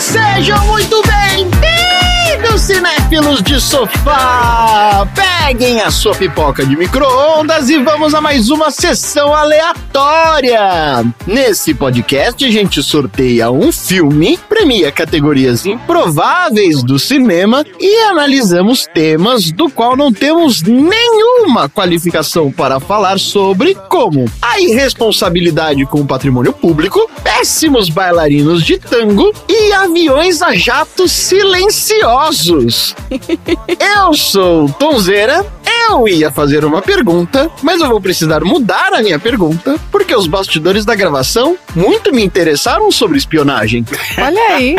Sejam muito cinéfilos de sofá! Peguem a sua pipoca de micro-ondas e vamos a mais uma sessão aleatória! Nesse podcast, a gente sorteia um filme, premia categorias improváveis do cinema e analisamos temas do qual não temos nenhuma qualificação para falar sobre, como a irresponsabilidade com o patrimônio público, péssimos bailarinos de tango e aviões a jato silenciosos. Eu sou Tonzeira, eu ia fazer uma pergunta, mas eu vou precisar mudar a minha pergunta, porque os bastidores da gravação muito me interessaram sobre espionagem. Olha aí.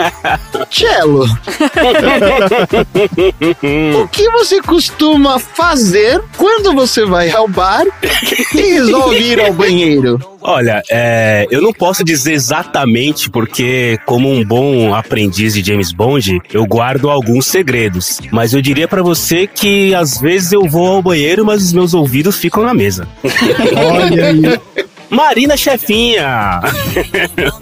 Cello, o que você costuma fazer quando você vai ao bar e resolve ir ao banheiro? Olha, é, eu não posso dizer exatamente porque, como um bom aprendiz de James Bond, eu guardo alguns segredos. Mas eu diria pra você que às vezes eu vou ao banheiro, mas os meus ouvidos ficam na mesa. Olha aí. Marina Chefinha!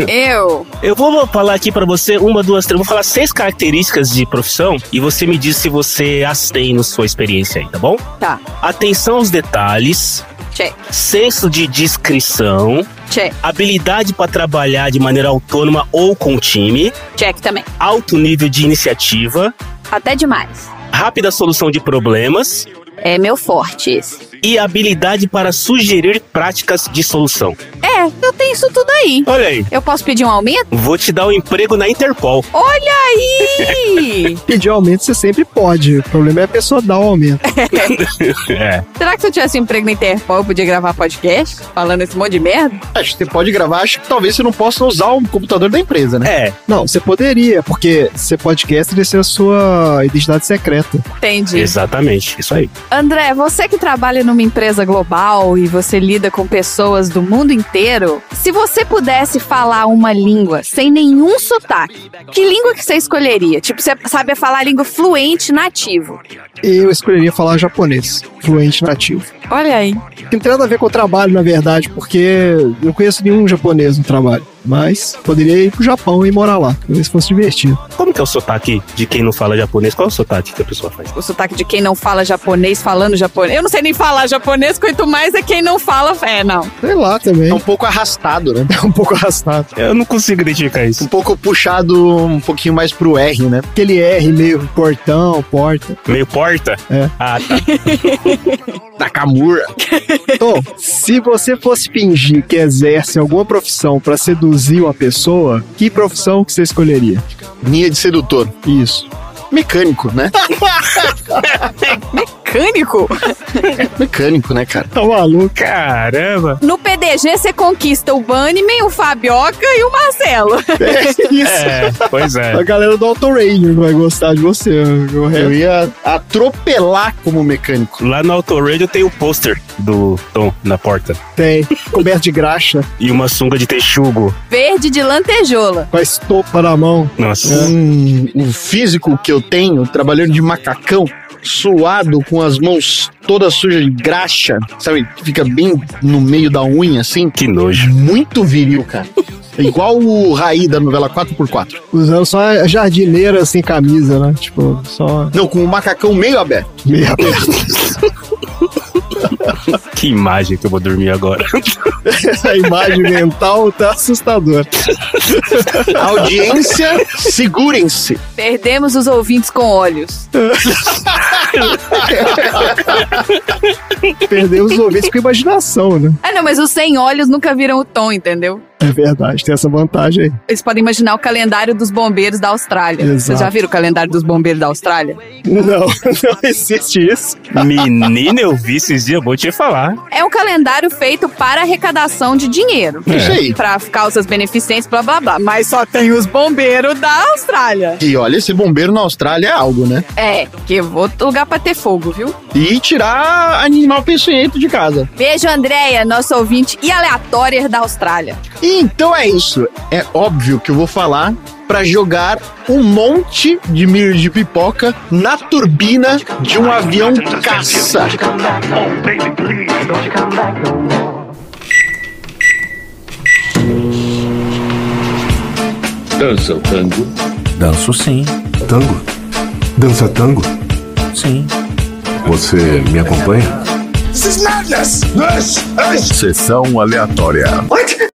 Eu. Eu vou falar aqui pra você uma, duas, três. Vou falar seis características de profissão e você me diz se você as tem na sua experiência aí, tá bom? Tá. Atenção aos detalhes, Check. senso de discrição, Check. habilidade para trabalhar de maneira autônoma ou com time, Check também. alto nível de iniciativa, Até demais. rápida solução de problemas É meu forte esse. e habilidade para sugerir práticas de solução. É, eu tenho isso tudo aí. Olha aí, Eu posso pedir um aumento? vou te dar um emprego na Interpol. Olha aí! Pedir aumento você sempre pode. O problema é a pessoa dar o aumento. É. Será que se eu tivesse um emprego na Interpol, eu podia gravar podcast falando esse monte de merda? Acho que você pode gravar, acho que talvez você não possa usar o computador da empresa, né? É, Não, você poderia, porque ser podcast deve ser a sua identidade secreta. Entendi. exatamente, isso aí. André, você que trabalha numa empresa global e você lida com pessoas do mundo inteiro, se você pudesse falar uma língua sem nenhum sotaque, que língua que você escolheria? Tipo, você sabe falar a língua fluente nativo. Eu escolheria falar japonês, fluente nativo. Olha aí. Não tem nada a ver com o trabalho, na verdade, porque eu não conheço nenhum japonês no trabalho. Mas poderia ir pro Japão e morar lá, talvez fosse divertido. Como que é o sotaque de quem não fala japonês? Qual é o sotaque que a pessoa faz? O sotaque de quem não fala japonês falando japonês. Eu não sei nem falar japonês, quanto mais é quem não fala. É, não. Sei lá também. É um pouco arrastado, né? É um pouco arrastado. Eu não consigo identificar isso. Um pouco puxado um pouquinho mais pro R, né? Aquele R meio portão, porta. Meio porta? É. Ah, tá. Nakamura. Tom, se você fosse fingir que exerce alguma profissão pra seduzir uma pessoa, que profissão que você escolheria? Linha de sedutor. Isso. Mecânico, né? Mecânico? Mecânico, né, cara? Tá maluco? Caramba! No PDG você conquista o Bunnyman, o Fabioca e o Marcelo. É isso. É, pois é. A galera do Auto Ranger vai gostar de você. o Eu ia atropelar como mecânico. Lá no Auto Radio tem o pôster do Tom na porta. Tem. Coberto de graxa, E uma sunga de texugo. Verde de lantejola. com a estopa na mão. Nossa. Um, o físico que eu tenho, trabalhando de macacão, suado, com as mãos todas sujas de graxa, sabe? Fica bem no meio da unha, assim. Que nojo. Muito viril, cara. É igual o Raí da novela 4x4. Usando só a jardineira sem camisa, né? Tipo, só Não, com o macacão meio aberto. meio aberto. Que imagem que eu vou dormir agora. a imagem mental tá assustadora. Audiência, segurem-se. Perdemos os ouvintes com olhos. Perdemos os ouvintes com imaginação, né? Ah, não, mas os sem olhos nunca viram o tom, entendeu? É verdade, tem essa vantagem aí. Eles podem imaginar o calendário dos bombeiros da Austrália. Vocês Exato. já viram o calendário dos bombeiros da Austrália? Não, não existe isso. Menina, eu vi esses dias, vou te falar. É um calendário feito para arrecadação de dinheiro. Isso aí. Para causas beneficentes, blá blá blá. Mas só tem os bombeiros da Austrália. E olha, esse bombeiro na Austrália é algo, né? É, que eu vou lugar pra ter fogo, viu? E tirar animal peçonhento de casa. Beijo, Andréia, nosso ouvinte e aleatória da Austrália. Então é isso. É óbvio que eu vou falar pra jogar um monte de milho de pipoca na turbina de um avião caça. Oh, baby, please. Don't you come back no more. Dança o tango. Danço sim, Tango? Dança tango? sim. Você me acompanha? Sessão aleatória. Muito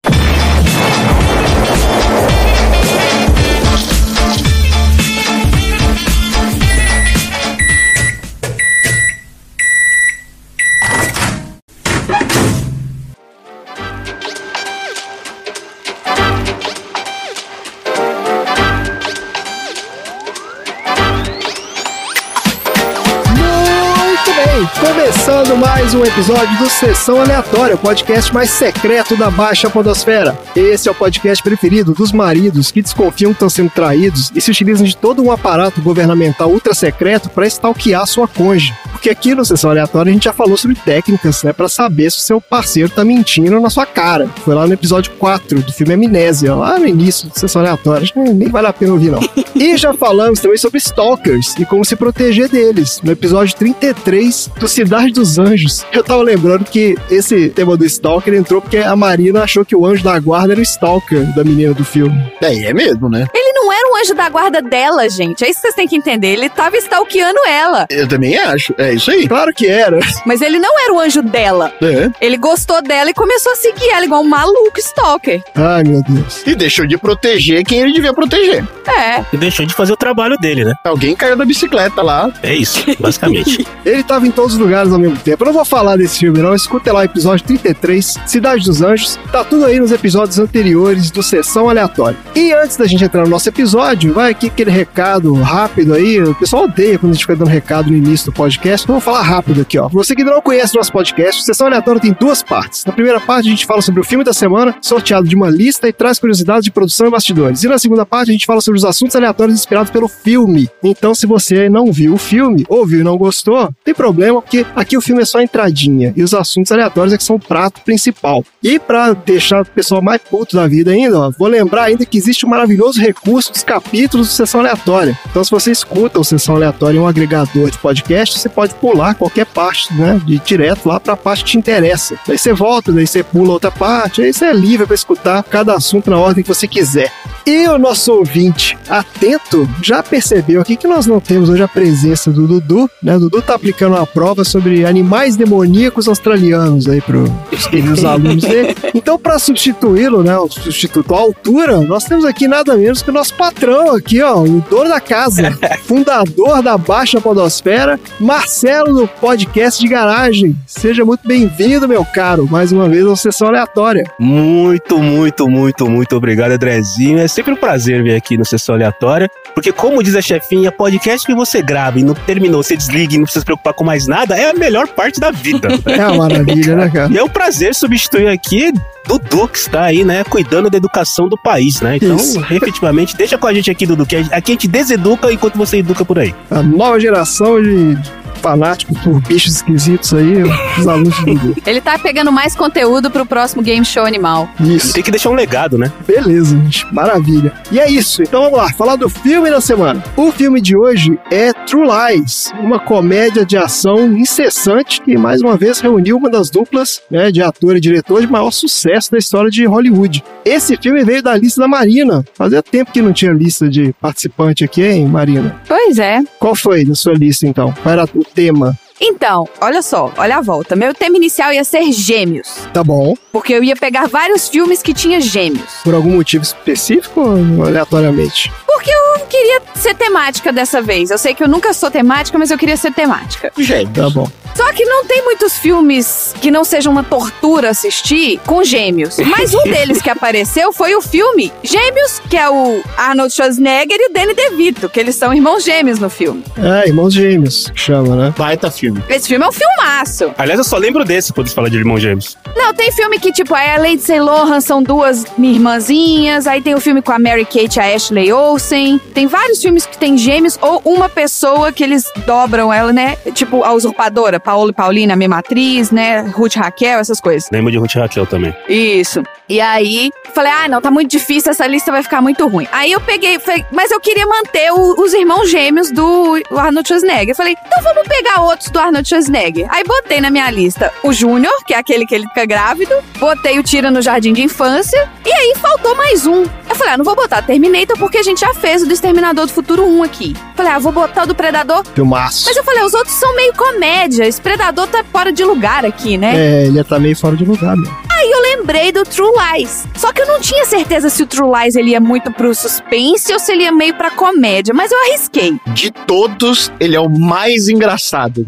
começando mais um episódio do Sessão Aleatória, o podcast mais secreto da Baixa Podosfera. Esse é o podcast preferido dos maridos que desconfiam que estão sendo traídos e se utilizam de todo um aparato governamental ultra secreto para stalkear sua cônjuge. Porque aqui no Sessão Aleatória a gente já falou sobre técnicas, né, para saber se o seu parceiro tá mentindo na sua cara. Foi lá no episódio 4 do filme Amnésia, lá no início do Sessão Aleatória. Acho que nem vale a pena ouvir, não. E já falamos também sobre stalkers e como se proteger deles, no episódio 33 do Cidade dos Anjos. Eu tava lembrando que esse tema do stalker entrou porque a Marina achou que o anjo da guarda era o stalker da menina do filme. É, é mesmo, né? Ele não era um anjo da guarda dela, gente. É isso que vocês têm que entender. Ele tava stalkeando ela. Eu também acho. É isso aí. Claro que era. Mas ele não era o anjo dela. É. Ele gostou dela e começou a seguir ela igual um maluco stalker. Ai, meu Deus. E deixou de proteger quem ele devia proteger. É. E deixou de fazer o trabalho dele, né? Alguém caiu da bicicleta lá. É isso, basicamente. Ele tava em todos os lugares ao mesmo tempo. Eu não vou falar desse filme, não. Escuta lá o episódio 33, Cidade dos Anjos. Tá tudo aí nos episódios anteriores do Sessão Aleatória. E antes da gente entrar no nosso episódio, vai aqui aquele recado rápido aí. O pessoal odeia quando a gente fica dando recado no início do podcast. Então vou falar rápido aqui, ó. Você que não conhece o nosso podcast, Sessão Aleatória tem duas partes. Na primeira parte, a gente fala sobre o filme da semana, sorteado de uma lista e traz curiosidades de produção e bastidores. E na segunda parte, a gente fala sobre os assuntos aleatórios inspirados pelo filme. Então, se você não viu o filme, ou viu e não gostou, tem problema, porque aqui o filme é só entradinha. E os assuntos aleatórios é que são o prato principal. E pra deixar o pessoal mais puto da vida ainda, ó, vou lembrar ainda que existe o maravilhoso recurso dos capítulos do Sessão Aleatória. Então, se você escuta o Sessão Aleatória em um agregador de podcast, você pode pular qualquer parte, né? De direto lá pra parte que te interessa. Daí você volta, daí você pula outra parte, aí você é livre pra escutar cada assunto na ordem que você quiser. E o nosso ouvinte atento já percebeu aqui que nós não temos hoje a presença do Dudu, né? O Dudu tá aplicando uma prova sobre animais demoníacos australianos aí pro, pros queridos alunos dele. Então, para substituí-lo, né? O substituto à altura, nós temos aqui nada menos que o nosso patrão aqui, ó, o dono da casa, fundador da Baixa Podosfera, Marcelo do podcast de garagem. Seja muito bem-vindo, meu caro, mais uma vez ao Sessão Aleatória. Muito, muito, muito, muito obrigado, Andrezinho. É sempre um prazer vir aqui no Sessão Aleatória, porque como diz a chefinha, podcast que você grava e não terminou, você desliga e não precisa se preocupar com mais nada, é a melhor parte da vida. É uma maravilha, né, cara? E é um prazer substituir aqui Dudu, que está aí, né, cuidando da educação do país, né? Então, Isso. efetivamente, deixa com a gente aqui, Dudu, que aqui a gente deseduca enquanto você educa por aí. A nova geração de fanáticos por bichos esquisitos aí, os alunos do Dudu. Ele tá pegando mais conteúdo pro próximo Game Show Animal. Isso. Tem que deixar um legado, né? Beleza, gente. Maravilha. E é isso. Então vamos lá, falar do filme da semana. O filme de hoje é True Lies, uma comédia de ação incessante que mais uma vez reuniu uma das duplas né, de ator e diretor de maior sucesso da história de Hollywood. Esse filme veio da lista da Marina. Fazia tempo que não tinha lista de participante aqui, hein, Marina? Pois é. Qual foi da sua lista então? Qual era o tema? Então, olha só, olha a volta. Meu tema inicial ia ser gêmeos. Tá bom. Porque eu ia pegar vários filmes que tinha gêmeos. Por algum motivo específico ou aleatoriamente? Porque eu queria ser temática dessa vez. Eu sei que eu nunca sou temática, mas eu queria ser temática. Gêmeos. Tá bom. Só que não tem muitos filmes que não sejam uma tortura assistir com gêmeos. Mas um deles que apareceu foi o filme Gêmeos, que é o Arnold Schwarzenegger e o Danny DeVito, que eles são irmãos gêmeos no filme. É, Irmãos Gêmeos, que chama, né? Baita filme. Esse filme é um filmaço. Aliás, eu só lembro desse quando se fala de irmão gêmeos. Não, tem filme que, tipo, é a Lindsay Lohan, são duas irmãzinhas. Aí tem o filme com a Mary Kate e a Ashley. Olsen. Tem vários filmes que tem gêmeos ou uma pessoa que eles dobram ela, né? Tipo a usurpadora, Paolo e Paulina, a mesma atriz, né? Ruth Raquel, essas coisas. Lembro de Ruth Raquel também. Isso. E aí, falei, ah, não, tá muito difícil, essa lista vai ficar muito ruim. Aí eu peguei, falei, mas eu queria manter o- os irmãos gêmeos do Arnold Schwarzenegger. Eu falei, então vamos pegar outros do Arnold Schwarzenegger. Aí botei na minha lista o Júnior, que é aquele que ele fica grávido, botei o Tira no Jardim de Infância, e aí faltou mais um. Eu falei, ah, não vou botar Terminator porque a gente já fez o do Exterminador do Futuro 1 aqui. Falei, ah, vou botar o do Predador. Filmaço. Mas eu falei, os outros são meio comédia, esse Predador tá fora de lugar aqui, né? É, ele tá meio fora de lugar mesmo. Aí eu lembrei do True Lies. Só que eu não tinha certeza se o True Lies ele ia muito pro suspense ou se ele ia meio pra comédia, mas eu arrisquei. De todos, ele é o mais engraçado.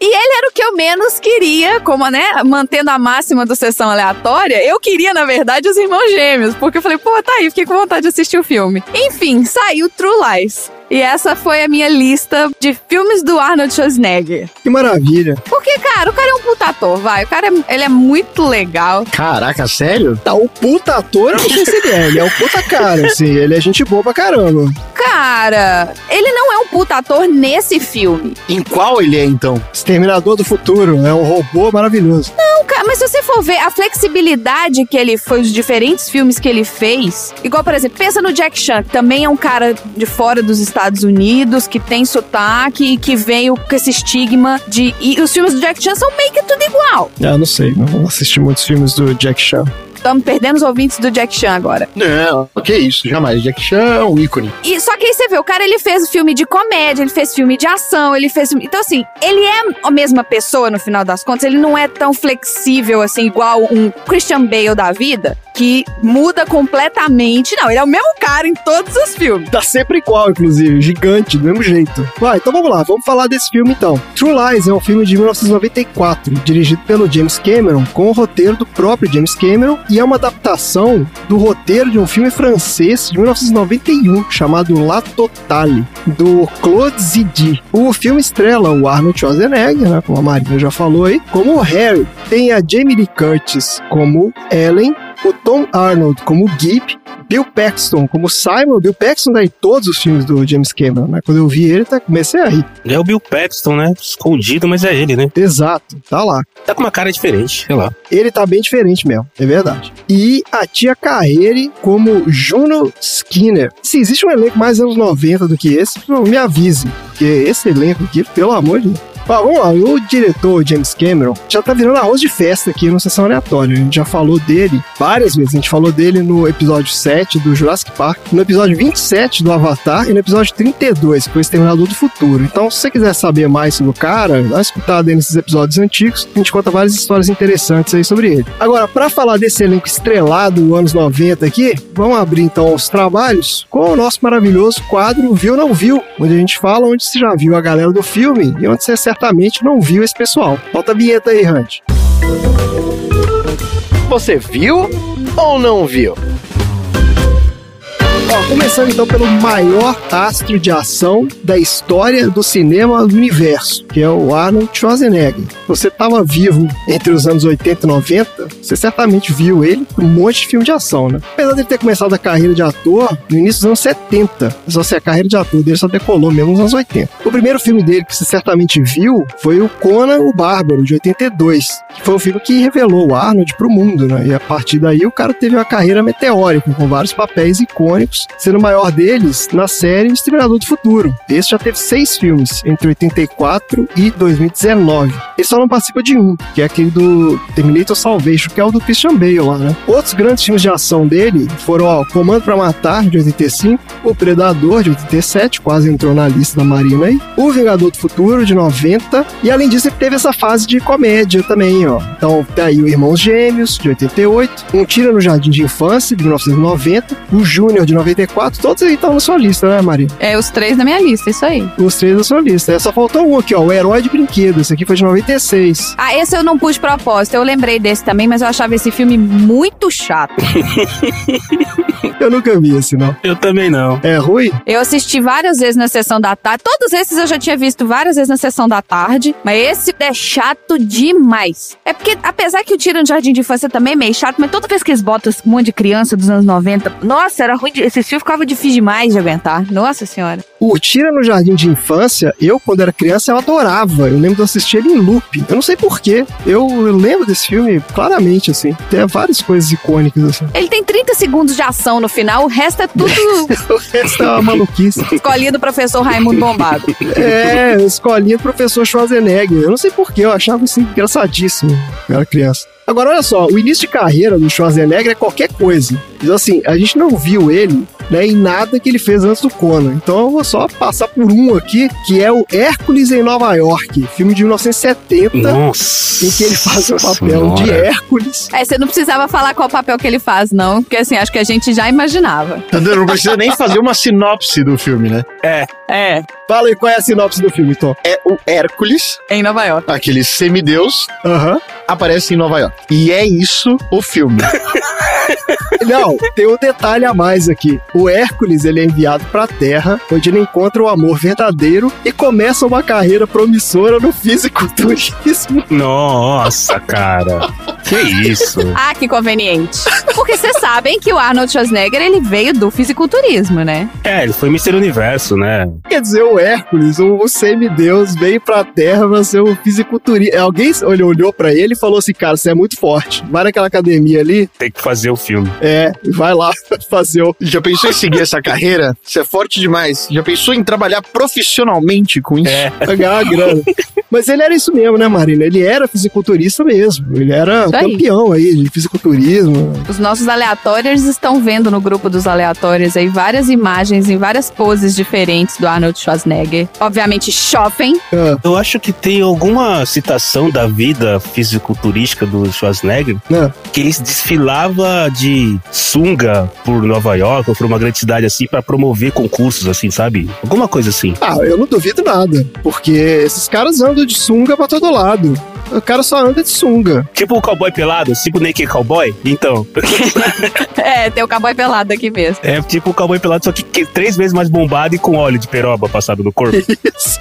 E ele era o que eu menos queria, como, né, mantendo a máxima do sessão aleatória, eu queria, na verdade, os irmãos gêmeos, porque eu falei, pô, tá aí, fiquei com vontade de assistir o filme. Enfim, saiu True Lies. E essa foi a minminha lista de filmes do Arnold Schwarzenegger. Que maravilha. Porque, cara, o cara é um puta ator, vai. O cara, é- ele é muito legal. Caraca, sério? Tá, o puta ator, eu não sei se ele é. Ele é o puta cara, assim. Ele é gente boa pra caramba. Cara, ele não é um puta ator nesse filme. Em qual ele é, então? Exterminador do Futuro. É um robô maravilhoso. Não, cara, mas se você for ver a flexibilidade que ele foi, os diferentes filmes que ele fez, igual, por exemplo, pensa no Jack Chan, que também é um cara de fora dos Estados Unidos, que tem sotaque e que veio com esse estigma de. E os filmes do Jack Chan são meio que tudo igual. Ah, não sei. Não assisti muitos filmes do Jack Chan. Estamos perdendo os ouvintes do Jack Chan agora. Não, que isso, jamais. Jack Chan é um ícone. E só que aí você vê, o cara ele fez filme de comédia, ele fez filme de ação, ele fez. Então, assim, ele é a mesma pessoa no final das contas, ele não é tão flexível assim, igual um Christian Bale da vida, que muda completamente. Não, ele é o mesmo cara em todos os filmes. Tá sempre igual, inclusive. Gigante, do mesmo jeito. Vai, então vamos lá. Vamos falar desse filme, então. True Lies é um filme de 1994, dirigido pelo James Cameron, com o roteiro do próprio James Cameron, e é uma adaptação do roteiro de um filme francês de 1991, chamado La Totale, do Claude Zidi. O filme estrela o Arnold Schwarzenegger, né, como a Marina já falou aí, como Harry. Tem a Jamie Lee Curtis como Ellen, o Tom Arnold como Gip, Bill Paxton como Simon. Bill Paxton tá em todos os filmes do James Cameron, né? Quando eu vi ele, tá, comecei a rir. É o Bill Paxton, né? Escondido, mas é ele, né? Exato, tá lá. Tá com uma cara diferente, sei lá. Ele tá bem diferente mesmo, é verdade. E a tia Carreire como Juno Skinner. Se existe um elenco mais anos 90 do que esse, me avise. Porque esse elenco aqui, pelo amor de Deus. Ó, vamos lá, o diretor James Cameron já tá virando arroz de festa aqui no Sessão Aleatória. A gente já falou dele várias vezes. A gente falou dele no episódio 7 do Jurassic Park, no episódio 27 do Avatar e no episódio 32, que foi o Exterminador do Futuro. Então, se você quiser saber mais sobre o cara, dá uma escutada aí nesses episódios antigos. A gente conta várias histórias interessantes aí sobre ele. Agora, pra falar desse elenco estrelado anos 90 aqui, vamos abrir então os trabalhos com o nosso maravilhoso quadro Viu Não Viu, onde a gente fala onde você já viu a galera do filme e onde você certamente não viu esse pessoal. Volta a vinheta aí, Hunt. Você viu ou não viu? Ó, começando então pelo maior astro de ação da história do cinema do universo, que é o Arnold Schwarzenegger. Você estava vivo entre os anos 80 e 90, você certamente viu ele um monte de filme de ação, né? Apesar dele ter começado a carreira de ator no início dos anos 70, mas assim, a carreira de ator dele só decolou mesmo nos anos 80. O primeiro filme dele que você certamente viu foi o Conan o Bárbaro, de 82, que foi o filme que revelou o Arnold pro mundo, né? E a partir daí o cara teve uma carreira meteórica, com vários papéis icônicos, sendo o maior deles na série Exterminador do Futuro. Esse já teve seis filmes, entre 84 e 2019. Ele só não participa de um, que é aquele do Terminator Salvation, que é o do Christian Bale lá, né? Outros grandes filmes de ação dele foram ó, Comando para Matar, de 85, O Predador, de 87, quase entrou na lista da Marina aí, O Vingador do Futuro, de 90, e além disso ele teve essa fase de comédia também, ó. Então tá aí o Irmãos Gêmeos, de 88, Um Tira no Jardim de Infância, de 1990, O Júnior, de 94, todos aí estão na sua lista, né, Maria? É, os três na minha lista, isso aí. Os três da sua lista. É, Só faltou um aqui, ó, O Herói de Brinquedo. Esse aqui foi de 96. Ah, esse eu não pus propósito. Eu lembrei desse também, mas eu achava esse filme muito chato. Eu nunca vi esse, não. Eu também não. É ruim? Eu assisti várias vezes na sessão da tarde. Todos esses eu já tinha visto várias vezes na sessão da tarde. Mas esse é chato demais. É porque, apesar que o Tira no Jardim de Infância também é meio chato, mas toda vez que eles botam um monte de criança dos anos 90, nossa, era ruim. De, esse assistiu, ficava difícil demais de aguentar. Nossa senhora. O Tira no Jardim de Infância, eu, quando era criança, eu adorava. Eu lembro de assistir ele em loop. Eu não sei porquê. Eu, lembro desse filme claramente, assim. Tem várias coisas icônicas, assim. Ele tem 30 segundos de ação no final, o resto é tudo o resto é uma maluquice. escolinha do professor Raimundo Bombado. É, escolinha do professor Schwarzenegger. Eu não sei porquê, eu achava isso engraçadíssimo. Eu era criança. Agora, olha só, o início de carreira do Schwarzenegger é qualquer coisa. Então, assim, a gente não viu ele né, em nada que ele fez antes do Conan. Então eu vou só passar por um aqui, que é o Hércules em Nova York, filme de 1970, Nossa. em que ele faz o papel Senhora. de Hércules. É, você não precisava falar qual papel que ele faz, não, porque assim, acho que a gente já imaginava. Não precisa nem fazer uma sinopse do filme, né? É, Fala aí qual é a sinopse do filme, Tom. É o Hércules, em Nova York. aquele semideus, Aham. aparece em Nova York. E é isso o filme. Não, tem um detalhe a mais aqui. O Hércules ele é enviado pra Terra, onde ele encontra o amor verdadeiro e começa uma carreira promissora no fisiculturismo. Nossa, cara. Que isso? Ah, que conveniente. Porque vocês sabem que o Arnold Schwarzenegger, ele veio do fisiculturismo, né? É, ele foi Mr. Universo, né? Quer dizer, o Hércules, o, o semideus, veio pra Terra pra ser um fisiculturista. Alguém olhou, olhou pra ele e falou assim: cara, você é muito forte. Vai naquela academia ali, Tem que fazer o filme. é, vai lá fazer o. Já pensou em seguir essa carreira? Você é forte demais. Já pensou em trabalhar profissionalmente com isso? É. ganhar uma grana. Mas ele era isso mesmo, né, Marina? Ele era fisiculturista mesmo. Ele era Isso aí. campeão aí de fisiculturismo. Os nossos aleatórios estão vendo no grupo dos aleatórios aí várias imagens em várias poses diferentes do Arnold Schwarzenegger. Obviamente, shopping. Ah, Eu acho que tem alguma citação da vida fisiculturística do Schwarzenegger né? que ele desfilava de sunga por Nova York ou por uma grande cidade assim pra promover concursos assim, sabe? Alguma coisa assim. Ah, eu não duvido nada. Porque esses caras andam de sunga pra todo lado. O cara só anda de sunga. Tipo o cowboy pelado, tipo o Naked Cowboy. Então, É, tem o cowboy pelado aqui mesmo. é tipo o cowboy pelado, só que, que três vezes mais bombado e com óleo de peroba passado no corpo. Isso.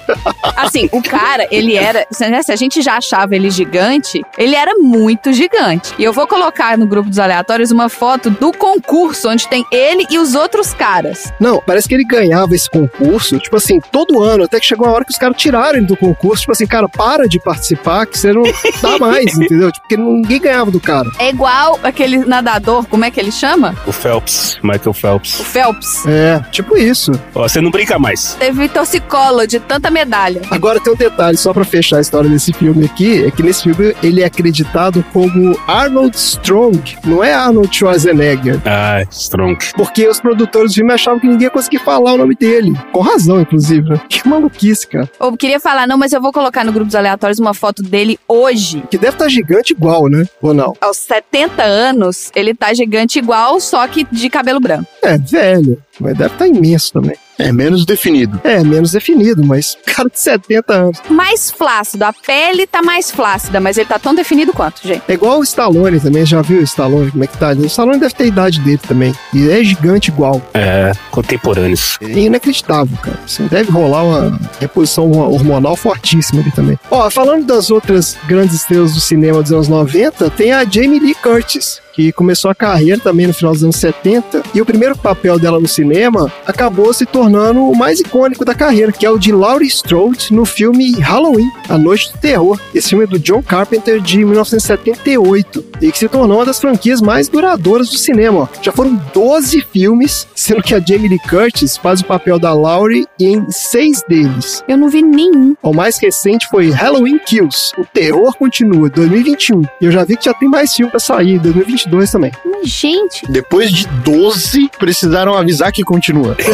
Assim, o cara, ele era. né, se a gente já achava ele gigante, ele era muito gigante. E eu vou colocar no grupo dos aleatórios uma foto do concurso onde tem ele e os outros caras. Não, parece que ele ganhava esse concurso, tipo assim, todo ano, até que chegou uma hora que os caras tiraram ele do concurso, tipo assim, cara, para de participar, que você não dá mais, entendeu? Tipo, porque ninguém ganhava do cara. É igual aquele nadador, como é que ele chama? o Phelps, Michael O Phelps. Phelps. É, tipo isso. Ó, você não brinca mais. Teve torcicolo de tanta medalha. Agora tem um detalhe, só pra fechar a história desse filme aqui, é que nesse filme ele é acreditado como Arnold Strong, não é Arnold Schwarzenegger. Ah, Strong. Porque os produtores do filme achavam que ninguém ia conseguir falar o nome dele. Com razão, inclusive, né? Que maluquice, cara. Eu queria falar, não, mas eu vou colocar no grupo dos aleatórios uma foto dele hoje. Que deve estar gigante igual, né? Ou não? Aos 70 anos, ele tá gigante igual, só que de cabelo branco. É, velho. Mas deve estar imenso também. É menos definido. É, menos definido, mas cara de 70 anos. Mais flácido, a pele tá mais flácida, mas ele tá tão definido quanto, gente. É igual o Stallone também, já viu o Stallone, como é que tá? O Stallone deve ter a idade dele também. E é gigante igual. É, contemporâneos. É inacreditável, cara. Assim, deve rolar uma reposição hormonal fortíssima ali também. Ó, falando das outras grandes estrelas do cinema dos anos 90, tem a Jamie Lee Curtis. Que começou a carreira também no final dos anos 70, e o primeiro papel dela no cinema acabou se tornando o mais icônico da carreira, que é o de Laurie Strode no filme Halloween, A Noite do Terror. Esse filme é do John Carpenter de 1978 e que se tornou uma das franquias mais duradouras do cinema. Já foram 12 filmes, sendo que a Jamie Lee Curtis faz o papel da Laurie em seis deles. Eu não vi nenhum. O mais recente foi Halloween Kills. O terror continua, 2021. E eu já vi que já tem mais filme pra sair, 2022 também. Mas, Gente, Depois de 12, precisaram avisar que continua.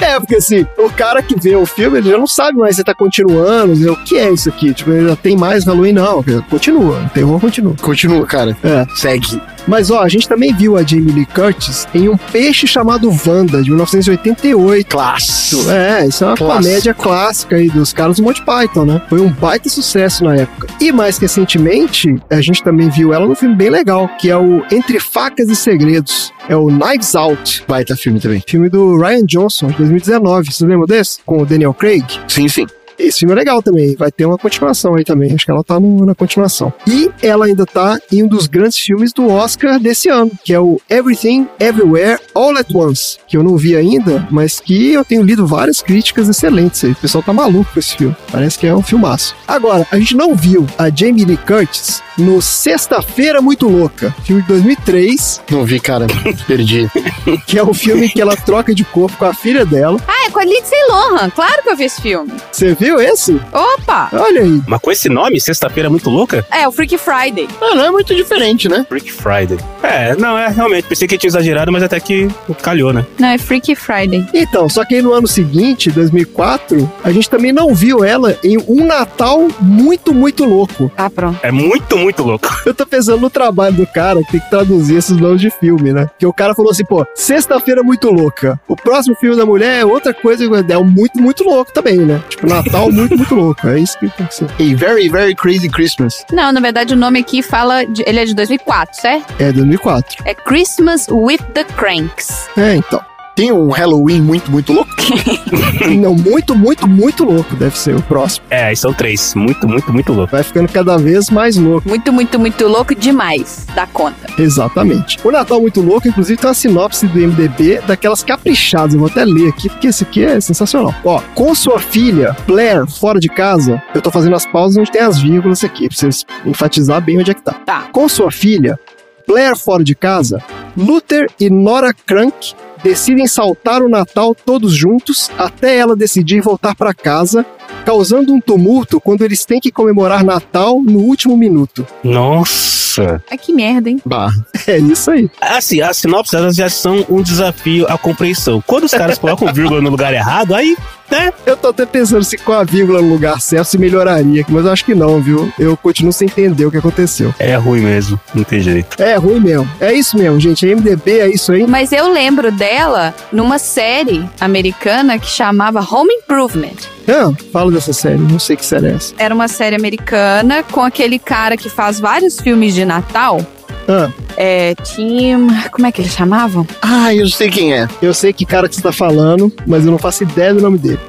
É, porque assim, o cara que vê o filme, ele já não sabe mais se tá continuando, né? o que é isso aqui? Tipo, ele já tem mais Halloween, não. Continua, o terror continua. Continua, cara. É. Segue. Mas ó, a gente também viu a Jamie Lee Curtis em um peixe chamado Wanda, de 1988. Clássico. É, isso é uma Clássico. comédia clássica aí dos caras do Monty Python, né? Foi um baita sucesso na época. E mais recentemente, a gente também viu ela num filme bem legal, que é o Entre Facas e Segredos. É o Knives Out, Baita filme também. filme do Ryan Johnson, de 2019. Você lembra desse? Com o Daniel Craig. Sim, sim. Esse filme é legal também. Vai ter uma continuação aí também. Acho que ela tá no- na continuação. E ela ainda tá em um dos grandes filmes do Oscar desse ano, que é o Everything, Everywhere, All at Once. Que eu não vi ainda, mas que eu tenho lido várias críticas excelentes aí. O pessoal tá maluco com esse filme. Parece que é um filmaço. Agora, a gente não viu a Jamie Lee Curtis no Sexta-feira Muito Louca, filme de 2003, Não vi, cara. Perdi. que é o filme que ela troca de corpo com a filha dela. Ah, é com a Lindsay Lohan. Claro que eu vi esse filme. Você viu esse? Opa! Olha aí. Mas com esse nome, sexta-feira é muito louca? É, o Freaky Friday. Ah, não é muito diferente, né? Freak Friday. É, não, é realmente. Pensei que tinha exagerado, mas até que calhou, né? Não, é Freaky Friday. Então, só que aí no ano seguinte, 2004, a gente também não viu ela em Um Natal Muito, Muito Louco. Ah, pronto. É muito, muito louco. Eu tô pensando no trabalho do cara que tem que traduzir esses nomes de filme, né? Que o cara falou assim, pô, Sexta-feira Muito Louca. O próximo filme da mulher é outra coisa, é muito, muito louco também, né? Tipo, Natal Muito, Muito Louco. É isso que tem que ser. A Very, Very Crazy Christmas. Não, na verdade o nome aqui fala. De, ele é de 2004, certo? É 2004. É Christmas with the Cranks. É, então. Tem um Halloween muito, muito louco. Não, muito, muito, muito louco deve ser o próximo. É, aí são três. Muito, muito, muito louco. Vai ficando cada vez mais louco. Muito, muito, muito louco demais. Dá conta. Exatamente. O Natal Muito Louco, inclusive, tem uma sinopse do MDB daquelas caprichadas. Eu vou até ler aqui, porque esse aqui é sensacional. Ó, com sua filha, Blair, fora de casa, eu tô fazendo as pausas onde tem as vírgulas aqui, pra vocês enfatizar bem onde é que tá. Tá. Com sua filha, Blair fora de casa, Luther e Nora Crank decidem saltar o Natal todos juntos até ela decidir voltar para casa, causando um tumulto quando eles têm que comemorar Natal no último minuto. Nossa. Ai, que merda, hein? Bah. É isso aí. Assim, as sinopses elas já são um desafio à compreensão. Quando os caras colocam vírgula no lugar errado, aí, né? Eu tô até pensando se com a vírgula no lugar certo se melhoraria, mas eu acho que não, viu? Eu continuo sem entender o que aconteceu. É ruim mesmo. Não tem jeito. É ruim mesmo. É isso mesmo, gente. A MDB é isso aí. Mas eu lembro dela numa série americana que chamava Home Improvement. Ah, fala dessa série. Não sei que série é essa. Era uma série americana com aquele cara que faz vários filmes de Natal. Ah, É, Tim. Como é que eles chamavam? Ah, eu sei quem é. eu sei que cara que você tá falando, mas eu não faço ideia do nome dele.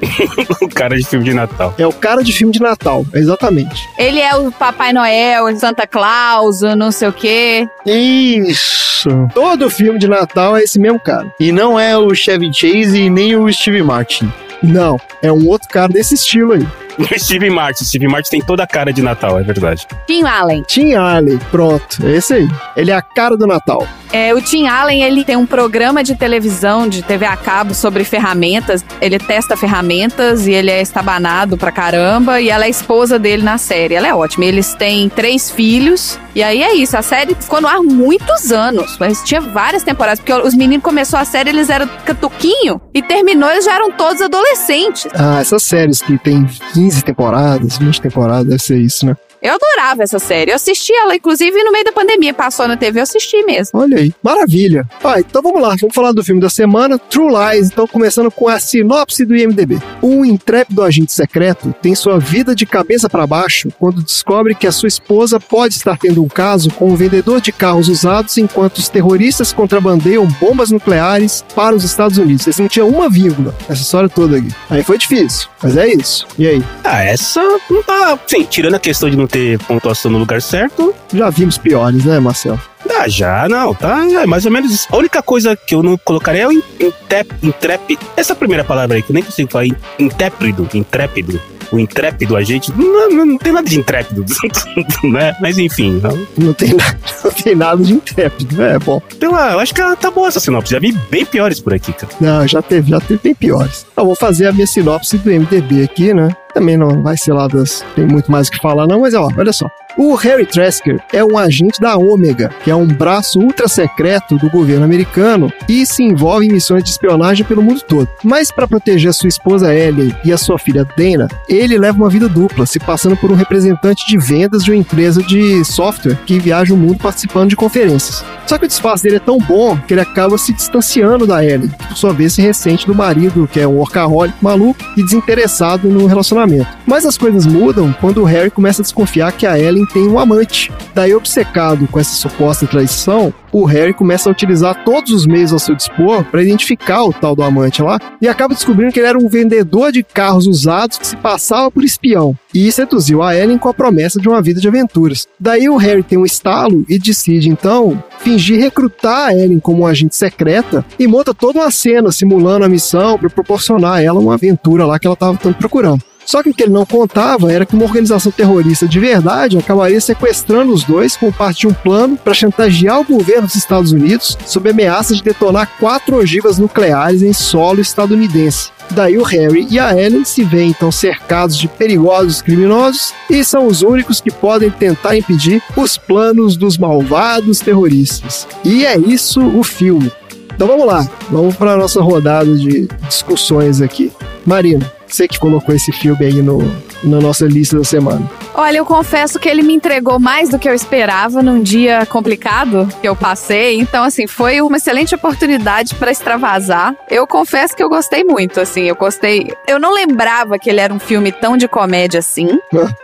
O cara de filme de Natal. É o cara de filme de Natal, exatamente. Ele é o Papai Noel, Santa Claus, o não sei o quê. Isso. Todo filme de Natal é esse mesmo cara. E não é o Chevy Chase e nem o Steve Martin. Não, é um outro cara desse estilo aí. Steve Martin. Steve Martin tem toda a cara de Natal, é verdade. Tim Allen. Tim Allen, pronto, é esse aí. Ele é a cara do Natal. É, o Tim Allen, ele tem um programa de televisão, de TV a cabo, sobre ferramentas. Ele testa ferramentas e ele é estabanado pra caramba. E ela é a esposa dele na série. Ela é ótima. Eles têm três filhos. E aí é isso. A série ficou no ar muitos anos. Mas tinha várias temporadas. Porque os meninos começou a série, eles eram catuquinho. E terminou, eles já eram todos adolescentes. Ah, essas séries que tem 15 temporadas, 20 temporadas, deve ser isso, né? Eu adorava essa série. Eu assisti ela, inclusive, no meio da pandemia. Passou na TV, eu assisti mesmo. Olha aí, maravilha. Ah, então vamos lá, vamos falar do filme da semana, True Lies. Então, começando com a sinopse do IMDb. Um intrépido agente secreto tem sua vida de cabeça para baixo quando descobre que a sua esposa pode estar tendo um caso com um vendedor de carros usados enquanto os terroristas contrabandeiam bombas nucleares para os Estados Unidos. Eles não tinham uma vírgula nessa história toda aqui. Aí foi difícil, mas é isso. E aí? Ah, essa não tá. Sim, tirando a questão de não ter pontuação no lugar certo. Já vimos piores, né, Marcelo? Ah, já, não, tá. É mais ou menos isso. A única coisa que eu não colocaria é o intép, intrépido. Essa primeira palavra aí, que eu nem consigo falar. Intrépido, intrépido. O intrépido agente. Não, não, não tem nada de intrépido, né? Mas enfim. Não, Não tem, nada, não tem nada de intrépido, é bom. sei lá, eu acho que tá boa essa sinopse. Já vi bem piores por aqui, cara. Não, já teve, já teve bem piores. Eu vou fazer a minha sinopse do MDB aqui, né? Também não vai ser lá das. Tem muito mais o que falar, não, mas ó, olha só. O Harry Trasker é um agente da Ômega, que é um braço ultra secreto do governo americano e se envolve em missões de espionagem pelo mundo todo. Mas para proteger sua esposa Ellie e a sua filha Dana, ele leva uma vida dupla, se passando por um representante de vendas de uma empresa de software que viaja o mundo participando de conferências. Só que o disfarce dele é tão bom que ele acaba se distanciando da Ellie, que por sua vez se ressente do marido, que é um workaholic maluco e desinteressado no relacionamento. Mas as coisas mudam quando o Harry começa a desconfiar que a Ellen tem um amante. Daí, obcecado com essa suposta traição, o Harry começa a utilizar todos os meios ao seu dispor para identificar o tal do amante lá e acaba descobrindo que ele era um vendedor de carros usados que se passava por espião e seduziu a Ellen com a promessa de uma vida de aventuras. Daí o Harry tem um estalo e decide então fingir recrutar a Ellen como uma agente secreta e monta toda uma cena simulando a missão para proporcionar a ela uma aventura lá que ela estava tanto procurando. Só que o que ele não contava era que uma organização terrorista de verdade acabaria sequestrando os dois como parte de um plano para chantagear o governo dos Estados Unidos sob ameaça de detonar quatro ogivas nucleares em solo estadunidense. Daí o Harry e a Ellen se veem então cercados de perigosos criminosos e são os únicos que podem tentar impedir os planos dos malvados terroristas. E é isso o filme. Então vamos lá, vamos para a nossa rodada de discussões aqui. Marina, você que colocou esse filme aí no, na nossa lista da semana. Olha, eu confesso que ele me entregou mais do que eu esperava num dia complicado que eu passei. Então, assim, foi uma excelente oportunidade para extravasar. Eu confesso que eu gostei muito, assim, eu gostei. Eu não lembrava que ele era um filme tão de comédia assim.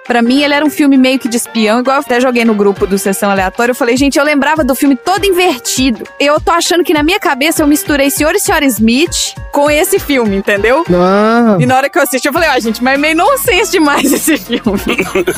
Para mim, ele era um filme meio que de espião, igual eu até joguei no grupo do Sessão Aleatória. Eu falei, gente, eu lembrava do filme todo invertido. Eu tô achando que na minha cabeça eu misturei Senhor e Senhora Smith com esse filme, entendeu? Ah, E na hora que eu assisti, eu falei, ó, gente, mas é meio nonsense demais esse filme.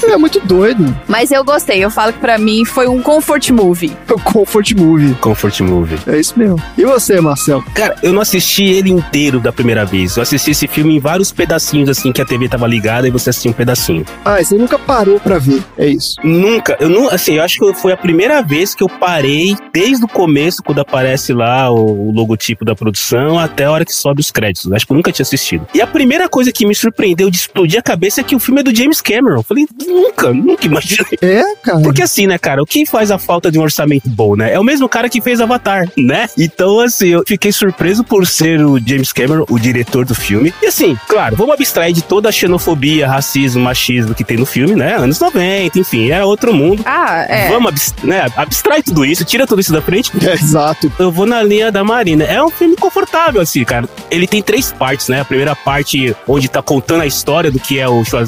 é muito doido. Mas eu gostei. Eu falo que pra mim foi um comfort movie. O Comfort Movie. Comfort Movie. É isso mesmo. E você, Marcelo? Cara, eu não assisti ele inteiro da primeira vez. Eu assisti esse filme em vários pedacinhos, assim, que a TV tava ligada e você assistia um pedacinho. Ah, você nunca parou pra ver. É isso. Nunca, eu não, assim, eu acho que foi a primeira vez que eu parei desde o começo, quando aparece lá o, o logotipo da produção, até a hora que sobe os créditos. Acho que eu nunca tinha assistido. E a primeira coisa que me surpreendeu de explodir a cabeça é que o filme é do James Cameron. Eu falei, nunca, nunca imaginei. É, cara. Porque assim, né, cara, o que faz a falta de um orçamento bom, né? É o mesmo cara que fez Avatar, né? Então, assim, eu fiquei surpreso por ser o James Cameron, o diretor do filme. E assim, claro, vamos abstrair de toda a xenofobia, racismo, machismo que tem no filme, né? Anos 90, enfim, era outro mundo. Ah, é. Vamos abs né, abstrai tudo isso, tira tudo isso da frente. É, exato. Eu vou na linha da Marina. É um filme confortável, assim, cara. Ele tem três partes, né? A primeira parte, onde tá contando a história do que é o Schwarzenegger.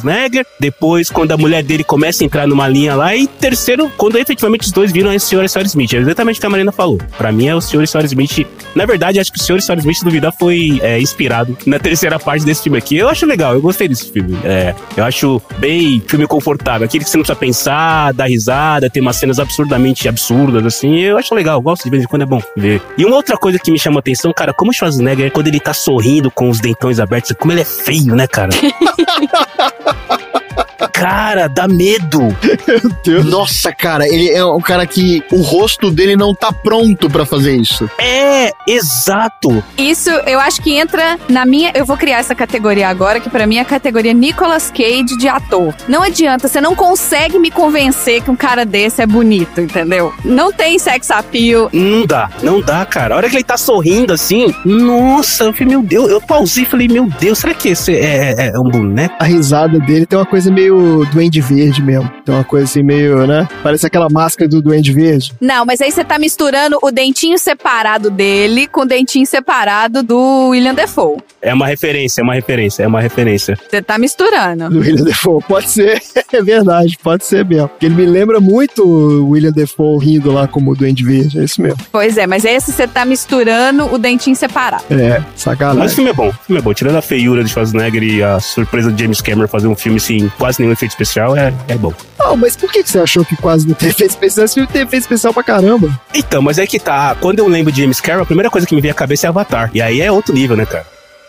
Depois, quando a mulher dele começa a entrar numa linha lá. E terceiro, quando efetivamente os dois viram a senhora e a senhora Smith. É exatamente o que a Marina falou. Pra mim, é o senhor e a senhora Smith. Na verdade, acho que o senhor e a senhora Smith, duvidar, foi é, inspirado na terceira parte desse filme aqui. Eu acho legal, eu gostei desse filme. É, eu acho bem filme confortável. Aquele que você não precisa pensar, dar risada, tem umas cenas absurdamente absurdas, assim. Eu acho legal, eu gosto de vez em quando, é bom ver. E uma outra coisa que me chama a atenção, cara, como o Schwarzenegger, quando ele tá sorrindo com os dentões abertos, como ele é feio, né, cara? ha ha ha cara, dá medo. Nossa, cara, ele é um cara que o rosto dele não tá pronto pra fazer isso. É, exato. Isso eu acho que entra na minha. Eu vou criar essa categoria agora, que pra mim é a categoria Nicolas Cage de ator. Não adianta, você não consegue me convencer que um cara desse é bonito, entendeu? Não tem sex appeal. Não dá, não dá, cara. A hora que ele tá sorrindo assim, nossa, eu falei, meu Deus, eu pausei e falei, meu Deus, será que esse é, é- é um boneco? A risada dele tem uma coisa meio Duende Verde mesmo. Tem uma coisa assim meio, né? Parece aquela máscara do Duende Verde. Não, mas aí você tá misturando o dentinho separado dele com o dentinho separado do William Defoe. É uma referência, é uma referência, é uma referência. Você tá misturando. Do William Defoe. Pode ser, é verdade, pode ser mesmo. Porque ele me lembra muito o William Defoe rindo lá como o Duende Verde. É isso mesmo. Pois é, mas esse você tá misturando o dentinho separado. É, Mas o sacanagem. filme é bom, o filme é bom. Tirando a feiura de Schwarzenegger e a surpresa de James Cameron fazer um filme sem quase nenhum efeito especial, é, é bom. Não, mas por que você achou que quase não teve efeito especial? Esse filme tem efeito especial pra caramba. Então, mas é que tá. Quando eu lembro de James Cameron, a primeira coisa que me vem à cabeça é Avatar. E aí é outro nível, né, cara?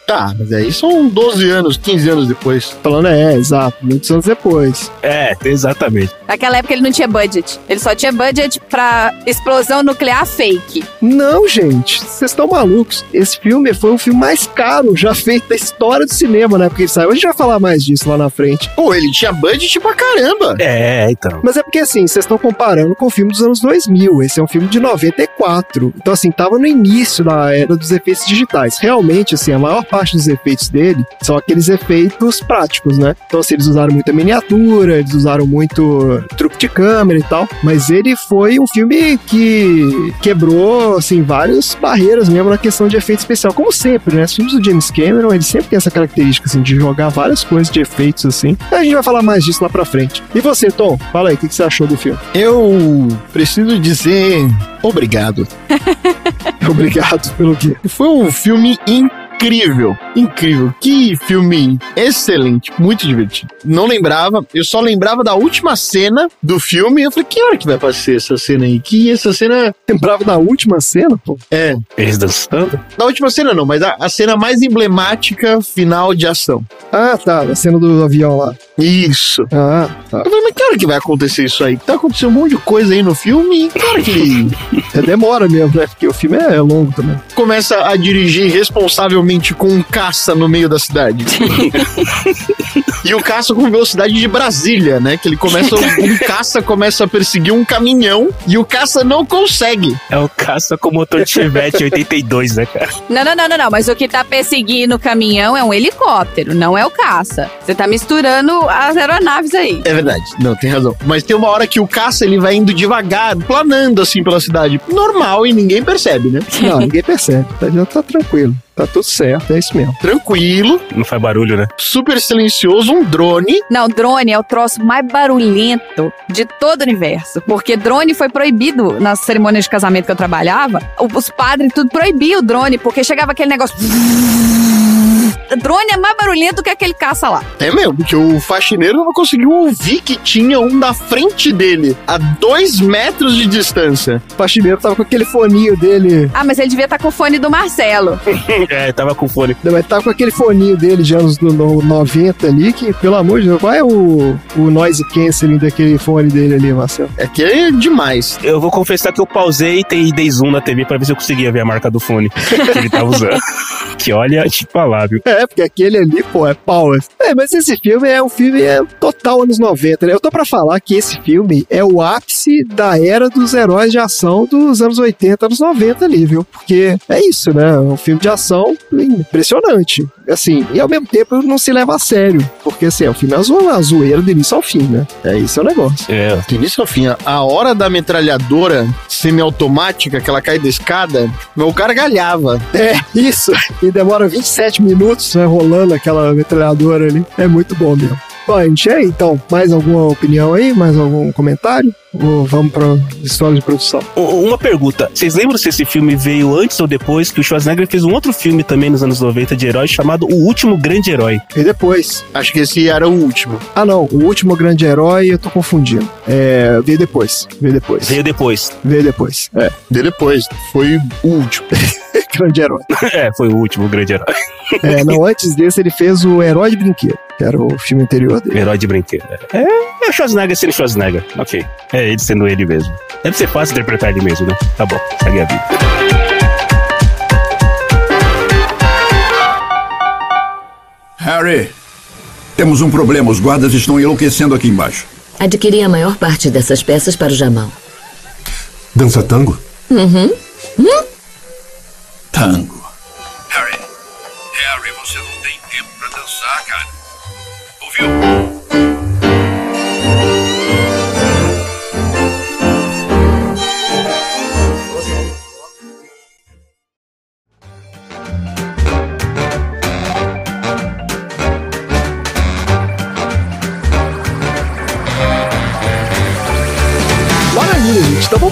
Tá, mas aí são 12 anos, 15 anos depois. Falando é, exato, muitos anos depois. É, exatamente. Naquela época ele não tinha budget. Ele só tinha budget pra explosão nuclear fake. Não, gente, vocês estão malucos. Esse filme foi o filme mais caro já feito da história do cinema, né? Porque ele saiu. A gente vai falar mais disso lá na frente. Pô, ele tinha budget pra caramba. É, então. Mas é porque assim, vocês estão comparando com o filme dos anos 2000. Esse é um filme de 94. Então, assim, tava no início da era dos efeitos digitais. Realmente, assim, a maior parte parte dos efeitos dele são aqueles efeitos práticos, né? Então, assim, eles usaram muita miniatura, eles usaram muito truque de câmera e tal, mas ele foi um filme que quebrou, assim, várias barreiras mesmo na questão de efeito especial, como sempre, né? Os filmes do James Cameron, ele sempre tem essa característica, assim, de jogar várias coisas de efeitos, assim. A gente vai falar mais disso lá pra frente. E você, Tom? Fala aí, o que que você achou do filme? Eu preciso dizer obrigado. Obrigado pelo quê? Foi um filme incrível, incrível. Que filme excelente, muito divertido. Não lembrava, eu só lembrava da última cena do filme. Eu falei, que hora que vai passar essa cena aí? Que essa cena Lembrava da última cena, pô? é. Eles dançando? Da última cena não, mas a, a cena mais emblemática final de ação. Ah, tá, a cena do avião lá. Isso. Ah, tá. Eu falei, mas que hora que vai acontecer isso aí? Tá acontecendo um monte de coisa aí no filme e que É, demora mesmo, né? Porque o filme é longo também. começa a dirigir responsavelmente com um caça no meio da cidade. e o caça com velocidade de Brasília, né? Que ele começa. Um caça começa a perseguir um caminhão e o caça não consegue. É o caça com motor de Chevette 82, né, cara? Não, não, não, não, não. Mas o que tá perseguindo o caminhão é um helicóptero, não é o caça. Você tá misturando as aeronaves aí. É verdade, não, tem razão. Mas tem uma hora que o caça ele vai indo devagar, planando assim pela cidade. Normal e ninguém percebe, né? Não, ninguém percebe. Já tá tranquilo. Tá tudo certo, é isso mesmo. Tranquilo, Não faz barulho, né? super silencioso, um drone. Não, drone é o troço mais barulhento de todo o universo. Porque drone foi proibido nas cerimônias de casamento que eu trabalhava. O- Os padres tudo proibiam o drone, porque chegava aquele negócio. Drone é mais barulhento que aquele caça lá. É mesmo, porque o faxineiro não conseguiu ouvir que tinha um na frente dele, a dois metros de distância. O faxineiro tava com aquele foninho dele. Ah, mas ele devia estar com o fone do Marcelo. É, tava com fone. Não, Mas tava com aquele foninho dele de anos do no- 90 ali, que, pelo amor de Deus, qual é o, o noise canceling daquele fone dele ali, Marcelo? É que é demais. Eu vou confessar que eu pausei e tem dei zoom na TV pra ver se eu conseguia ver a marca do fone que ele tava usando. que olha, te falar, viu? É, porque aquele ali, pô, é power. É, mas esse filme é um filme é, total anos 90, né? Eu tô pra falar que esse filme é o ápice da era dos heróis de ação dos anos 80, anos 90 ali, viu? Porque é isso, né? É um filme de ação impressionante. Assim, e ao mesmo tempo não se leva a sério. Porque, assim, é um filme azul, a zoeira do início ao fim, né? É isso é o negócio. É, Do início ao fim, a- a hora da metralhadora semiautomática que ela cai da escada, meu gargalhava. É, isso. E demora 27 minutos, né, rolando aquela metralhadora ali. É muito bom mesmo. Bom, gente, é, então, mais alguma opinião aí? Mais algum comentário? Ou vamos pra história de produção? Uma pergunta. Vocês lembram se esse filme veio antes ou depois que o Schwarzenegger fez um outro filme também nos anos 90 de herói chamado O Último Grande Herói? E depois? Acho que esse era o último. Ah, não, o último grande herói eu tô confundindo. É, veio depois. Veio depois. Veio depois. Veio depois. É, De depois, foi o último. grande herói. é, foi o último grande herói. É, não, antes desse ele fez o Herói de Brinquedo, que era o filme anterior dele. Herói de brinquedo. É, é o Schwarzenegger sendo Schwarzenegger. Ok. É ele sendo ele mesmo. Deve ser fácil interpretar ele mesmo, né? Tá bom, segue a vida. Harry, temos um problema. Os guardas estão enlouquecendo aqui embaixo. Adquiri a maior parte dessas peças para o Jamal. Dança tango? Uhum. Tango. Harry. Harry, você não tem tempo pra dançar, cara. Ouviu?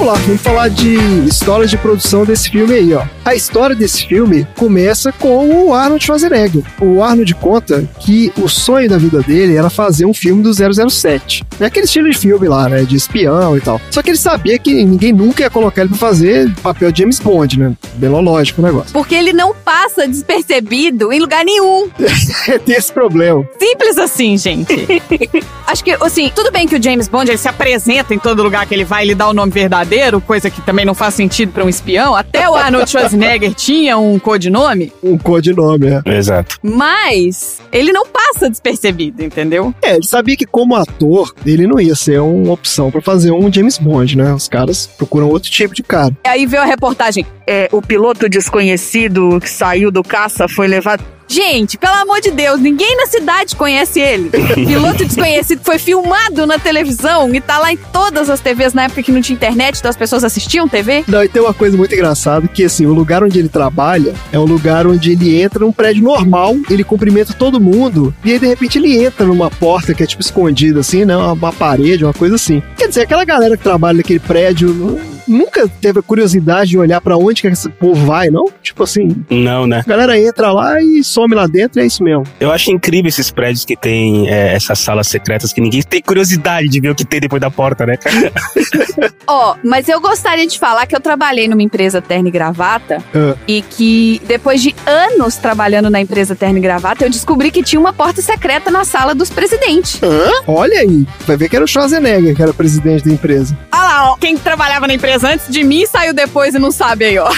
Vamos lá, vamos falar de história de produção desse filme aí, ó. A história desse filme começa com o Arnold Schwarzenegger. O Arnold conta que o sonho da vida dele era fazer um filme do 007. É aquele estilo de filme lá, né, de espião e tal. Só que ele sabia que ninguém nunca ia colocar ele pra fazer papel de James Bond, né? Bem lógico o negócio. Porque ele não passa despercebido em lugar nenhum. Tem esse problema. Simples assim, gente. Acho que, assim, tudo bem que o James Bond ele se apresenta em todo lugar que ele vai, ele dá o nome verdadeiro, coisa que também não faz sentido pra um espião. Até o Arnold Schwarzenegger tinha um codinome, Um codinome, é. Exato. mas ele não passa despercebido, entendeu? É, ele sabia que como ator, ele não ia ser uma opção pra fazer um James Bond, né? Os caras procuram outro tipo de cara. Aí veio a reportagem. É, o piloto desconhecido que saiu do caça foi levado. Gente, pelo amor de Deus, ninguém na cidade conhece ele. Piloto desconhecido foi filmado na televisão e tá lá em todas as TVs na época que não tinha internet, então as pessoas assistiam TV. Não, e tem uma coisa muito engraçada, que assim, o lugar onde ele trabalha é um lugar onde ele entra num prédio normal, ele cumprimenta todo mundo, e aí de repente ele entra numa porta que é tipo escondida assim, né? Uma, uma parede, uma coisa assim. Quer dizer, aquela galera que trabalha naquele prédio nu- nunca teve a curiosidade de olhar pra onde que esse povo vai, não? Tipo assim, Não, né? a galera entra lá e some lá dentro e é isso mesmo. Eu acho incrível esses prédios que tem é, essas salas secretas que ninguém tem curiosidade de ver o que tem depois da porta, né? Ó, mas eu gostaria de falar que eu trabalhei numa empresa terno e gravata Ah. e que depois de anos trabalhando na empresa terno e gravata, eu descobri que tinha uma porta secreta na sala dos presidentes. Olha aí, vai ver que era o Schwarzenegger que era o presidente da empresa. Olha lá, ó, quem trabalhava na empresa antes de mim saiu depois e não sabe aí, ó.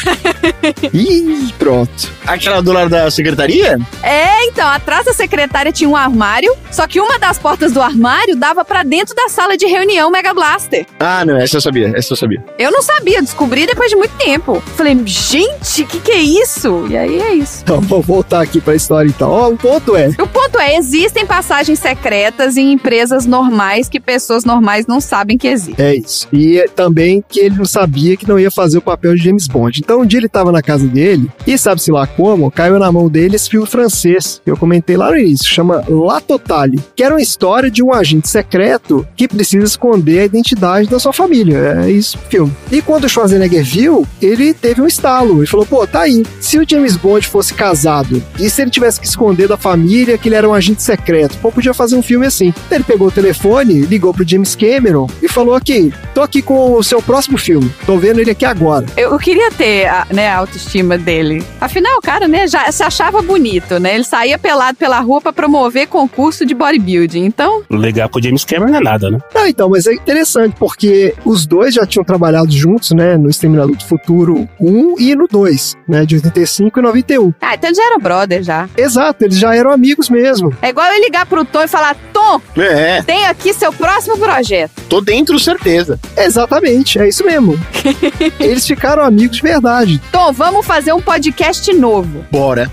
Ih, pronto. Aquela do lado da secretaria? É, então, atrás da secretária tinha um armário, só que uma das portas do armário dava pra dentro da sala de reunião Mega Blaster. Ah, não, essa eu sabia, essa eu sabia. Eu não sabia, descobri depois de muito tempo. Falei, gente, o que, que é isso? E aí é isso. Então, vou voltar aqui pra história então. Ó, o ponto é, O ponto é, existem passagens secretas em empresas normais que pessoas normais não sabem que existem. É isso. E também que ele não sabia que não ia fazer o papel de James Bond. Então um dia ele tava na casa dele e sabe-se lá como, caiu na mão dele esse filme francês que eu comentei lá no início, chama La Totale, que era uma história de um agente secreto que precisa esconder a identidade da sua família. É isso o filme. E quando o Schwarzenegger viu, ele teve um estalo. Ele falou, pô, tá aí. Se o James Bond fosse casado e se ele tivesse que esconder da família que ele era um agente secreto, pô, podia fazer um filme assim. Ele pegou o telefone, ligou pro James Cameron e falou aqui, tô aqui com o seu próximo filme. Tô vendo ele aqui agora. Eu queria ter a, né, a autoestima dele. Afinal, o cara, né, já se achava bonito, né? Ele saía pelado pela rua pra promover concurso de bodybuilding. Então, Legal pro James Cameron não é nada, né? Ah, então, mas é interessante porque os dois já tinham trabalhado juntos, né, no Exterminador do Futuro 1 e no 2, né, de 85 e 91. ah, então já era brother já. Exato, eles já eram amigos mesmo. É igual eu ligar pro Tom e falar: Tom, É, tem aqui seu próximo projeto. tô dentro, certeza. Exatamente, é isso mesmo. eles ficaram amigos de verdade. Tom, vamos fazer um podcast novo. Bora.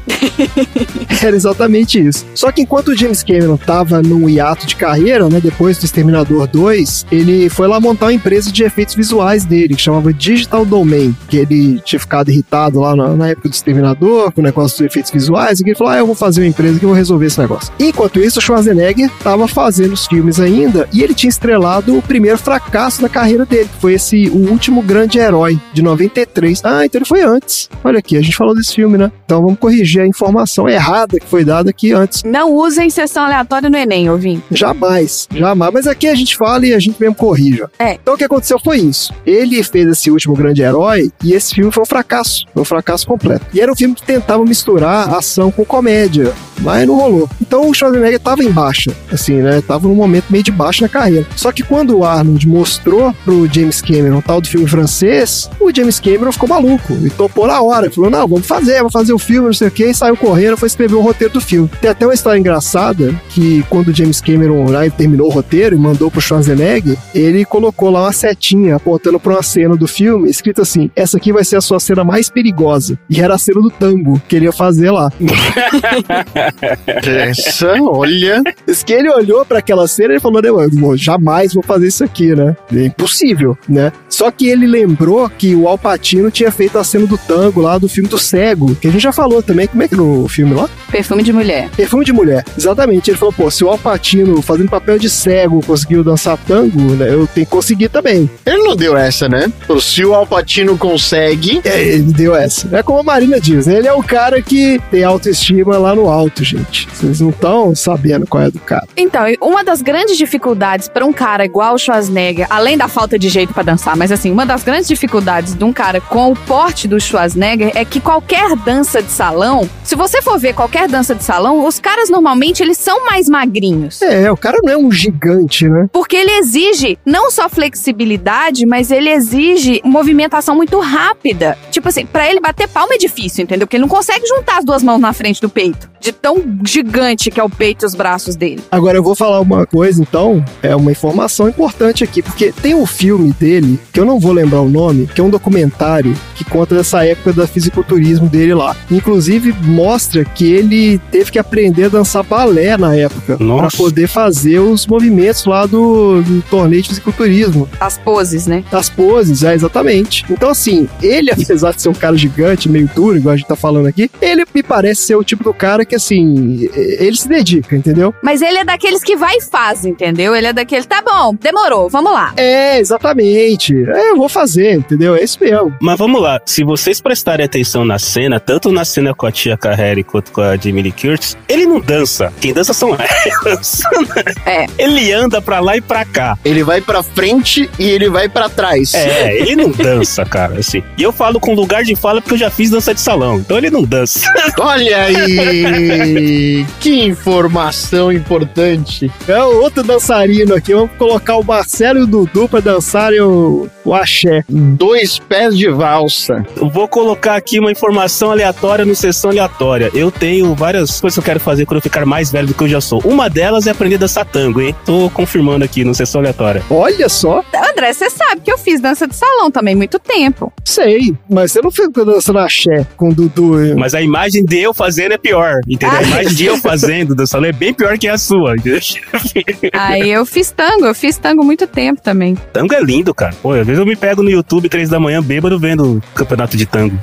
Era exatamente isso. Só que enquanto o James Cameron tava num hiato de carreira, né, depois do Exterminador 2, ele foi lá montar uma empresa de efeitos visuais dele, que chamava Digital Domain, que ele tinha ficado irritado lá na, na época do Exterminador, com o negócio dos efeitos visuais, e que ele falou, ah, eu vou fazer uma empresa que eu vou resolver esse negócio. Enquanto isso, o Schwarzenegger tava fazendo os filmes ainda, e ele tinha estrelado o primeiro fracasso da carreira dele, que foi esse O Último Grande Herói, de 93. Ah, então ele foi antes. Olha aqui, a gente falou desse filme, né? Então vamos corrigir a informação errada que foi dada aqui antes. Não usem sessão aleatória no Enem, ouvinte. Jamais, jamais. Mas aqui a gente fala e a gente mesmo corrige. ó. É. Então o que aconteceu foi isso. Ele fez esse último grande herói e esse filme foi um fracasso. Foi um fracasso completo. E era um filme que tentava misturar ação com comédia, mas não rolou. Então o Schwarzenegger tava em baixa, assim, né? Tava num momento meio de baixa na carreira. Só que quando o Arnold mostrou pro James Cameron o tal do filme francês, o James Cameron ficou maluco e topou na hora. Falou: não, vamos fazer, vamos fazer o filme, não sei o que, e saiu correndo, foi escrever o roteiro do filme. Tem até uma história engraçada que quando o James Cameron lá, terminou o roteiro e mandou pro Schwarzenegger, ele colocou lá uma setinha apontando pra uma cena do filme, escrito assim: essa aqui vai ser a sua cena mais perigosa. E era a cena do tango que ele ia fazer lá. Essa, olha. Diz que ele olhou pra aquela cena e falou: Não, eu jamais vou fazer isso aqui, né? É impossível, né? Só que ele lembrou que o Alpatino tinha feito a cena do tango lá do filme do cego, que a gente já falou também. Como é que é no filme lá? Perfume de mulher. Perfume de mulher. Exatamente. Ele falou: pô, se o Alpatino fazendo papel de cego conseguiu dançar tango, né? Eu tenho que conseguir também. Ele não deu essa, né? Se o Alpatino consegue. É, ele deu essa. É como a Marina diz, né? Ele é o cara que tem autoestima lá no alto, gente. Vocês não estão sabendo qual é do cara. Então, uma das grandes dificuldades pra um cara igual o Schwarzenegger, além da falta de jeito pra dançar, mas assim, uma das grandes dificuldades de um cara com o porte do Schwarzenegger é que qualquer dança de salão, se você for ver qualquer dança de salão, os caras normalmente eles são mais magrinhos. É, o cara não é um gigante, né? Porque ele exige não só flexibilidade, mas ele exige movimentação muito rápida. Tipo assim, pra ele bater palma é difícil, entendeu? Porque ele não consegue juntar as duas mãos na frente do peito. De tão gigante que é o peito e os braços dele. Agora eu vou falar uma coisa, então, é uma informação importante aqui, porque tem um filme dele, que eu não vou lembrar o nome, que é um documentário que conta dessa época da fisiculturismo dele lá. Inclusive, mostra que ele teve que aprender a dançar balé na época. Nossa. Pra poder fazer os movimentos lá do, do torneio de fisiculturismo. As poses, né? As poses, é, exatamente. Então, assim, ele, apesar de ser um cara gigante, meio duro, igual a gente tá falando aqui, ele me parece ser o tipo do cara que, assim, ele se dedica, entendeu? Mas ele é daqueles que vai e faz, entendeu? Ele é daquele, tá bom, demorou, vamos lá. É, exatamente. É, eu vou fazer, entendeu? É isso mesmo. Mas vamos lá, se vocês prestarem atenção na cena, tanto na cena com a tia Carrere quanto com a Jamie Lee Curtis, ele não dança. Quem dança são elas. É. Ele anda pra lá e pra cá. Ele vai pra frente e ele vai pra trás. É, ele não dança, cara, assim. E eu falo com lugar de fala porque eu já fiz dança de salão, então ele não dança. Olha aí! que informação importante. É outro dançarino aqui. Vamos colocar o Marcelo e o Dudu pra dançarem o, o axé. Dois pés de valsa. Vou colocar aqui uma informação aleatória no sessão aleatória. Eu tenho várias coisas que eu quero fazer quando eu ficar mais velho do que eu já sou. Uma delas é aprender a dançar tango, hein? Tô confirmando aqui no sessão aleatória. Olha só, André, você sabe que eu fiz dança de salão também muito tempo. sei, mas você não fica dançando axé com o Dudu. hein? Mas a imagem de eu fazendo é pior, entendeu? A Ah. imagem de eu fazendo do salão é bem pior que a sua? Aí eu fiz tango, eu fiz tango muito tempo também. Tango é lindo, cara. Pô, às vezes eu me pego no YouTube três da manhã bêbado vendo campeonato de tango.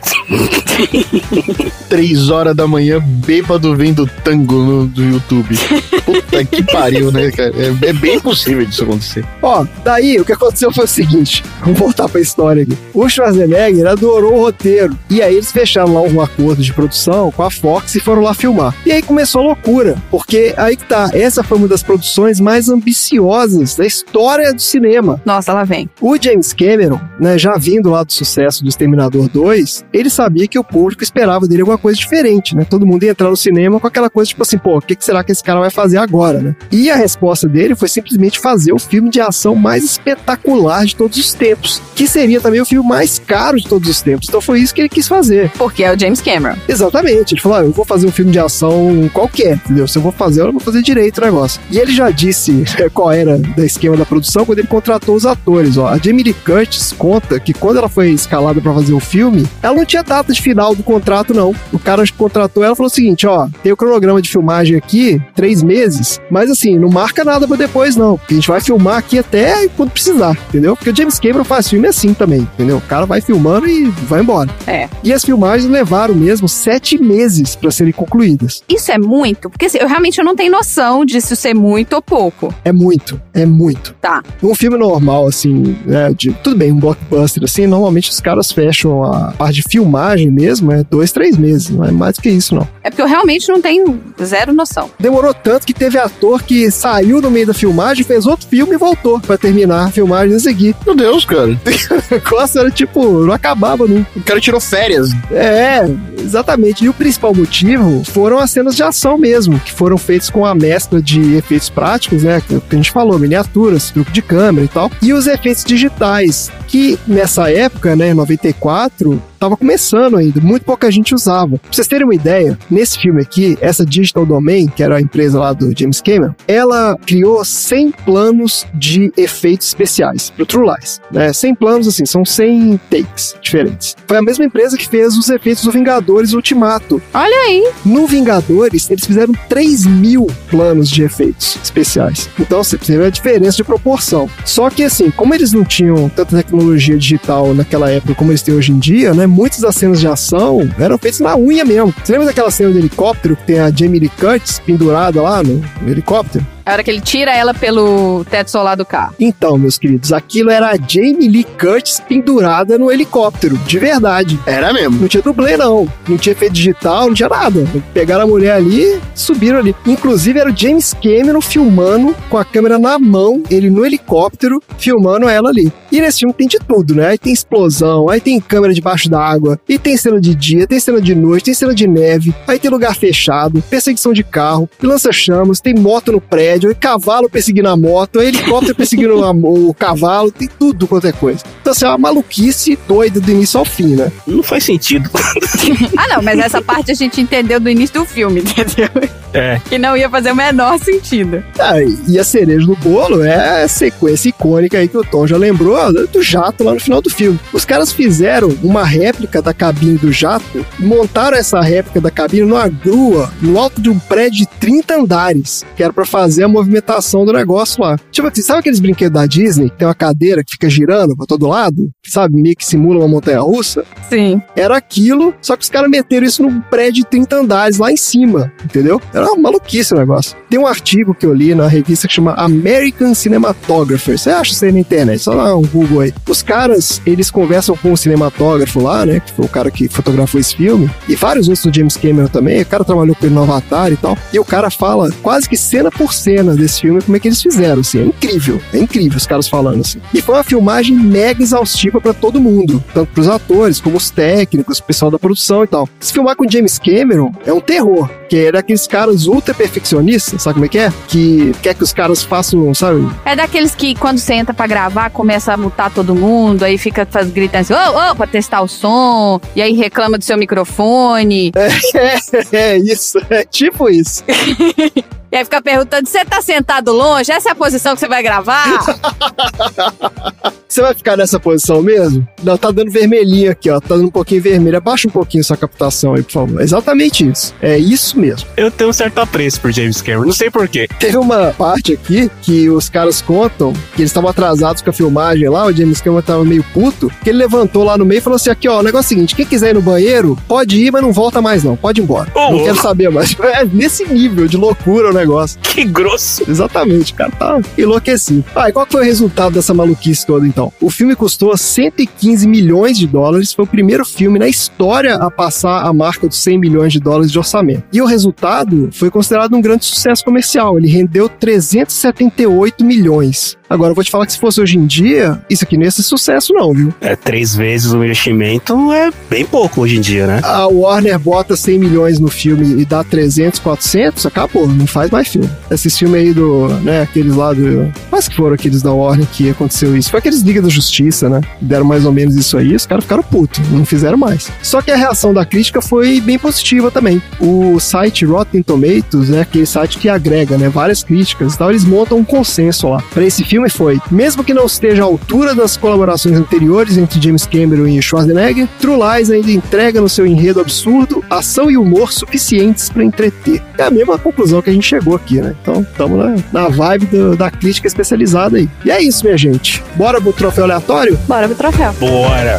Três horas da manhã, bêbado vendo tango no, do YouTube. Puta que pariu, né, cara? É, é bem possível disso acontecer. Ó, daí o que aconteceu foi o seguinte: vamos voltar pra história aqui. O Schwarzenegger adorou o roteiro. E aí eles fecharam lá um acordo de produção com a Fox e foram lá filmar. E aí começou a loucura, porque aí que tá, essa foi uma das produções mais ambiciosas da história do cinema. Nossa, lá vem. O James Cameron, né, já vindo lá do sucesso do Exterminador 2, ele sabia que o público esperava dele alguma coisa diferente, né? Todo mundo ia entrar no cinema com aquela coisa tipo assim, pô, o que, que será que esse cara vai fazer agora, né? E a resposta dele foi simplesmente fazer o filme de ação mais espetacular de todos os tempos, que seria também o filme mais caro de todos os tempos. Então foi isso que ele quis fazer. Porque é o James Cameron. Exatamente. Ele falou: ah, eu vou fazer um filme de ação qualquer, entendeu? Se eu vou fazer, eu vou fazer direito o negócio. E ele já disse qual era da esquema da produção quando ele contratou os atores. Ó. A Jamie Lee Curtis conta que quando ela foi escalada pra fazer o filme, ela não tinha data de final do contrato, não. O cara contratou ela falou o seguinte: ó, tem o cronograma de filmagem aqui, três meses, mas assim, não marca nada pra depois, não. Porque a gente vai filmar aqui até quando precisar, entendeu? Porque o James Cameron faz filme assim também, entendeu? O cara vai filmando e vai embora. É. E as filmagens levaram mesmo sete meses para serem concluídas. Isso é muito? Porque assim, eu realmente não tenho noção de se isso é muito ou pouco. É muito, é muito. Tá. Um filme normal, assim, né, de, tudo bem, um blockbuster, assim, normalmente os caras fecham a parte de filmagem mesmo, é dois, três meses, não é mais do que isso, não. É porque eu realmente não tenho zero noção. Demorou tanto que teve ator que saiu no meio da filmagem, fez outro filme e voltou para terminar a filmagem e seguir. Meu Deus, cara. O negócio era tipo, não acabava nunca. O cara tirou férias. É, exatamente. E o principal motivo foram as cenas de ação mesmo, que foram feitas com a mescla de efeitos práticos, né? Que a gente falou, miniaturas, truque de câmera e tal. E os efeitos digitais, Peace. Que nessa época, né, em 94, tava começando ainda, muito pouca gente usava. Pra vocês terem uma ideia, nesse filme aqui, essa Digital Domain, que era a empresa lá do James Cameron, ela criou 100 planos de efeitos especiais pro True Lies, né? 100 planos, assim, são 100 takes diferentes. Foi a mesma empresa que fez os efeitos do Vingadores Ultimato. Olha aí. No Vingadores, eles fizeram 3 mil planos de efeitos especiais. Então, você vê a diferença de proporção. Só que, assim, como eles não tinham tanta tecnologia digital naquela época como eles têm hoje em dia, né? Muitas das cenas de ação eram feitas na unha mesmo. Você lembra daquela cena do helicóptero que tem a Jamie Lee Curtis pendurada lá no, no helicóptero? A hora que ele tira ela pelo teto solar do carro. Então, meus queridos, aquilo era a Jamie Lee Curtis pendurada no helicóptero, de verdade. Era mesmo. Não tinha dublê, não. Não tinha efeito digital, não tinha nada. Pegaram a mulher ali subiram ali. Inclusive, era o James Cameron filmando com a câmera na mão, ele no helicóptero, filmando ela ali. E nesse filme tem de tudo, né? Aí tem explosão, aí tem câmera debaixo d'água, e tem cena de dia, tem cena de noite, tem cena de neve, aí tem lugar fechado, perseguição de carro, lança-chamas, tem moto no prédio prédio, aí cavalo perseguindo a moto, helicóptero perseguindo a- o cavalo, tem tudo quanto é coisa. Então, assim, é uma maluquice doida do início ao fim, né? Não faz sentido. ah, não, mas essa parte a gente entendeu do início do filme, entendeu? É. Que não ia fazer o menor sentido. Ah, e a cereja do bolo é a sequência icônica aí que o Tom já lembrou do jato lá no final do filme. Os caras fizeram uma réplica da cabine do jato, montaram essa réplica da cabine numa grua no alto de um prédio de 30 andares, que era pra fazer a movimentação do negócio lá. Tipo assim, sabe aqueles brinquedos da Disney que tem uma cadeira que fica girando pra todo lado? Sabe, meio que simula uma montanha russa? Sim. Era aquilo, só que os caras meteram isso num prédio de 30 andares lá em cima, entendeu? Era uma maluquice o negócio. Tem um artigo que eu li na revista que chama American Cinematographer. Você acha isso aí na internet? Só dá um Google aí. Os caras, eles conversam com o cinematógrafo lá, né? Que foi o cara que fotografou esse filme. E vários outros do James Cameron também. O cara trabalhou com ele no Avatar e tal. E o cara fala quase que cena por cena desse filme, como é que eles fizeram, assim. É incrível. É incrível os caras falando, assim. E foi uma filmagem mega exaustiva pra todo mundo. Tanto pros atores, como os técnicos, o pessoal da produção e tal. Se filmar com James Cameron é um terror. Que é daqueles caras ultra perfeccionistas, sabe como é que é? Que quer que os caras façam, sabe? É daqueles que quando você entra pra gravar, começa a mutar todo mundo, aí fica faz, gritando assim, ô, ô, pra testar o som, e aí reclama do seu microfone. É, é isso, é tipo isso. E aí fica perguntando, você tá sentado longe? Essa é a posição que você vai gravar? Você vai ficar nessa posição mesmo? Não, tá dando vermelhinho aqui, ó. Tá dando um pouquinho vermelho. Abaixa um pouquinho sua captação aí, por favor. Exatamente isso. É isso mesmo. Eu tenho um certo apreço por James Cameron, não sei porquê. Teve uma parte aqui que os caras contam que eles estavam atrasados com a filmagem lá, o James Cameron tava meio puto, que ele levantou lá no meio e falou assim: aqui, ó, o negócio é o seguinte: quem quiser ir no banheiro, pode ir, mas não volta mais, não. Pode ir embora. Ô, não quero saber mais. É nesse nível de loucura o negócio. Que grosso. Exatamente, cara tá enlouquecido. Ah, e qual foi o resultado dessa maluquice toda, então? O filme custou 115 milhões de dólares, foi o primeiro filme na história a passar a marca dos 100 milhões de dólares de orçamento. E o resultado foi considerado um grande sucesso comercial, ele rendeu 378 milhões. Agora, eu vou te falar que se fosse hoje em dia, isso aqui não ia ser sucesso não, viu? É, três vezes o investimento é bem pouco hoje em dia, né? A Warner bota 100 milhões no filme e dá 300, 400, acabou, não faz mais filme. Esses filmes aí do, né, aqueles lá do... Quais que foram aqueles da Warner que aconteceu isso? Foi aqueles Liga da Justiça, né? Deram mais ou menos isso aí, os caras ficaram putos, não fizeram mais. Só que a reação da crítica foi bem positiva também. O site Rotten Tomatoes, né, aquele site que agrega, né, várias críticas e tal, eles montam um consenso lá. Pra esse filme foi, mesmo que não esteja à altura das colaborações anteriores entre James Cameron e Schwarzenegger, True Lies ainda entrega no seu enredo absurdo ação e humor suficientes pra entreter. É a mesma conclusão que a gente chegou aqui, né? Então, estamos na, na vibe do- da crítica especializada aí. E é isso, minha gente. Bora pro troféu aleatório? Bora pro troféu. Bora.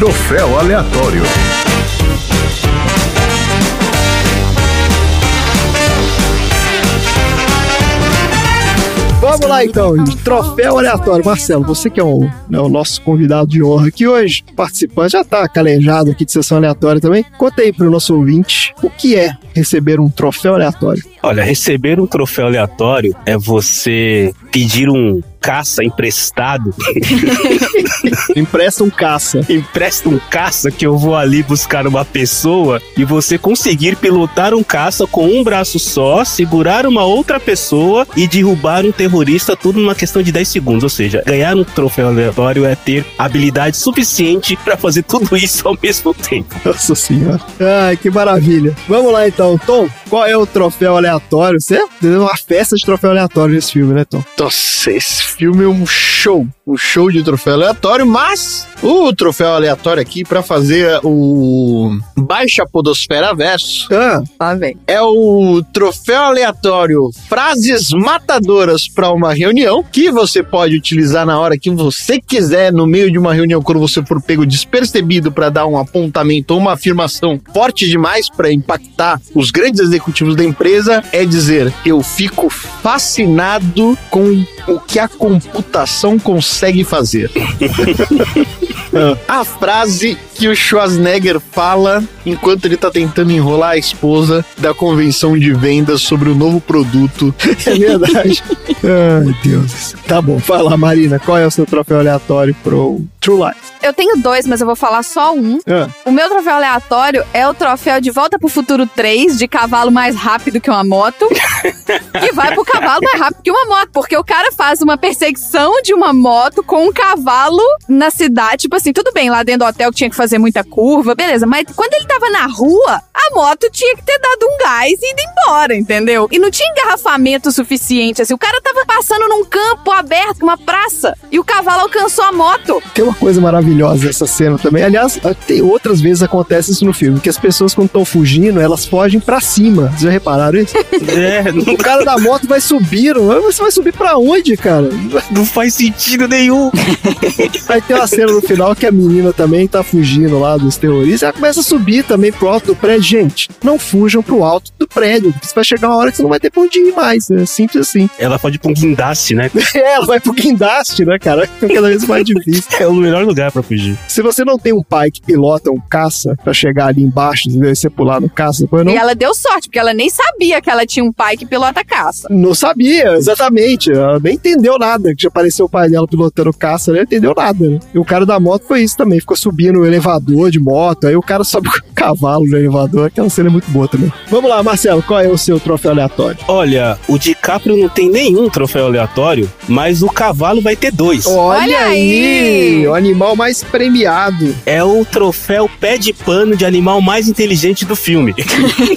Troféu aleatório. Vamos lá então, troféu aleatório. Marcelo, você que é o, né, o nosso convidado de honra aqui hoje, participante, já tá calejado aqui de sessão aleatória também. Conta aí pro nosso ouvinte o que é receber um troféu aleatório. Olha, receber um troféu aleatório é você pedir um caça emprestado. Empresta um caça. Empresta um caça que eu vou ali buscar uma pessoa e você conseguir pilotar um caça com um braço só, segurar uma outra pessoa e derrubar um terrorista tudo numa questão de 10 segundos. Ou seja, ganhar um troféu aleatório é ter habilidade suficiente para fazer tudo isso ao mesmo tempo. Nossa senhora. Ai, que maravilha. Vamos lá então, Tom. Qual é o troféu aleatório? Você deu uma festa de troféu aleatório nesse filme, né, Tom? Nossa, esse filme um show. Um show de troféu aleatório, mas o troféu aleatório aqui pra fazer o Baixa Podosfera Verso Ah, vem. é o troféu aleatório Frases Matadoras pra uma reunião que você pode utilizar na hora que você quiser, no meio de uma reunião, quando você for pego despercebido pra dar um apontamento ou uma afirmação forte demais pra impactar os grandes executivos da empresa, é dizer: Eu fico fascinado com o que a computação consegue fazer. A frase que o Schwarzenegger fala enquanto ele tá tentando enrolar a esposa da convenção de vendas sobre o novo produto. É verdade. Ai, Deus. Tá bom, fala, Marina, qual é o seu troféu aleatório pro True Lies? Eu tenho dois, mas eu vou falar só um. Ah, O meu troféu aleatório é o troféu de Volta pro Futuro 3, de cavalo mais rápido que uma moto. que vai pro cavalo mais rápido que uma moto. Porque o cara faz uma perseguição de uma moto com um cavalo na cidade. Tipo assim, tudo bem, lá dentro do hotel que tinha que fazer muita curva, beleza. Mas quando ele tava na rua, a moto tinha que ter dado um gás e ido embora, entendeu? E não tinha engarrafamento suficiente. Assim, o cara tava passando num campo aberto, uma praça, e o cavalo alcançou a moto. tem uma coisa maravilhosa nessa cena também. Aliás, tem outras vezes acontece isso no filme, que as pessoas quando estão fugindo, elas fogem pra cima. Vocês já repararam isso? É, não, O cara da moto vai subindo. mas Você vai subir pra onde, cara? não faz sentido nenhum. Aí tem uma cena no final que a menina também tá fugindo lá dos terroristas. Ela começa a subir também pro alto do prédio. Gente, não fujam pro alto do prédio. porque Você vai chegar uma hora que você não vai ter pra onde ir mais. É simples assim. Ela pode ir pra um guindaste, né? É, ela vai pro guindaste, né, cara? Cada vez mais difícil. É o melhor lugar pra fugir. Se você não tem um pai que pilota um caça pra chegar ali embaixo, entendeu? E você pular no caça, depois não. E ela deu sorte, porque ela nem sabia que ela tinha um pai que pilota caça. Não sabia, exatamente. Ela nem entendeu nada. Que já apareceu o pai dela pilotando caça, ela não entendeu nada, né? E o cara da moto foi isso também. Ficou subindo o elevador de moto. Aí o cara sobe com o cavalo no elevador. Aquela cena é muito boa também. Vamos lá, Marcelo, qual é o seu troféu aleatório? Olha, o DiCaprio não tem nenhum troféu aleatório, mas o cavalo vai ter dois. Olha aí! O animal mais premiado. É o troféu pé de pano de animal mais inteligente do filme.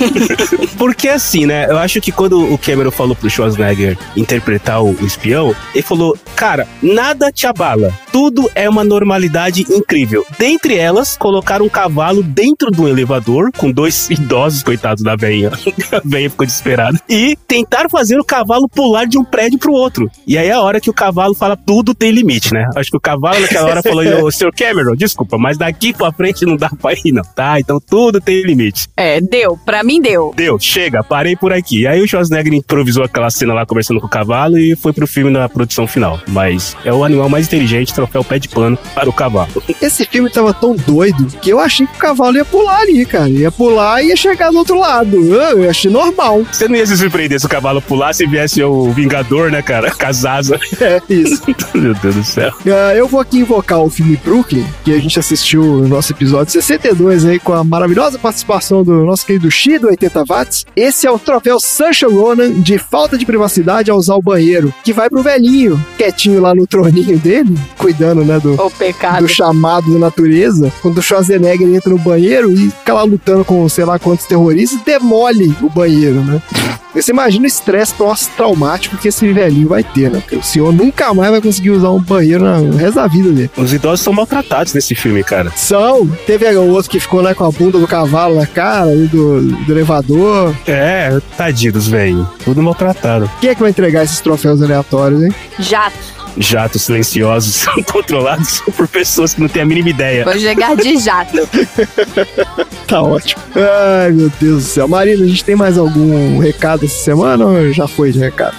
Porque assim, né? Eu acho que quando o Cameron falou pro Schwarzenegger interpretar o, espião, ele falou: Cara, nada te abala. Tudo é uma normalidade incrível. Dentre elas, colocar um cavalo dentro do elevador, com dois idosos, coitados da velhinha. a velha ficou desesperada. E tentar fazer o cavalo pular de um prédio pro outro. E aí é a hora que o cavalo fala: Tudo tem limite, né? Acho que o cavalo naquela hora falou: Sr. Cameron, desculpa, mas daqui pra frente não dá pra ir, não. Tá? Então tudo tem limite. É, deu. Pra mim deu. Deu, chega, parei por aqui. E aí o Schwarzenegger improvisou aquela cena lá conversando com o cavalo e foi pro filme na produção final. Mas é o animal mais inteligente, troféu pé de pano para o cavalo. Esse filme tava tão doido que eu achei que o cavalo ia pular ali, cara. Ia pular e ia chegar do outro lado. Eu, eu achei normal. Você não ia se surpreender se o cavalo pulasse e viesse o Vingador, né, cara? Asas. É, isso. Meu Deus do céu. Ah, eu vou aqui invocar o filme Brooklyn, que a gente assistiu no nosso episódio 62 aí, com a maravilhosa participação do nosso querido Xi, do 80 Watts. Esse é o troféu Saoirse Ronan de falta de privacidade ao usar o banheiro, que vai pro velhinho, quietinho lá no troninho dele, cuidando, né, do, O pecado. do chamado da natureza, quando o Schwarzenegger entra no banheiro e fica lá lutando com sei lá quantos terroristas, demole o banheiro, né? Você imagina o estresse pós-traumático que esse velhinho vai ter, né? Porque o senhor nunca mais vai conseguir usar um banheiro no resto da vida dele. Os idosos são maltratados nesse filme, cara. São, teve o outro que ficou lá com a bunda do cavalo na cara, ali do, do elevador. É, tadinhos, velho. Tudo maltratado. Quem é que vai entregar esses troféus aleatórios, hein? Jato. Jatos silenciosos, controlados por pessoas que não têm a mínima ideia. Vou chegar de jato. Tá ótimo. Ai, meu Deus do céu. Marina, a gente tem mais algum recado essa semana ou já foi de recado?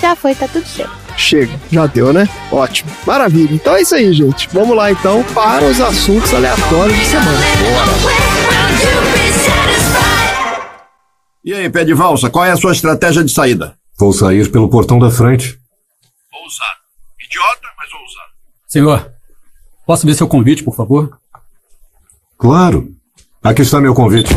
Já foi, tá tudo certo. Chega, já deu, né? Ótimo. Maravilha. Então é isso aí, gente. Vamos lá então para os assuntos aleatórios de semana. E aí, pé de valsa, qual é a sua estratégia de saída? Vou sair pelo portão da frente. Ousado. Idiota, mas ousado. Senhor, posso ver seu convite, por favor? Claro. Aqui está meu convite.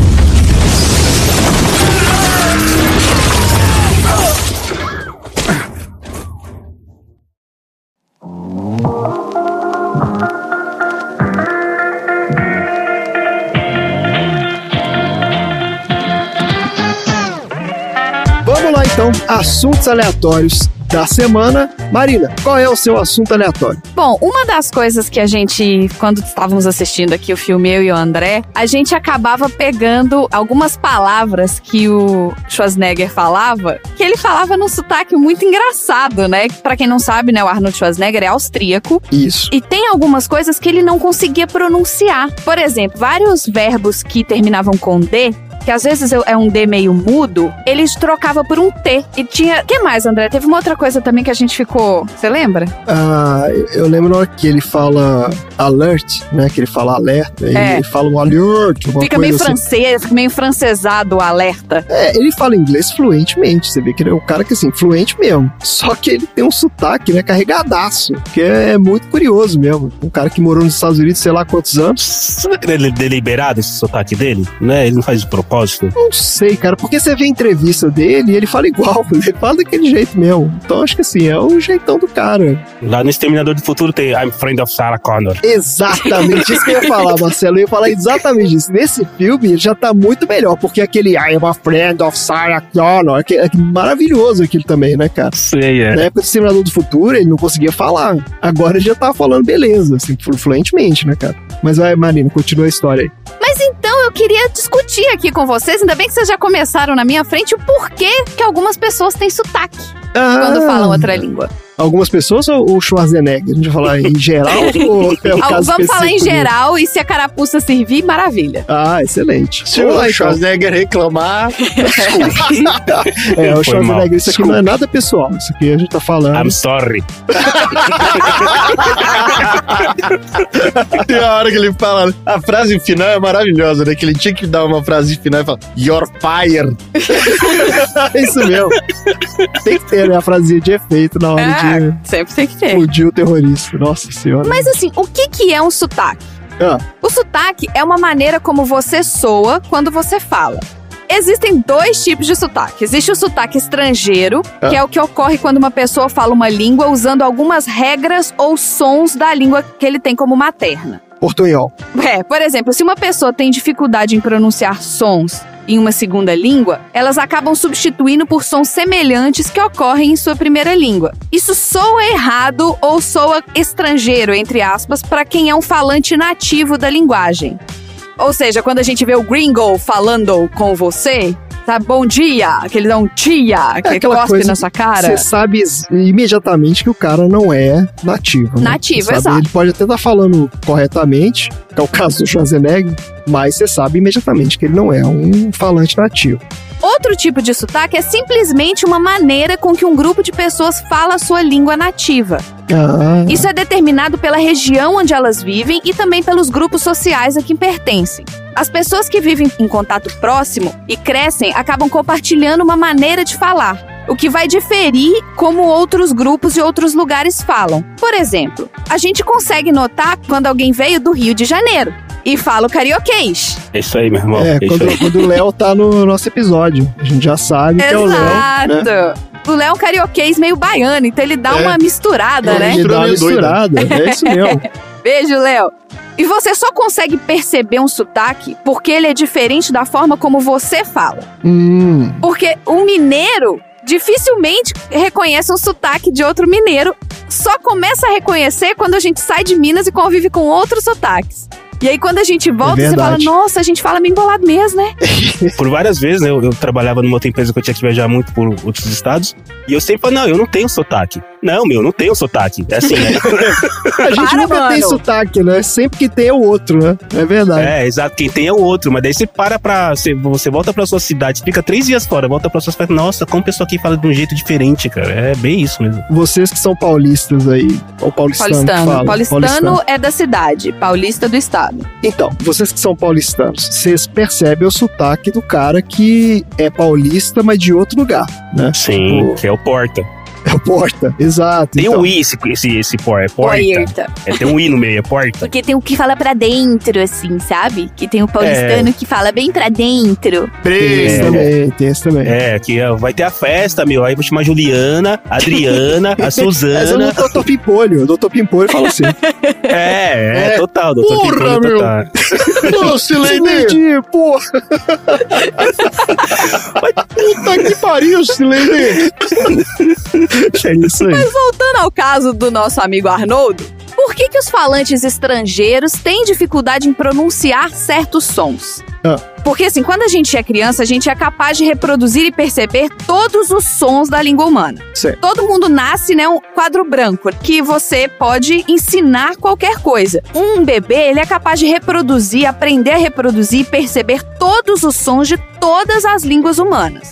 Assuntos aleatórios da semana. Marina, qual é o seu assunto aleatório? Bom, uma das coisas que a gente, quando estávamos assistindo aqui o filme, eu e o André, a gente acabava pegando algumas palavras que o Schwarzenegger falava, que ele falava num sotaque muito engraçado, né? Pra quem não sabe, né, o Arnold Schwarzenegger é austríaco. Isso. E tem algumas coisas que ele não conseguia pronunciar. Por exemplo, vários verbos que terminavam com D, que às vezes eu- é um D meio mudo, ele trocava por um T. E tinha. que mais, André? Teve uma outra coisa também que a gente ficou. Você lembra? Ah, eu lembro na hora que ele fala alert, né? Que ele fala alerta. e É. Ele fala um alert, uma Fica coisa meio assim. francês, meio francesado o alerta. É, ele fala inglês fluentemente. Você vê que ele é um cara que, assim, fluente mesmo. Só que ele tem um sotaque, né, carregadaço. Que é muito curioso mesmo. Um cara que morou nos Estados Unidos, sei lá quantos anos. Será que ele é deliberado esse sotaque dele? Né? Ele não faz de propósito? Não sei, cara, porque você vê a entrevista dele e ele fala igual. Ele fala daquele jeito mesmo. Então acho que, assim, é o jeitão do cara. Lá no Exterminador do Futuro tem I'm friend of Sarah Connor. Exatamente isso que eu ia falar, Marcelo. Eu ia falar exatamente isso. Nesse filme, ele já tá muito melhor, porque aquele I am a friend of Sarah Connor, que é maravilhoso aquilo também, né, cara? Sei, é. Na época do Exterminador do Futuro, ele não conseguia falar. Agora ele já tá falando beleza, assim, flu- fluentemente, né, cara? Mas vai, Marina, continua a história aí. Mas então eu queria discutir aqui com vocês, ainda bem que vocês já começaram na minha frente, o porquê que algumas pessoas têm sotaque quando Ah, falam outra língua. Algumas pessoas ou o Schwarzenegger? A gente vai falar em geral ou é o caso Vamos falar em geral e se a carapuça servir, maravilha. Ah, excelente. Se Vamos lá, o então. Schwarzenegger reclamar, É, o Foi Schwarzenegger, mal. isso aqui não é nada pessoal. Isso aqui a gente tá falando. I'm sorry. tem a hora que ele fala. A frase final é maravilhosa, né? Que ele tinha que dar uma frase final e falar: Your fire. É isso mesmo. Tem que ter, né? A frasinha de efeito na hora de sempre tem que ter. explodir o terrorista. Nossa senhora. Mas assim, o que, que é um sotaque? Ah, O sotaque é uma maneira como você soa quando você fala. Existem dois tipos de sotaque. Existe o sotaque estrangeiro, Ah. que é o que ocorre quando uma pessoa fala uma língua usando algumas regras ou sons da língua que ele tem como materna. portunhol. É, por exemplo, se uma pessoa tem dificuldade em pronunciar sons em uma segunda língua, elas acabam substituindo por sons semelhantes que ocorrem em sua primeira língua. Isso soa errado ou soa estrangeiro, entre aspas, para quem é um falante nativo da linguagem. Ou seja, quando a gente vê o gringo falando com você, sabe, bom dia, que ele dá um tia, que É cospe coisa na sua cara. Você sabe imediatamente que o cara não é nativo. né? Nativo, sabe, exato. Ele pode até estar falando corretamente, que é o caso do Schwarzenegger, mas você sabe imediatamente que ele não é um falante nativo. Outro tipo de sotaque é simplesmente uma maneira com que um grupo de pessoas fala a sua língua nativa. Ah, Isso é determinado pela região onde elas vivem e também pelos grupos sociais a que pertencem. As pessoas que vivem em contato próximo e crescem acabam compartilhando uma maneira de falar, o que vai diferir como outros grupos e outros lugares falam. Por exemplo, a gente consegue notar quando alguém veio do Rio de Janeiro e fala o carioquês. É isso aí, meu irmão. é, É, quando, quando o Léo tá no nosso episódio. A gente já sabe que é o Léo. Exato. Né? O Léo é um carioquês meio baiano, então ele dá É. uma misturada, né? Ele dá uma misturada. É isso mesmo. Beijo, Léo. E você só consegue perceber um sotaque porque ele é diferente da forma como você fala. hum, Porque o mineiro dificilmente reconhece um sotaque de outro mineiro. Só começa a reconhecer quando a gente sai de Minas e convive com outros sotaques. E aí, quando a gente volta, você fala. Nossa, a gente fala meio embolado mesmo, né? Por várias vezes, né, eu, eu trabalhava numa outra empresa que eu tinha que viajar muito por outros estados. E eu sempre falo, não, eu não tenho sotaque. Não, meu, eu não tenho sotaque. É assim, né? A gente Para, nunca tem mano. sotaque, né? Sempre que tem é o outro, né? É verdade. é, exato. Quem tem é o outro. Mas daí você para pra. Você, você volta pra sua cidade, fica três dias fora, volta pra sua cidade. Nossa, como a pessoa aqui fala de um jeito diferente, cara. É bem isso mesmo. Vocês que são paulistas aí, ou paulistano, que Paulistano. fala. Paulistano é da cidade, paulista do estado. Então, vocês que são paulistanos, vocês percebem o sotaque do cara que é paulista, mas de outro lugar, né? Sim, Pô. que é o Porta. É Porta, exato. Tem então. um I esse, esse, esse por, é Porta. Poirta. É, tem um I no meio, é Porta. Porque tem o que fala pra dentro, assim, sabe? Que tem o paulistano que fala bem pra dentro. Tem esse É. também, tem esse também. É, que vai ter a festa, meu. Aí vou chamar a Juliana, a Adriana, a Mas é o Suzana. Doutor Pimpolho. O Doutor Pimpolho fala assim. É, é, É. total, doutor Porra, Pimpolho, meu. total. Silene! Sileidi, porra. Puta que pariu, Silene! É isso aí. Voltando ao caso do nosso amigo Arnoldo, por que, que os falantes estrangeiros têm dificuldade em pronunciar certos sons? Ah. Porque assim, quando a gente é criança, a gente é capaz de reproduzir e perceber todos os sons da língua humana. Certo. Todo mundo nasce, né, um quadro branco, que você pode ensinar qualquer coisa. Um bebê, ele é capaz de reproduzir, aprender a reproduzir e perceber todos os sons de todas as línguas humanas.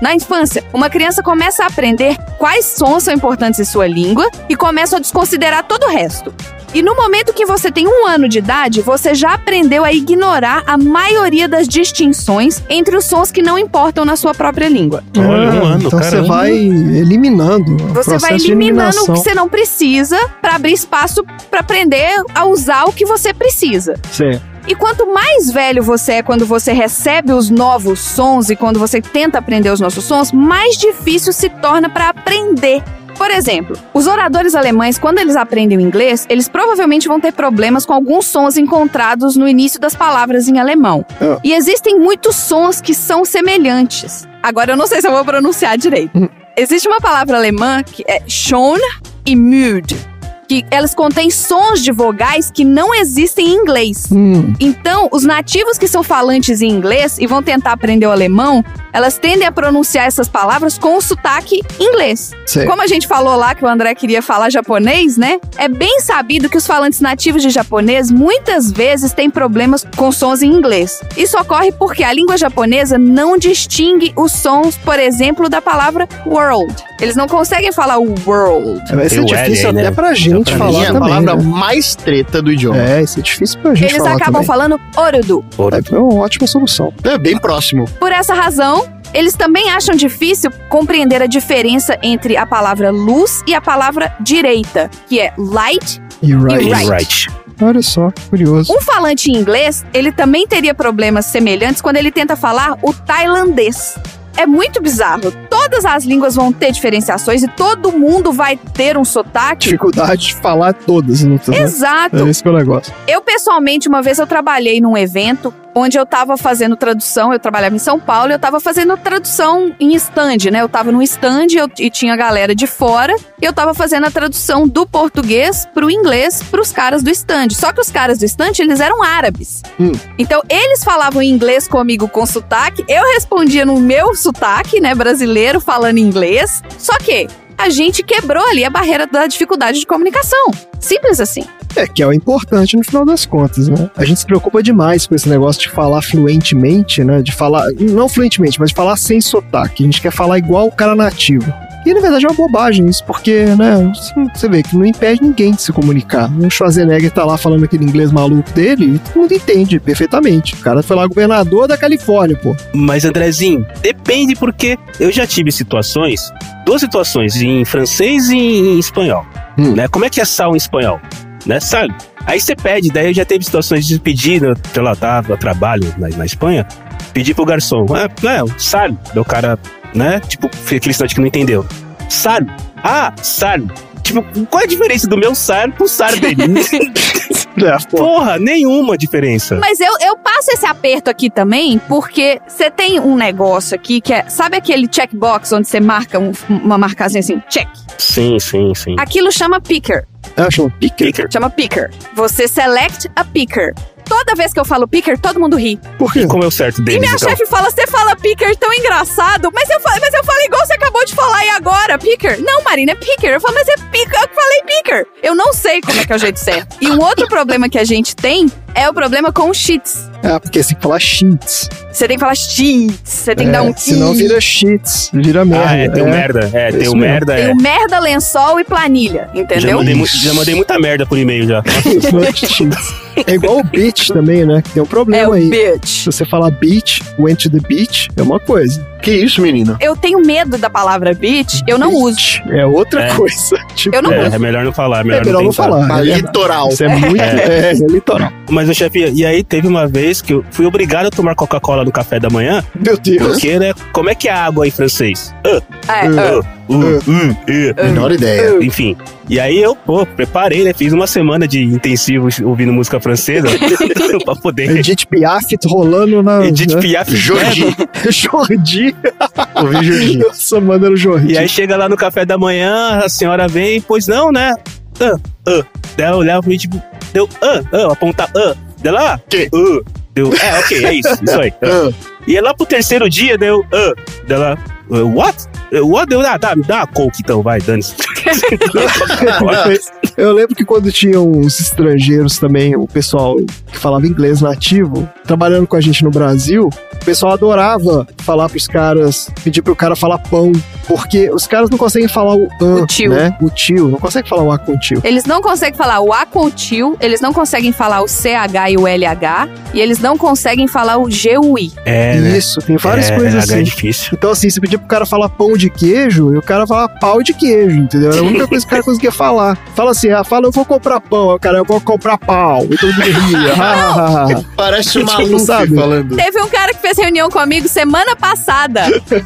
Na infância, uma criança começa a aprender quais sons são importantes em sua língua e começa a desconsiderar todo o resto. E no momento que você tem um ano de idade, você já aprendeu a ignorar a maioria das distinções entre os sons que não importam na sua própria língua. Olha, um Ah, ano, então você caramba. vai eliminando o Você vai eliminando o que você não precisa para abrir espaço para aprender a usar o que você precisa. Certo. E quanto mais velho você é quando você recebe os novos sons e quando você tenta aprender os nossos sons, mais difícil se torna para aprender. Por exemplo, os oradores alemães, quando eles aprendem o inglês, eles provavelmente vão ter problemas com alguns sons encontrados no início das palavras em alemão. Ah. E existem muitos sons que são semelhantes. Agora, eu não sei se eu vou pronunciar direito. Existe uma palavra alemã que é schon e müde, que elas contêm sons de vogais que não existem em inglês. Hum, Então, os nativos que são falantes em inglês e vão tentar aprender o alemão, elas tendem a pronunciar essas palavras com o sotaque inglês. certo. Como a gente falou lá que o André queria falar japonês, né? É bem sabido que os falantes nativos de japonês muitas vezes têm problemas com sons em inglês. Isso ocorre porque a língua japonesa não distingue os sons, por exemplo, da palavra world. Eles não conseguem falar o world. Vai ser o difícil L aí, até né? pra gente pra falar Minha também, palavra né? mais treta do idioma. É, isso é difícil pra gente Eles falar acabam também. falando orudu. Ora, É uma ótima solução. É bem próximo. Por essa razão, eles também acham difícil compreender a diferença entre a palavra luz e a palavra direita, que é light. E right. right. right. Olha só, curioso. Um falante em inglês, ele também teria problemas semelhantes quando ele tenta falar o tailandês. É muito bizarro. Todas as línguas vão ter diferenciações e todo mundo vai ter um sotaque. Dificuldade de falar todas, não tá? Exato. É esse que é o negócio. Eu, pessoalmente, uma vez eu trabalhei num evento onde eu tava fazendo tradução, eu trabalhava em São Paulo, eu tava fazendo tradução em stand, né? Eu tava num stand eu- e tinha galera de fora, e eu tava fazendo a tradução do português pro inglês pros caras do stand. Só que os caras do stand, eles eram árabes. Hum. Então, eles falavam inglês comigo com sotaque, eu respondia no meu sotaque, né, brasileiro, falando inglês. Só que a gente quebrou ali a barreira da dificuldade de comunicação. Simples assim. É, que é o importante no final das contas, né? A gente se preocupa demais com esse negócio de falar fluentemente, né? De falar, não fluentemente, mas de falar sem sotaque. A gente quer falar igual o cara nativo. E na verdade é uma bobagem isso, porque, né, você vê que não impede ninguém de se comunicar. O Schwarzenegger tá lá falando aquele inglês maluco dele e todo mundo entende perfeitamente. O cara foi lá governador da Califórnia, pô. Mas, Andrezinho, depende porque eu já tive situações, duas situações, em francês e em espanhol. Hum. Né? Como é que é sal em espanhol? Né? Sabe? Aí você pede, daí já teve situações de pedir, né, sei lá, tava, trabalho na, na Espanha, pedir pro garçom, ah, não, sabe? O cara, né? Tipo, aquele instante que não entendeu. Sabe? Ah, sabe? Tipo, qual é a diferença do meu SAR pro SAR dele? É. Porra, nenhuma diferença. Mas eu, eu passo esse aperto aqui também, porque você tem um negócio aqui que é. Sabe aquele checkbox onde você marca um- uma marcazinha assim, check? Sim, sim, sim. Aquilo chama picker. É, chama picker. Chama picker. Você select a picker. Toda vez que eu falo picker, todo mundo ri. Por quê? Como é o certo E deles, minha então? chefe fala: você fala picker tão engraçado, mas eu, falo, mas eu falei igual você acabou de falar aí agora, picker. Não, Marina, é picker. Eu falo, mas é picker, eu falei picker. Eu não sei como é que é o jeito certo. E um outro problema que a gente tem é o problema com cheats. É, porque você tem que falar sheets. Você tem que falar cheats, você tem que É, dar um Senão i. vira sheets, vira merda. Ah, é, tem o merda. É, tem Isso o merda. Tem É. o merda, lençol e planilha, Já entendeu? mandei, mu- já mandei muita merda por e-mail já. É igual o beach também, né? Tem um É problema o aí. bitch. Se você falar beach, went to the beach, é uma coisa. Que isso, menina? Eu tenho medo da palavra bitch, eu não uso. É outra É. coisa. Tipo, Eu não É, uso. é melhor não falar, é é melhor, melhor não não falar. Pra é litoral. Isso é muito. É, é litoral. Mas, o chefe, e aí teve uma vez que eu fui obrigado a tomar Coca-Cola no café da manhã, Meu Deus. porque, né, como é que é água em francês? Ah, É, Uh. uh, uh, uh, uh. Menor ideia. Enfim. E aí eu, pô, preparei, né? Fiz uma semana de intensivo ouvindo música francesa pra poder. Edith Piaf rolando na. Edith né? Piaf. Jordi. Jordi. Ouvi Jordi. Nossa, mano, era o Jordi. E aí chega lá no café da manhã, a senhora vem, pois não, né? Ah, ah. Daí ela olhava pra mim, tipo, deu, ah, ah, apontar, ah. Dela, ah, Que? ah. Deu, é, ok, é isso, isso aí. Ah. E é lá pro terceiro dia, deu, ah, dela, uh, what? Uh, What? Deu, ah, dá, me dá uma coke então, vai, dane-se. Eu lembro que quando tinham uns estrangeiros também, o pessoal que falava inglês nativo, trabalhando com a gente no Brasil, o pessoal adorava falar pros caras, pedir pro cara falar pão, porque os caras não conseguem falar o an, O tio. né? O tio, não consegue falar o a com o tio. Eles não conseguem falar o A com o tio, eles não conseguem falar o CH e o LH, e eles não conseguem falar o G o I. É, né? Isso, tem várias é, coisas é assim. difícil. Então, assim, você pedir pro cara falar pão de queijo, e o cara fala pau de queijo, entendeu? Era a única coisa que o cara conseguia falar. Fala assim, ah, fala, eu vou comprar pão. O cara, eu vou comprar pau. E todo mundo ria. Parece o Tipo, maluco sabe? falando. Teve um cara que fez reunião comigo semana passada,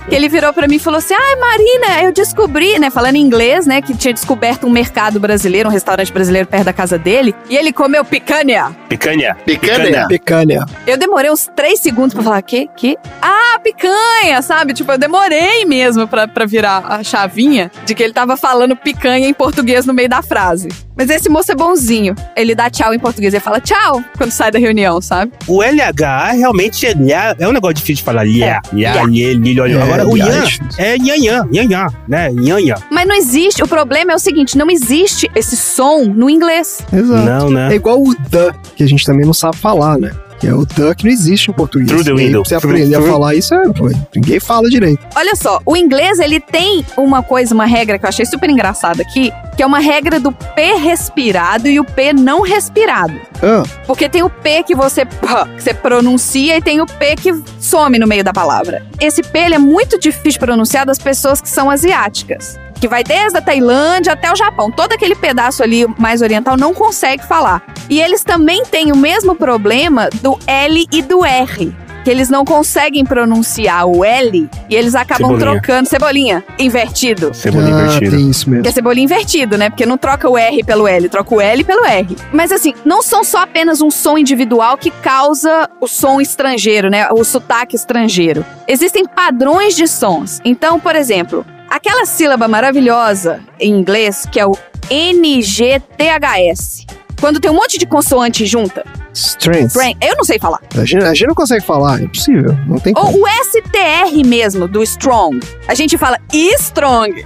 que ele virou pra mim e falou assim: Ai, Marina, eu descobri, né, falando em inglês, né, que tinha descoberto um mercado brasileiro, um restaurante brasileiro perto da casa dele, e ele comeu picanha. Picanha. Picanha. Picanha. Eu demorei uns três segundos pra falar, que? Que? Ah, picanha, sabe? Tipo, eu demorei mesmo pra, pra virar a chavinha de que ele tava falando picanha em português no meio da frase. Mas esse moço é bonzinho. Ele dá tchau em português. Ele fala tchau quando sai da reunião, sabe? O LH realmente é, lhá- é um negócio difícil de falar. Lhá, lhá, lhê, lhê, lhê. É, Agora o lhá é Ian difícil. é nhanhã, nhanhã, né? Nhanhã. Mas não existe. O problema é o seguinte: não existe esse som no inglês. Exato. Não, né? É igual o the, que a gente também não sabe falar, né? Que é o que não existe em português. Through the aí, window. pra você aprender a falar isso, é, pô, ninguém fala direito. Olha só, o inglês ele tem uma coisa, uma regra que eu achei super engraçada aqui, que é uma regra do P respirado e o P não respirado. Ah, Porque tem o P que você, que você pronuncia e tem o P que some no meio da palavra. Esse P ele é muito difícil de pronunciar das pessoas que são asiáticas. Que vai desde a Tailândia até o Japão. Todo aquele pedaço ali mais oriental não consegue falar. E eles também têm o mesmo problema do L e do R. Que eles não conseguem pronunciar o L e eles acabam Cebolinha. trocando. Cebolinha, invertido. Cebola ah, invertida. tem isso mesmo. Que é cebolinha invertido, né? Porque não troca o R pelo L, troca o L pelo R. Mas assim, não são só apenas um som individual que causa o som estrangeiro, né? O sotaque estrangeiro. Existem padrões de sons. Então, por exemplo, aquela sílaba maravilhosa em inglês que é o NGTHS. Quando tem um monte de consoante junta. Strength. Brain, eu não sei falar. A gente, a gente não consegue falar, é impossível. Não tem como. Ou o STR mesmo, do strong. A gente fala strong.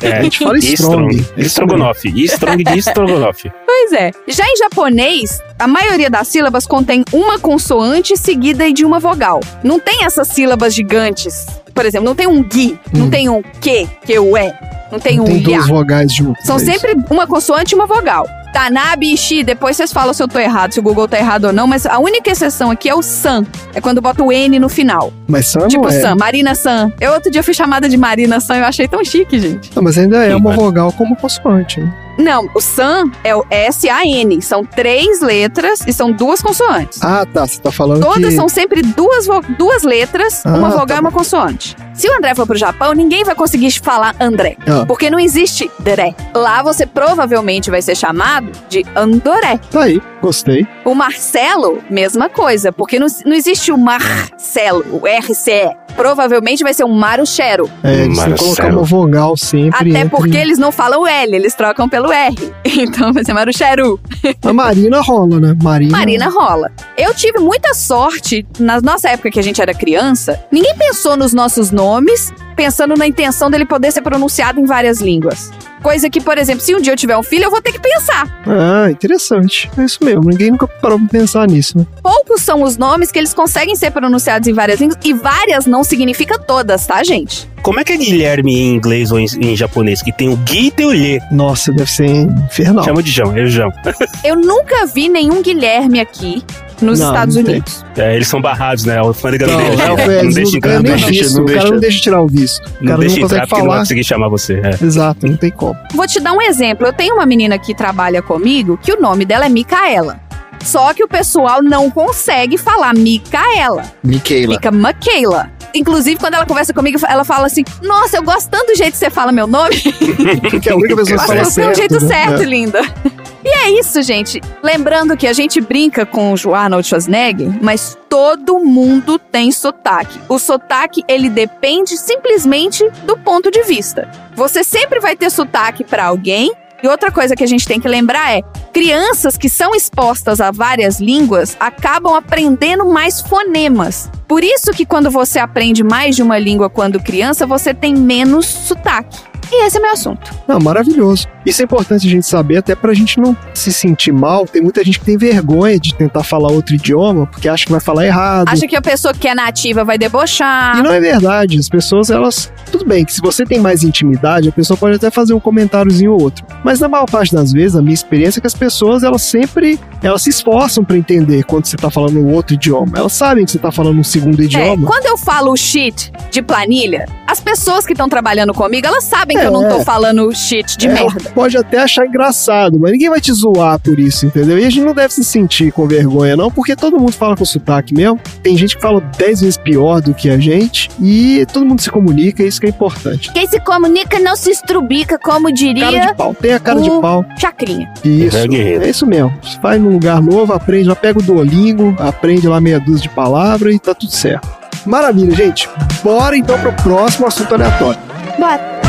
É, A gente fala strong. Strong. Estrogonofe. Strong de estrogonofe. Pois é. Já em japonês, a maioria das sílabas contém uma consoante seguida de uma vogal. Não tem essas sílabas gigantes. Por exemplo, não tem um gi, não tem um que, que o é, não tem Não um tem duas vogais juntas. São é sempre uma consoante e uma vogal. Tanabe e Shi, depois vocês falam se eu tô errado, se o Google tá errado ou não, mas a única exceção aqui é o San. É quando bota o N no final. Mas Sam tipo não é. San, Marina San. Eu outro dia fui chamada de Marina San, eu achei tão chique, gente. Não, mas ainda é Sim, uma mas- vogal como consoante, né? Não, o San é o S-A-N. São três letras e são duas consoantes. Ah, tá. Você tá falando Todas que... são sempre duas, duas letras, Ah, uma tá vogal e uma consoante. Se o André for pro Japão, ninguém vai conseguir falar André. Ah. Porque não existe Dré. Lá você provavelmente vai ser chamado de Andoré. Tá aí, gostei. O Marcelo, mesma coisa. Porque não, não existe o Marcelo, o RCE. Provavelmente vai ser um Maruchero. É, eles têm que colocar uma vogal sempre Até entre... porque eles não falam L, eles trocam pelo R. Então vai ser Marucheru. A Marina rola, né? Marina... Marina rola. Eu tive muita sorte, na nossa época que a gente era criança, ninguém pensou nos nossos nomes pensando na intenção dele poder ser pronunciado em várias línguas. Coisa que, por exemplo, se um dia eu tiver um filho, eu vou ter que pensar. Ah, interessante. É isso mesmo. Ninguém nunca parou pra pensar nisso, né? Poucos são os nomes que eles conseguem ser pronunciados em várias línguas, e várias não significa todas, tá, gente? Como é que é Guilherme em inglês ou em, em japonês? Que tem o Gui e tem o Lê. Nossa, deve ser infernal. Chama de Jão, é o Jão. Eu nunca vi nenhum Guilherme aqui nos Não, Estados não. Unidos. É, eles são barrados, né? A alfândega não, Não, deixa. é, não deixa não, entrar, é nem não, visto. deixa, não o cara deixa. não deixa tirar o visto. O Não deixa não entrar porque não vai falar. conseguir chamar você. É. Exato, não tem como. Vou te dar um exemplo. Eu tenho uma menina que trabalha comigo que o nome dela é Micaela. Só que o pessoal não consegue falar Micaela. Michaela. Fica Michaela. Inclusive, quando ela conversa comigo, ela fala assim: Nossa, eu gosto tanto do jeito que você fala meu nome. Porque é a única pessoa que Acho fala que esse é o jeito né? certo, É. linda. E é isso, gente. Lembrando que a gente brinca com o Arnold Schwarzenegger, mas todo mundo tem sotaque. O sotaque, ele depende simplesmente do ponto de vista. Você sempre vai ter sotaque pra alguém E outra coisa que a gente tem que lembrar é: crianças que são expostas a várias línguas acabam aprendendo mais fonemas. Por isso que quando você aprende mais de uma língua quando criança, você tem menos sotaque. E esse é meu assunto. Não, maravilhoso. Isso é importante a gente saber, até pra gente não se sentir mal. Tem muita gente que tem vergonha de tentar falar outro idioma, porque acha que vai falar errado. Acha que a pessoa que é nativa vai debochar. E não é verdade. As pessoas, elas. Tudo bem que se você tem mais intimidade, a pessoa pode até fazer um comentáriozinho ou outro. Mas na maior parte das vezes, a minha experiência é que as pessoas, elas sempre. Elas se esforçam pra entender quando você tá falando um outro idioma. Elas sabem que você tá falando um segundo É, idioma. quando eu falo shit de planilha, as pessoas que estão trabalhando comigo, elas sabem que eu não É. tô falando shit de É, merda. Pode até achar engraçado, mas ninguém vai te zoar por isso, entendeu? E a gente não deve se sentir com vergonha, não, porque todo mundo fala com sotaque mesmo. Tem gente que fala dez vezes pior do que a gente e todo mundo se comunica, e isso que é importante. Quem se comunica não se estrubica, como diria Cara de pau, tem a cara de pau. Chacrinha. Isso, É é isso mesmo. Você vai num lugar novo, aprende, já pega o Duolingo, aprende lá meia dúzia de palavras e tá tudo certo. Maravilha, gente. Bora então pro próximo assunto aleatório. Bora.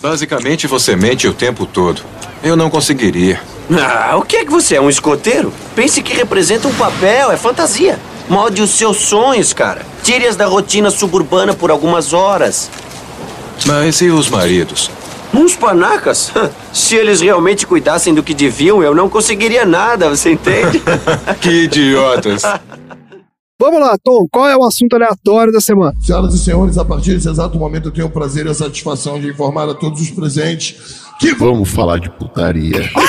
Basicamente, você mente o tempo todo. Eu não conseguiria. Ah, o que é que você é? Um escoteiro? Pense que representa um papel, é fantasia. Molde os seus sonhos, cara. Tire-as da rotina suburbana por algumas horas. Mas e os maridos? Uns panacas? Se eles realmente cuidassem do que deviam, eu não conseguiria nada, você entende? que idiotas. Vamos lá, Tom, qual é o assunto aleatório da semana? Senhoras e senhores, a partir desse exato momento eu tenho o prazer e a satisfação de informar a todos os presentes que Vamos falar de putaria. Um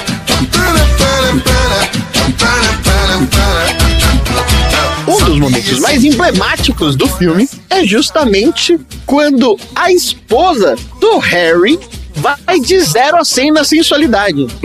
dos momentos mais emblemáticos do filme é justamente quando a esposa do Harry vai de 0 a 100 na sensualidade.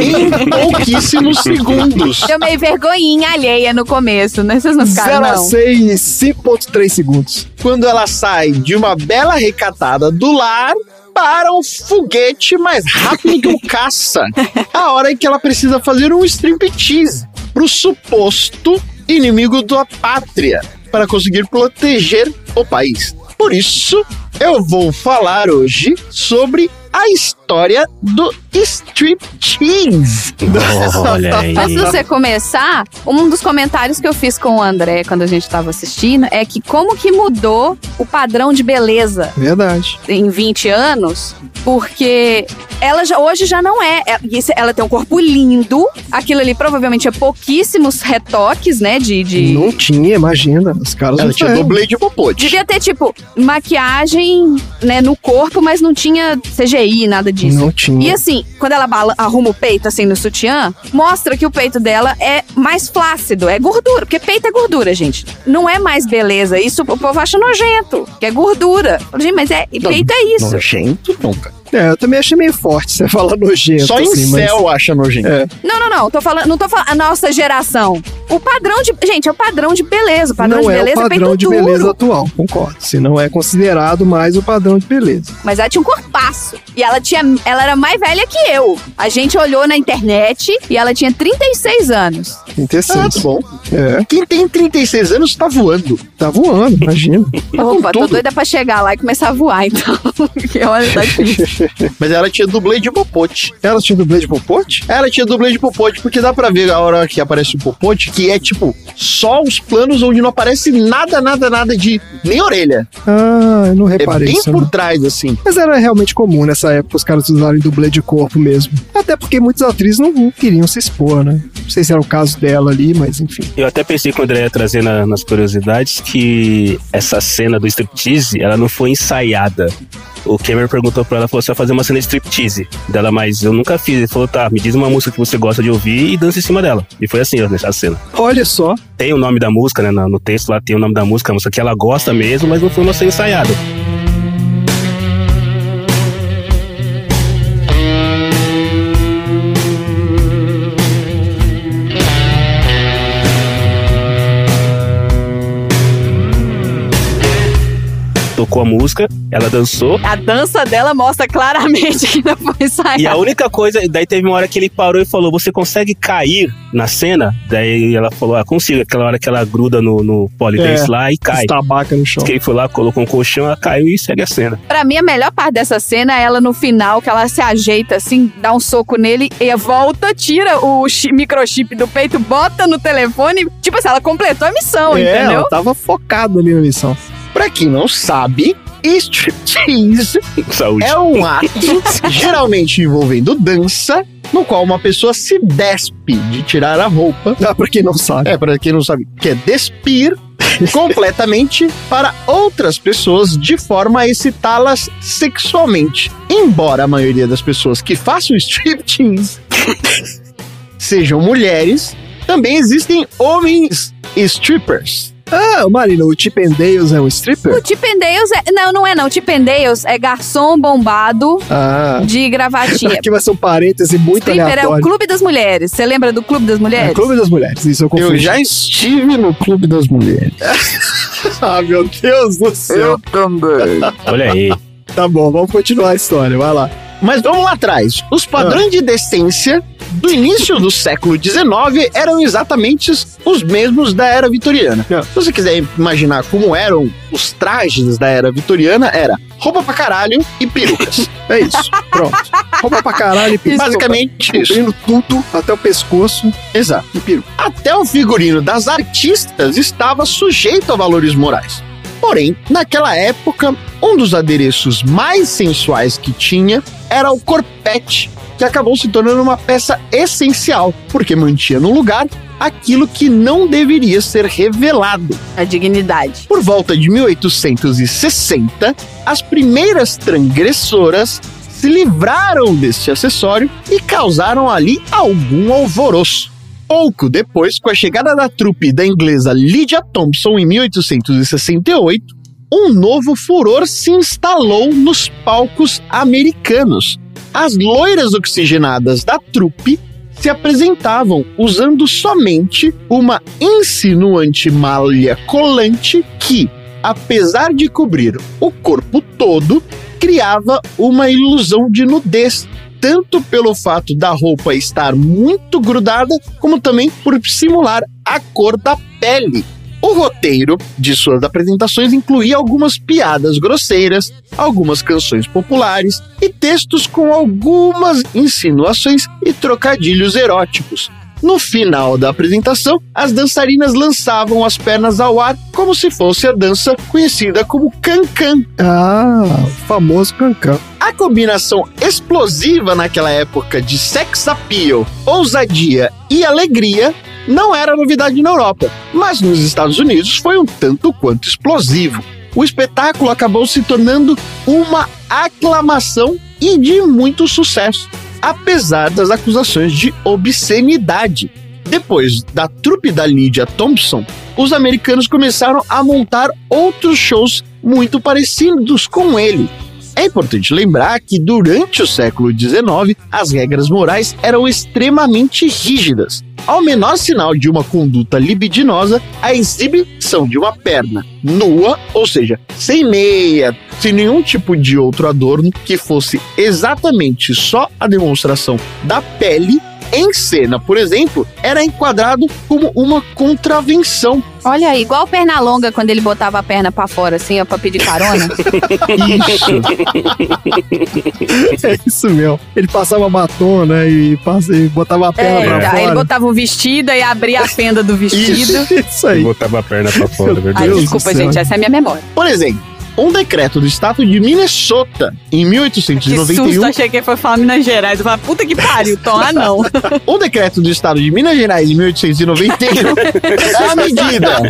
em pouquíssimos segundos. Deu meio vergonhinha alheia no começo, né? Vocês não 0 ficaram, a não? 100 em 5.3 segundos. Quando ela sai de uma bela recatada do lar para um foguete mais rápido que o caça. A hora em que ela precisa fazer um striptease pro suposto inimigo da pátria para conseguir proteger o país. Por isso, eu vou falar hoje sobre a história do striptease. Olha aí. Antes de você começar, um dos comentários que eu fiz com o André quando a gente tava assistindo é que como que mudou o padrão de beleza Verdade. em 20 anos, porque ela já, hoje já não é. é- isso- Ela tem um corpo lindo, aquilo ali provavelmente é pouquíssimos retoques, né, de... de- Não tinha, imagina. Os caras Ela não tinha dublê de popote. Devia ter, tipo, maquiagem, né, no corpo, mas não tinha CGI, nada disso. Não tinha. E assim, quando ela arruma o peito, assim, no sutiã, mostra que o peito dela é mais flácido, é gordura. Porque peito é gordura, gente. Não é mais beleza. Isso o povo acha nojento, que é gordura. Gente, mas é, peito é isso. Nojento, cara. É, eu também achei meio forte você falar nojento. Só em assim, mas- céu acha nojento. É. Não, não, não. Tô falando, não tô falando a nossa geração. O padrão de. Gente, é o padrão de beleza. O padrão não de é beleza o é padrão peito de duro. beleza atual, concordo. Se não é considerado mais o padrão de beleza. Mas ela tinha um corpaço. E ela tinha. Ela era mais velha que eu. A gente olhou na internet e ela tinha 36 anos. 36. Ah, tá bom. É, Quem tem 36 anos tá voando. tá voando, imagina. Opa, tô doida pra chegar lá e começar a voar, então. que olha, tá difícil. Mas ela tinha dublê de popote. Ela tinha dublê de popote? Ela tinha dublê de popote, porque dá pra ver a hora que aparece o popote, que é tipo só os planos onde não aparece nada, nada, nada de nem orelha. Ah, eu não É reparei bem isso. por não. trás, assim. Mas era realmente comum nessa época os caras usarem dublê de corpo mesmo. Até porque muitas atrizes não, queriam se expor, né? Não sei se era o caso dela ali, mas enfim. Eu até pensei que o André ia trazer na- nas curiosidades que essa cena do striptease, ela não foi ensaiada. O Cameron perguntou pra ela, falou, você vai fazer uma cena de striptease dela, mas eu nunca fiz. Ele falou, tá, me diz uma música que você gosta de ouvir e dança em cima dela. E foi assim, nessa cena. Olha só. Tem o nome da música, né, no no texto lá tem o nome da música, a música que ela gosta mesmo, mas não foi uma cena ensaiada. Tocou a música, ela dançou. A dança dela mostra claramente que não foi ensaiada. E a única coisa, daí teve uma hora que ele parou e falou: Você consegue cair na cena? Daí ela falou: Ah, consigo. Aquela hora que ela gruda no, no polidense É, lá e cai. Estabaca no chão. Que ele foi lá, colocou um colchão, ela caiu e segue a cena. Pra mim, a melhor parte dessa cena é ela no final, que ela se ajeita assim, dá um soco nele e volta, tira o chi- microchip do peito, bota no telefone. Tipo assim, ela completou a missão, é, entendeu? ela tava focada ali na missão. Pra quem não sabe, striptease Saúde. é um ato geralmente envolvendo dança, no qual uma pessoa se despe de tirar a roupa. Ah, pra quem não sabe. É, pra quem não sabe, que é despir completamente para outras pessoas de forma a excitá-las sexualmente. Embora a maioria das pessoas que façam striptease sejam mulheres, também existem homens strippers. Ah, Marina, o Chip and Dales é um stripper? O Chip and Dales é... Não, não é não. O Chip and Dales é garçom bombado Ah. de gravatinha. Aqui vai ser um parêntese muito Stripper é o aleatório. Clube das Mulheres. Você lembra do Clube das Mulheres? É, Clube das Mulheres, isso eu confundi. Eu já estive no Clube das Mulheres. ah, meu Deus do céu. também. Olha aí. Tá bom, vamos continuar a história, vai lá. Mas vamos lá atrás. Os padrões de decência do início do século XIX eram exatamente os mesmos da era vitoriana. Se você quiser imaginar como eram os trajes da era vitoriana, era roupa pra caralho e perucas. É isso, pronto. Roupa pra caralho e peruca. Basicamente isso. Cobrindo tudo até o pescoço. Exato. E peruca. Até o figurino das artistas estava sujeito a valores morais. Porém, naquela época, um dos adereços mais sensuais que tinha era o corpete, que acabou se tornando uma peça essencial, porque mantinha no lugar aquilo que não deveria ser revelado. A dignidade. Por volta de 1860, as primeiras transgressoras se livraram deste acessório e causaram ali algum alvoroço. Pouco depois, com a chegada da trupe da inglesa Lydia Thompson em 1868, um novo furor se instalou nos palcos americanos. As loiras oxigenadas da trupe se apresentavam usando somente uma insinuante malha colante que, apesar de cobrir o corpo todo, criava uma ilusão de nudez, tanto pelo fato da roupa estar muito grudada, como também por simular a cor da pele. O roteiro de suas apresentações incluía algumas piadas grosseiras, algumas canções populares e textos com algumas insinuações e trocadilhos eróticos. No final da apresentação, as dançarinas lançavam as pernas ao ar como se fosse a dança conhecida como cancan. Ah, o famoso cancan. A combinação explosiva naquela época de sex appeal, ousadia e alegria não era novidade na Europa, mas nos Estados Unidos foi um tanto quanto explosivo. O espetáculo acabou se tornando uma aclamação e de muito sucesso, apesar das acusações de obscenidade. Depois da trupe da Lydia Thompson, os americanos começaram a montar outros shows muito parecidos com ele. É importante lembrar que durante o século XIX as regras morais eram extremamente rígidas. Ao menor sinal de uma conduta libidinosa, a exibição de uma perna nua, ou seja, sem meia, sem nenhum tipo de outro adorno que fosse exatamente só a demonstração da pele, em cena, por exemplo, era enquadrado como uma contravenção. Olha aí, igual o Pernalonga quando ele botava a perna pra fora, assim, ó, pra pedir carona. É isso mesmo. Ele passava batom, né? E, passa, e botava a perna É, pra tá, fora. ele botava um vestido e abria a fenda do vestido. Isso aí. Botava a perna pra fora, é Ai, verdade. desculpa, gente, essa é a minha memória. Por exemplo, um decreto do estado de Minnesota, em Que 1891, susto, achei que foi falar Minas Gerais. Eu falei, puta que pariu, Tom, ah não. O decreto do estado de Minas Gerais, em 1891, é a medida.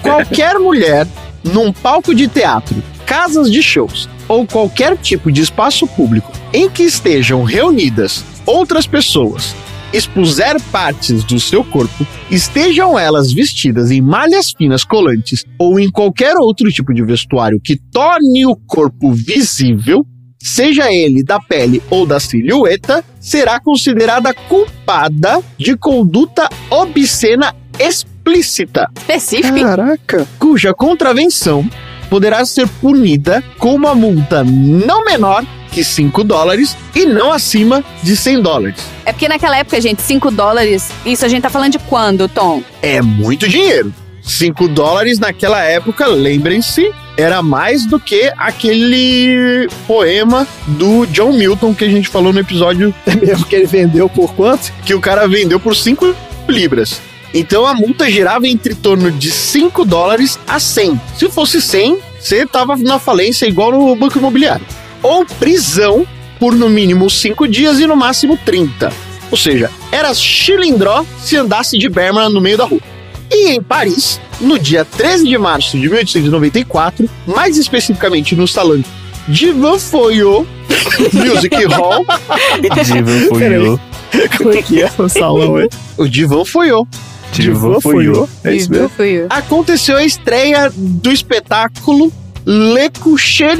Qualquer mulher num palco de teatro, casas de shows ou qualquer tipo de espaço público em que estejam reunidas outras pessoas expuser partes do seu corpo, estejam elas vestidas em malhas finas colantes ou em qualquer outro tipo de vestuário que torne o corpo visível, seja ele da pele ou da silhueta, será considerada culpada de conduta obscena explícita. Específico. Caraca. Cuja contravenção poderá ser punida com uma multa não menor que 5 dólares e não acima de 100 dólares. É porque naquela época, gente, 5 dólares, isso a gente tá falando de quando, Tom? É muito dinheiro. 5 dólares naquela época, lembrem-se, era mais do que aquele poema do John Milton que a gente falou no episódio. É mesmo que ele vendeu por quanto? Que o cara vendeu por 5 libras. Então a multa girava entre torno de 5 dólares a 100. Se fosse 100, você tava na falência igual no banco imobiliário. Ou prisão por no mínimo 5 dias e no máximo 30. Ou seja, era chilindró se andasse de berma no meio da rua. E em Paris, no dia 13 de março de 1894, mais especificamente no salão Divan Foyot Music Hall. Divan Foyot. Como é que é o salão, hein? O Divan Foyot. Divan Foyot. É isso mesmo? Aconteceu a estreia do espetáculo Le Coucher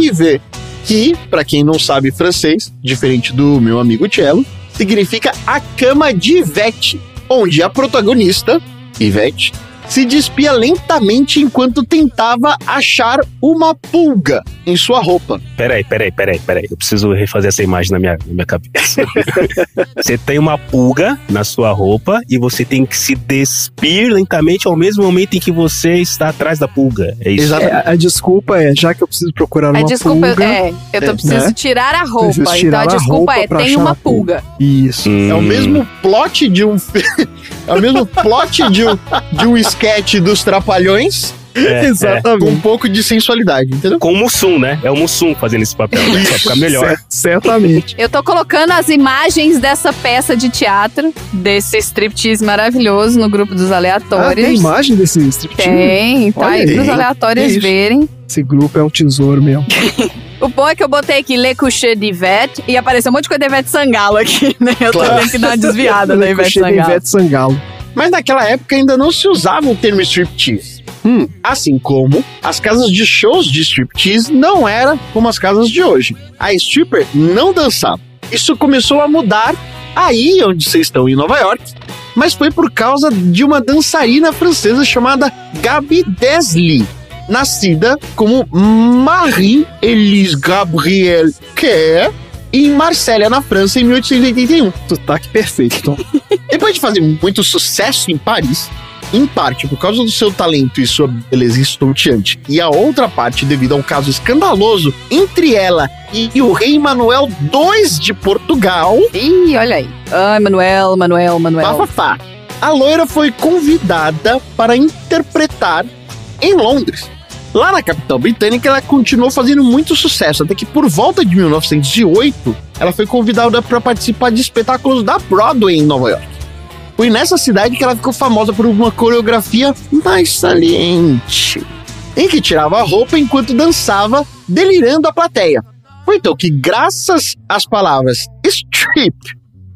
que, para quem não sabe francês, diferente do meu amigo Cello, significa a cama de Ivete, onde a protagonista, Ivete, se despia lentamente enquanto tentava achar uma pulga em sua roupa. Peraí, peraí, peraí, peraí. Eu preciso refazer essa imagem na minha, na minha cabeça. você tem uma pulga na sua roupa e você tem que se despir lentamente ao mesmo momento em que você está atrás da pulga. É isso? É, a desculpa é, já que eu preciso procurar uma A desculpa pulga... é, eu tô, É, preciso né? tirar a roupa. Preciso tirar então a a desculpa roupa é, tem achar uma uma pulga. Isso. É o mesmo plot de um. é o mesmo plot de um, de um sketch dos Trapalhões. É, Com um pouco de sensualidade, entendeu? Com o Mussum, né? É o Mussum fazendo esse papel, né? Pra ficar melhor. Cer- certamente. Eu tô colocando as imagens dessa peça de teatro, desse striptease maravilhoso no grupo dos Ah, aleatórios. tem imagem desse striptease? Tem, tá Olha aí pros aleatórios verem. Esse grupo é um tesouro mesmo. O bom é que eu botei aqui Le Coucher de Ivete e apareceu um monte de coisa da Ivete Sangalo aqui, né? Eu tô Claro. tendo que dar uma desviada da Ivete Sangalo. Ivete Sangalo. Mas naquela época ainda não se usava o termo striptease. Hum. Assim como as casas de shows de striptease não eram como as casas de hoje. A stripper não dançava. Isso começou a mudar aí onde vocês estão em Nova York, mas foi por causa de uma dançarina francesa chamada Gabi Desley, nascida como Marie-Élise Gabrielle Kerr em Marsella, na França, em 1881. Sotaque perfeito, Tom. Depois de fazer muito sucesso em Paris, em parte por causa do seu talento e sua beleza estonteante, e a outra parte devido a um caso escandaloso entre ela e o rei Manuel II de Portugal. Ih, olha aí. Ai, Manuel, Manuel, Manuel. Bafafá. A loira foi convidada para interpretar em Londres. Lá na capital britânica, ela continuou fazendo muito sucesso, até que por volta de 1908, ela foi convidada para participar de espetáculos da Broadway em Nova York. Foi nessa cidade que ela ficou famosa por uma coreografia mais saliente, em que tirava a roupa enquanto dançava, delirando a plateia. Foi então que, graças às palavras strip,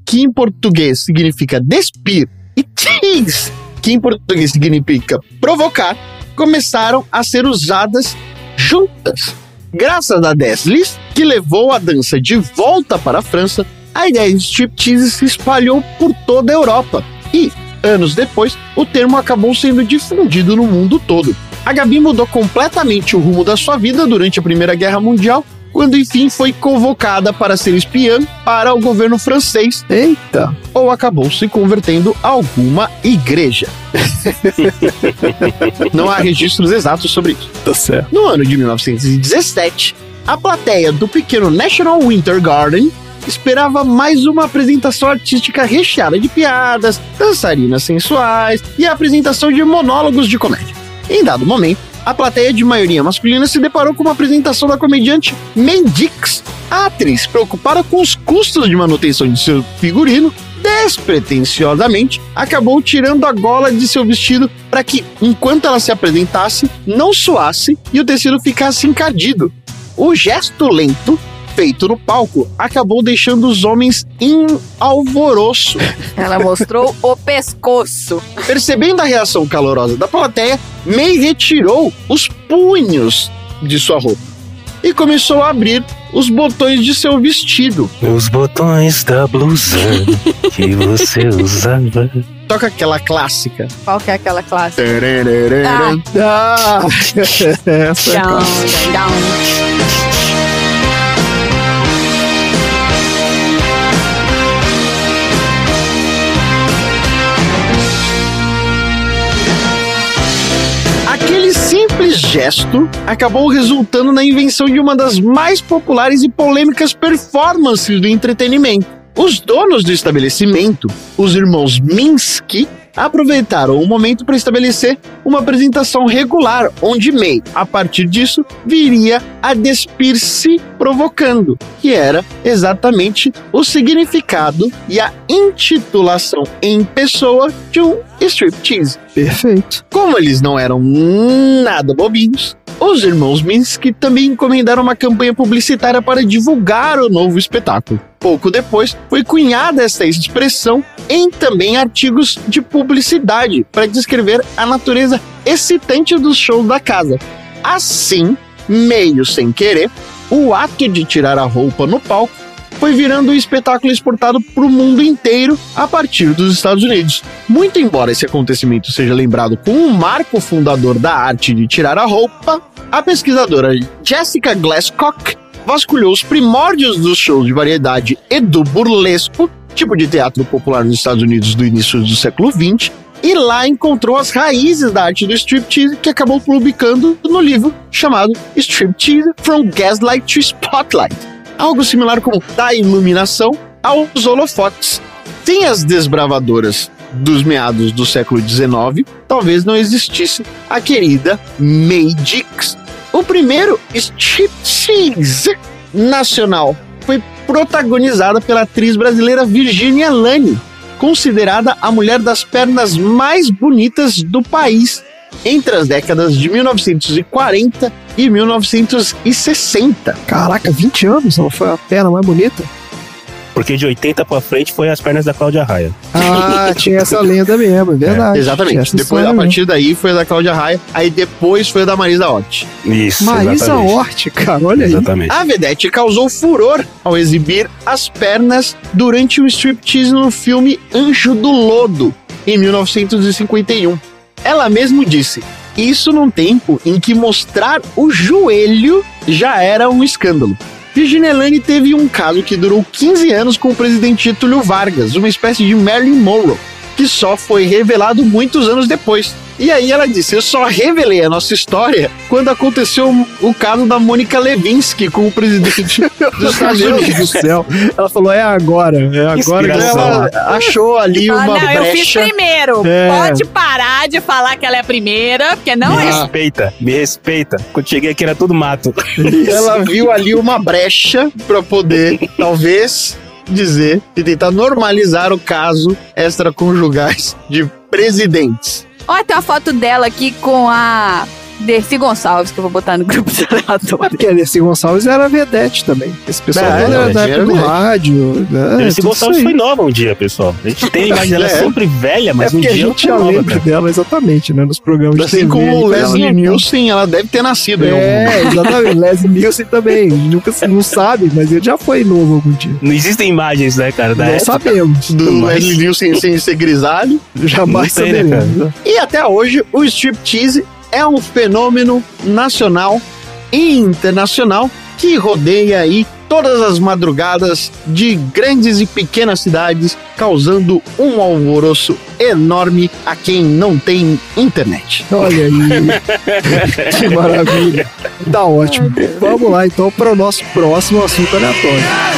que em português significa despir, e tease, que em português significa provocar, começaram a ser usadas juntas. Graças a Deslis, que levou a dança de volta para a França, a ideia de striptease se espalhou por toda a Europa. E, anos depois, o termo acabou sendo difundido no mundo todo. A Gabi mudou completamente o rumo da sua vida durante a Primeira Guerra Mundial, quando enfim foi convocada para ser espiã para o governo francês. Eita! Ou acabou se convertendo a alguma igreja. Não há registros exatos sobre isso. Tá certo. No ano de 1917, a plateia do pequeno National Winter Garden esperava mais uma apresentação artística recheada de piadas, dançarinas sensuais e a apresentação de monólogos de comédia. Em dado momento, a plateia de maioria masculina se deparou com uma apresentação da comediante Mendix. A atriz, preocupada com os custos de manutenção de seu figurino, despretensiosamente acabou tirando a gola de seu vestido para que, enquanto ela se apresentasse, não suasse e o tecido ficasse encardido. O gesto lento feito no palco acabou deixando os homens em alvoroço. Ela mostrou o pescoço. Percebendo a reação calorosa da plateia, May retirou os punhos de sua roupa e começou a abrir os botões de seu vestido. Os botões da blusa que você usava. toca aquela clássica. Qual que é aquela classe? Tarararara. Ah, essa é clássica. Gesto acabou resultando na invenção de uma das mais populares e polêmicas performances do entretenimento. Os donos do estabelecimento, os irmãos Minsky, aproveitaram o momento para estabelecer uma apresentação regular, onde May, a partir disso, viria a despir-se provocando, que era exatamente o significado e a intitulação em pessoa de um striptease. Perfeito. Como eles não eram nada bobinhos, os irmãos Minsky também encomendaram uma campanha publicitária para divulgar o novo espetáculo. Pouco depois, foi cunhada esta expressão em também artigos de publicidade para descrever a natureza excitante dos shows da casa. Assim, meio sem querer, o ato de tirar a roupa no palco foi virando um espetáculo exportado para o mundo inteiro a partir dos Estados Unidos. Muito embora esse acontecimento seja lembrado como um marco fundador da arte de tirar a roupa, a pesquisadora Jessica Glasscock vasculhou os primórdios dos shows de variedade e do burlesco, tipo de teatro popular nos Estados Unidos do início do século XX, e lá encontrou as raízes da arte do striptease que acabou publicando no livro chamado Striptease From Gaslight to Spotlight algo similar como da iluminação aos holofotes. Sem as desbravadoras dos meados do século XIX, talvez não existisse a querida May. O primeiro striptease nacional foi protagonizada pela atriz brasileira Virginia Lani, considerada a mulher das pernas mais bonitas do país entre as décadas de 1940 e 1960. Caraca, 20 anos, ela foi a perna mais bonita. Porque de 80 pra frente foi as pernas da Cláudia Raia. Ah, tinha essa lenda mesmo, é verdade. Tinha Exatamente. Depois, a partir daí, foi a da Cláudia Raia. Aí depois foi a da Marisa Hort. Isso, mesmo. Marisa exatamente. Hort, cara, olha aí. Exatamente. A Vedete causou furor ao exibir as pernas durante um striptease no filme Anjo do Lodo, em 1951. Ela mesmo disse: Isso num tempo em que mostrar o joelho já era um escândalo. Virginia Lane teve um caso que durou 15 anos com o presidente Getúlio Vargas, uma espécie de Marilyn Monroe, que só foi revelado muitos anos depois. E aí ela disse: Eu só revelei a nossa história quando aconteceu o caso da Mônica Levinsky com o presidente dos Estados Meu Deus do Unidos. céu. Ela falou, é agora, é agora que Inspiração. ela... Achou ali Ah, uma não, eu fiz brecha. primeiro. É. Pode parar de falar que ela é a primeira, porque não Me é. respeita, me respeita. Quando cheguei aqui era tudo mato. Ela viu ali uma brecha pra poder, talvez, dizer e tentar normalizar o caso extraconjugais de presidentes. Olha, tem uma foto dela aqui com a Dercy Gonçalves, que eu vou botar no grupo de É aleatório. porque a Dercy Gonçalves era vedete também. Esse pessoal É, era não, da época do vedete. rádio. Né? Tudo Gonçalves foi nova um dia, pessoal. A gente tem a imagem dela É. sempre velha, É mas um porque a dia ela gente já lembra cara. dela exatamente, né? Nos programas de Assim como o tal. Leslie Nielsen, ela deve ter nascido É, exatamente. Leslie Nielsen também. Nunca se não sabe, mas ele já foi novo algum dia. Não existem imagens, né, cara? Da Não época. sabemos. do Mas- Leslie Nielsen sem ser grisalho. Jamais né, saberemos. né? E até hoje, o striptease é um fenômeno nacional e internacional que rodeia aí todas as madrugadas de grandes e pequenas cidades, causando um alvoroço enorme a quem não tem internet. Olha aí. que maravilha. Tá ótimo. Vamos lá então para o nosso próximo assunto aleatório.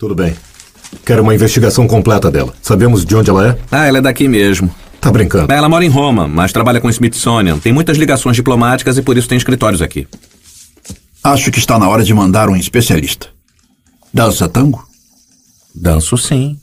Tudo bem. Quero uma investigação completa dela. Sabemos de onde ela é? Ah, ela é daqui mesmo. Tá brincando. Ela mora em Roma, mas trabalha com o Smithsonian. Tem muitas ligações diplomáticas e por isso tem escritórios aqui. Acho que está na hora de mandar um especialista. Dança tango? Danço sim.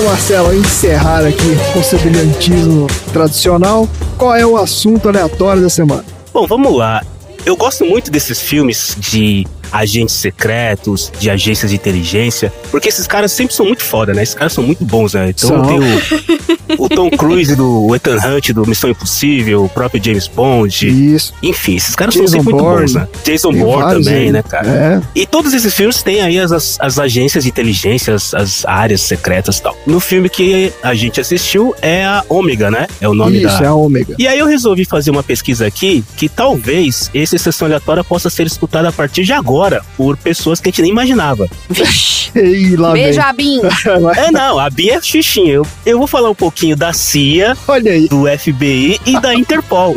Lá então, Marcelo, encerrar aqui com seu brilhantismo tradicional. Qual é o assunto aleatório da semana? Bom, vamos lá. Eu gosto muito desses filmes de agentes secretos, de agências de inteligência, porque esses caras sempre são muito foda, né? Esses caras são muito bons, né? Então São. tem o, O Tom Cruise do Ethan Hunt, do Missão Impossível, o próprio James Bond. Isso. Enfim, esses caras Jason são sempre muito bons, né? Jason Bourne também, aí. né, cara? É. E todos esses filmes têm aí as, as, as agências de inteligência, as, as áreas secretas e tal. No filme que a gente assistiu é a Ômega, né? É o nome Isso, da. é a Ômega. E aí eu resolvi fazer uma pesquisa aqui que talvez essa sessão aleatória possa ser escutada a partir de agora por pessoas que a gente nem imaginava. Ei, lá. Beijo, Abin. É, não, a Bia é xixinha. Eu, eu vou falar um pouquinho da CIA, Olha aí. do FBI e da Interpol.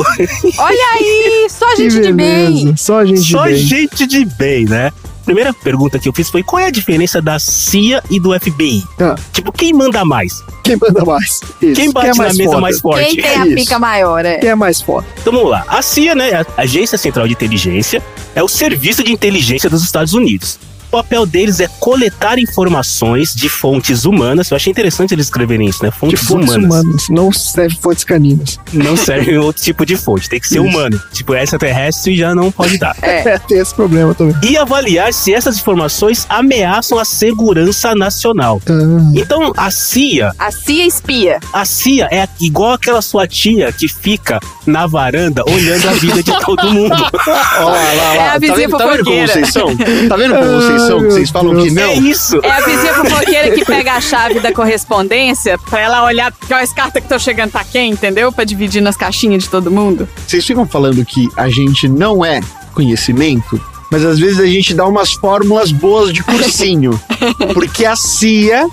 Olha aí, só gente de bem. Só gente Só de bem. gente de bem, né? Primeira pergunta que eu fiz foi qual é a diferença da CIA e do FBI? Ah. Tipo, quem manda mais? Quem manda mais? Isso. Quem bate é na mais mesa foda? mais forte? Quem tem a Isso. pica maior, é? Quem é mais foda? Então vamos lá. A CIA, né, a Agência Central de Inteligência, é o serviço de inteligência dos Estados Unidos. O papel deles é coletar informações de fontes humanas. Eu achei interessante eles escreverem isso, né? De Fontes, fontes humanas. humanas. Não serve fontes caninas. Não serve outro tipo de fonte. Tem que ser Isso. humano. Tipo, extraterrestre já não pode dar. É, tem esse problema também. E avaliar se essas informações ameaçam a segurança nacional. Ah, Então, a CIA A CIA espia. A CIA é igual aquela sua tia que fica na varanda olhando a vida de todo mundo. Ó, lá, lá, É a Tá vizinha vendo, tá vendo como vocês são? Tá vendo como vocês são? Que vocês falam que É não? isso. É a vizinha fofoqueira que pega a chave da correspondência pra ela olhar quais cartas que estão chegando pra quem, entendeu? Pra dividir nas caixinhas de todo mundo. Vocês ficam falando que a gente não é conhecimento, mas às vezes a gente dá umas fórmulas boas de cursinho. Porque a CIA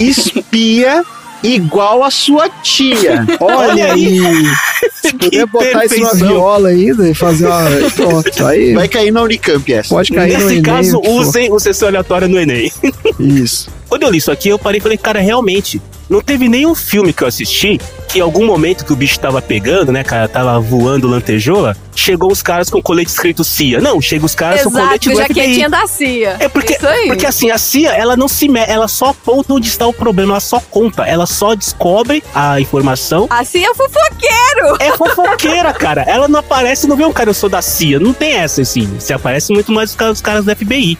espia igual a sua tia. Olha aí. Se puder botar isso na perfeição. viola ainda e fazer uma. Pronto, aí Vai cair na Unicamp essa. pode cair no Nesse Enem. caso, pô. usem o sessão aleatória no Enem. Isso. Quando eu li isso aqui, eu parei e falei, cara, realmente, não teve nenhum filme que eu assisti que em algum momento que o bicho tava pegando, né, cara, tava voando lantejola, chegou os caras com colete escrito CIA. Não, chega os caras com Exato, colete do jaquetinha FBI. da CIA. É porque, Isso aí. porque assim, a CIA, ela não se me, ela só aponta onde está o problema, ela só conta, ela só descobre a informação. A CIA é fofoqueiro. É fofoqueira, cara. Ela não aparece, não vê um cara, eu sou da CIA. Não tem essa, assim. Se aparece muito mais os caras, os caras da FBI.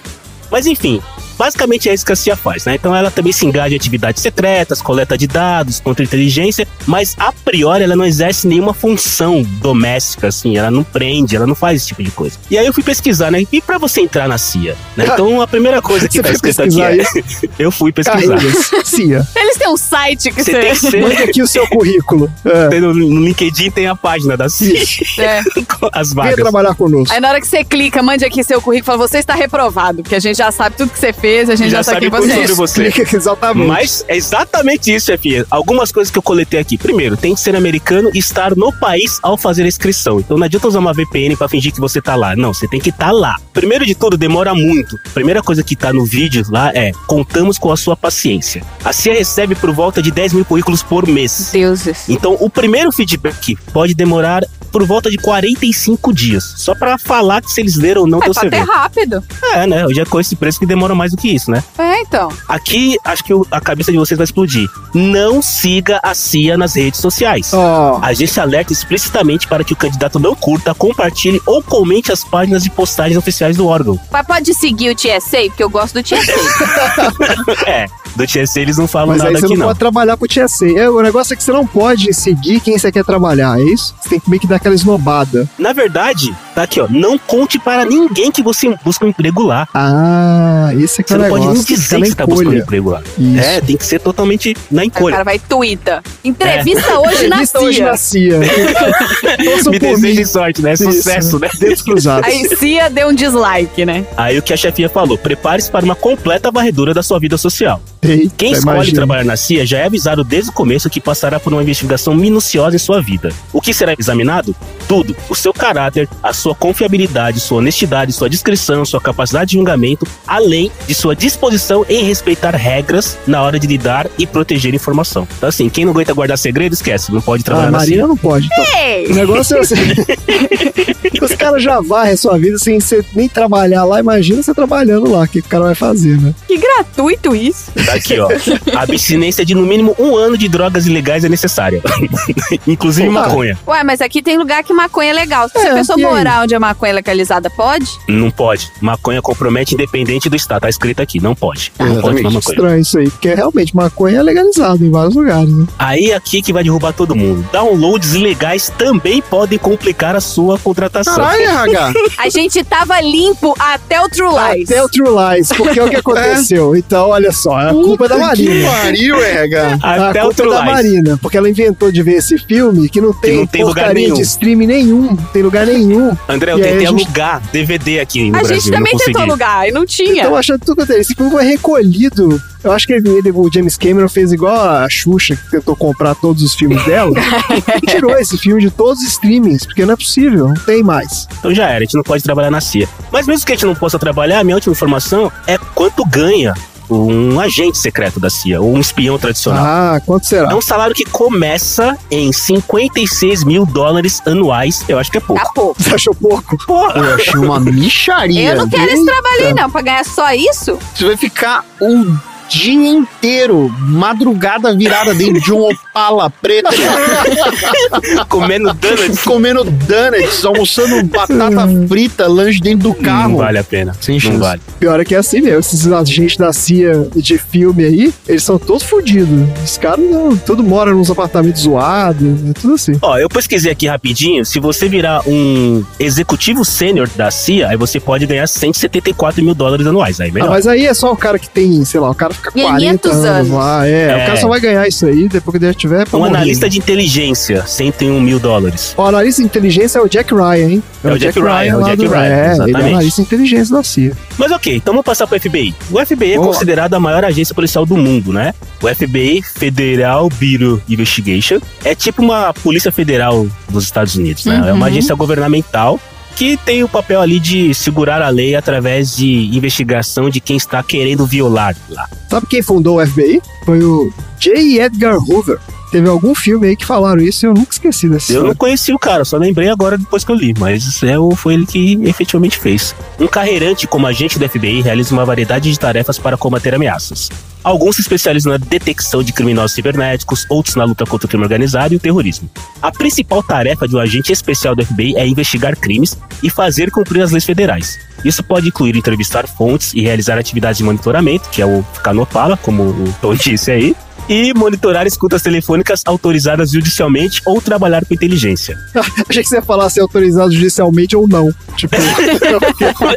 Mas enfim, basicamente é isso que a CIA faz, né? Então ela também se engaja em atividades secretas, coleta de dados, contra-inteligência, mas a priori ela não exerce nenhuma função doméstica, assim, ela não prende, ela não faz esse tipo de coisa. E aí eu fui pesquisar, né? E pra você entrar na CIA, né? Então a primeira coisa que Você tá escrito aqui pesquisar é. eu fui pesquisar. Cia. Eles têm um site que Você você. tem que ser. Mande aqui o seu currículo. É. Tem No, no LinkedIn tem a página da CIA É. as Venha vagas. trabalhar conosco. Aí na hora que você clica, mande aqui seu currículo, fala, você está reprovado, porque a gente já sabe tudo que você fez, a gente já, Já sabe sabe tudo você sobre você. Exatamente. Mas é exatamente isso, chefinha. Algumas coisas que eu coletei aqui. Primeiro, tem que ser americano e estar no país ao fazer a inscrição. Então não adianta usar uma VPN pra fingir que você tá lá. Não, você tem que estar lá. Primeiro de tudo, demora muito. Primeira coisa que tá no vídeo lá é: contamos com a sua paciência. A CIA recebe por volta de 10 mil currículos por mês. Deuses. Então, o primeiro feedback pode demorar por volta de 45 dias. Só pra falar que se eles leram ou não É teu CV. rápido. É, né? Eu já com esse preço que demora mais do que isso, né? É, então. Aqui, acho que o- a cabeça de vocês vai explodir. Não siga a CIA nas redes sociais. Ó, A agência alerta explicitamente para que o candidato não curta, compartilhe ou comente as páginas de postagens oficiais do órgão. Mas pode seguir o TSA, porque eu gosto do TSA. É, do TSC eles não falam mas aí nada você aqui não, não. pode trabalhar pro TSC. É, o negócio é que você não pode seguir quem você quer trabalhar, é isso? Você tem que meio que dar aquela esnobada. Na verdade, tá aqui, ó. Não conte para ninguém que você busca um emprego lá. Ah, esse é que Você é o não pode nem dizer que você tá buscando um encolha. emprego lá. Isso. É, tem que ser totalmente na Aí o encolha. cara vai tuita. Entrevista hoje na Entrevista hoje CIA. na CIA. Me desejem sorte, né? Sucesso, né? Dedos cruzados. Aí CIA deu um dislike, né? Aí o que a chefia falou: prepare-se para uma completa varredura da sua vida social. Eita, Quem escolhe imagina. trabalhar na CIA já é avisado desde o começo que passará por uma investigação minuciosa em sua vida. O que será examinado? Tudo: o seu caráter, a sua confiabilidade, sua honestidade, sua discrição, sua capacidade de julgamento, além de sua disposição em respeitar regras na hora de lidar e proteger informação. Então, assim, quem não aguenta guardar segredo, esquece, não pode Ah, trabalhar a na CIA. Marina não pode. Então. Ei! O negócio é assim. Os caras cara já varre a sua vida sem você nem trabalhar lá, imagina você trabalhando lá. O que o cara vai fazer, né? Que gratuito isso. Tá aqui, ó. A abstinência de no mínimo um ano de drogas ilegais é necessária. Inclusive maconha. Ué, mas aqui tem lugar que maconha é legal. Se É, a pessoa e aí? morar onde a maconha é legalizada, pode? Não pode. Maconha compromete independente do estado. Tá escrito aqui, não pode. Não pode maconha. Estranho isso aí, porque realmente maconha é legalizado em vários lugares, né? Aí aqui que vai derrubar todo mundo. Downloads ilegais também podem complicar a sua contratação. Caralho, RH. A gente tava limpo até o True Lies. Até o True Lies, porque é o que aconteceu. Então, olha só, a culpa é da Puta que Marina. pariu, RH. Até a o culpa é True da Lies. Marina, porque ela inventou de ver esse filme que não tem, não tem lugar porcaria nenhum. de streaming nenhum, não tem lugar nenhum. André, eu E tentei a gente- alugar DVD aqui no A Brasil. gente não também tentou alugar e não tinha. Então, achando tudo que esse filme foi recolhido. Eu acho que ele, ele- o James Cameron fez igual a Xuxa, que tentou comprar todos os filmes dela, e tirou esse filme de todos os streamings, porque não é possível, não tem mais. Então já era, a gente não pode trabalhar na CIA. Mas mesmo que a gente não possa trabalhar, a minha última informação é quanto ganha um agente secreto da CIA, ou um espião tradicional. Ah, quanto será? É um salário que começa em 56 mil dólares anuais. Eu acho que é pouco. Tá pouco. Você achou pouco? Porra! Eu achei uma micharia. Eu não quero esse trabalho aí, não. Pra ganhar só isso? Você vai ficar o dia inteiro, madrugada virada dentro de um opala preta, Comendo donuts. comendo donuts, almoçando batata frita, lanche dentro do carro. Não vale a pena. Sem não vale. Pior é que é assim mesmo. Esses agentes da CIA de filme aí, eles são todos fodidos. Os caras não. Tudo mora nos apartamentos zoados. É tudo assim. Ó, eu pesquisei aqui rapidinho. Se você virar um executivo sênior da CIA, aí você pode ganhar 174 mil dólares anuais. Aí Ah, melhor. mas aí é só o cara que tem, sei lá, o cara fica 40 500 anos, anos. lá. É, É. o cara só vai ganhar isso aí depois que ele já tiver pra um morrer. analista de inteligência, 101 mil dólares. O analista de inteligência é o Jack Ryan, hein? É o Jack Ryan, é o Jack do- Ryan, É, ele é exatamente. analista de inteligência da CIA. Mas ok, então vamos passar pro FBI. O FBI é considerado a maior agência policial do mundo, né? O FBI, Federal Bureau Investigation, é tipo uma polícia federal dos Estados Unidos, né? É uma Uhum. agência governamental que tem o papel ali de segurar a lei através de investigação de quem está querendo violar lá. Sabe quem fundou o FBI? Foi o J. Edgar Hoover. Teve algum filme aí que falaram isso e eu nunca esqueci dessa Eu não conheci o cara, só lembrei agora depois que eu li, mas é, foi ele que efetivamente fez. Um carreirante como agente do FBI realiza uma variedade de tarefas para combater ameaças. Alguns se especializam na detecção de criminosos cibernéticos, outros na luta contra o crime organizado e o terrorismo. A principal tarefa de um agente especial do FBI é investigar crimes e fazer cumprir as leis federais. Isso pode incluir entrevistar fontes e realizar atividades de monitoramento, que é o ficar no opala, como o Tom disse aí, e monitorar escutas telefônicas autorizadas judicialmente ou trabalhar com inteligência. Achei que você ia falar se é autorizado judicialmente ou não. Tipo,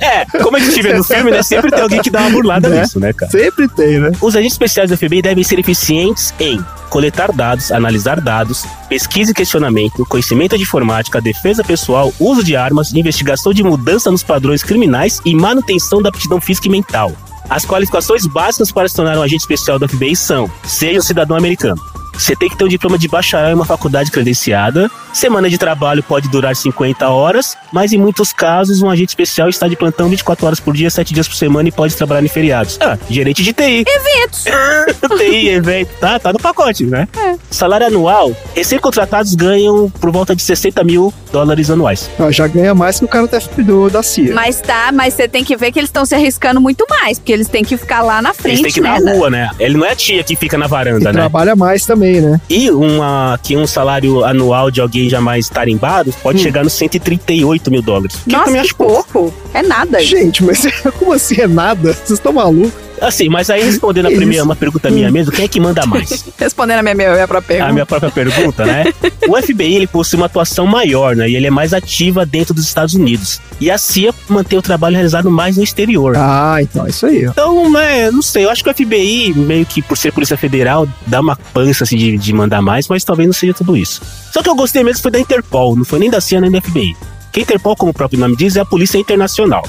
É, como a gente vê no filme, né? Sempre tem alguém que dá uma burlada Né? nisso, né, cara? sempre tem, né? Os agentes especiais do FBI devem ser eficientes em coletar dados, analisar dados, pesquisa e questionamento, conhecimento de informática, defesa pessoal, uso de armas, investigação de mudança nos padrões criminais e manutenção da aptidão física e mental. As qualificações básicas para se tornar um agente especial do FBI são: seja um cidadão americano. Você tem que ter um diploma de bacharel em uma faculdade credenciada. Semana de trabalho pode durar 50 horas, mas em muitos casos um agente especial está de plantão 24 horas por dia, 7 dias por semana e pode trabalhar em feriados. Ah, gerente de TI. Eventos. TI, evento, tá, tá no pacote, né? Salário anual, recém-contratados ganham por volta de 60 mil dólares anuais. Ah, já ganha mais que o cara do do- da CIA. Mas tá, mas você tem que ver que eles estão se arriscando muito mais, porque eles têm que ficar lá na frente, Eles têm que ir né? na rua, né? Ele não é a tia que fica na E varanda, né? trabalha mais também, né? E uma, que um salário anual de alguém já mais tarimbado pode chegar nos 138 mil dólares. Que Nossa, também que acho pouco. pouco. É nada. Gente, mas como assim é nada? Vocês estão malucos? Assim, mas aí respondendo a primeira, uma pergunta minha mesmo, quem é que manda mais? Respondendo a minha, minha, própria a pergunta. minha própria pergunta, né? O FBI ele possui uma atuação maior, né? E ele é mais ativa dentro dos Estados Unidos. E a CIA mantém o trabalho realizado mais no exterior. Ah, então é isso aí. ó. Então, né, não sei, eu acho que o FBI, meio que por ser Polícia Federal, dá uma pança assim, de, de mandar mais, mas talvez não seja tudo isso. Só que eu gostei mesmo foi da Interpol, não foi nem da CIA nem da FBI. Que a Interpol, como o próprio nome diz, é a Polícia Internacional.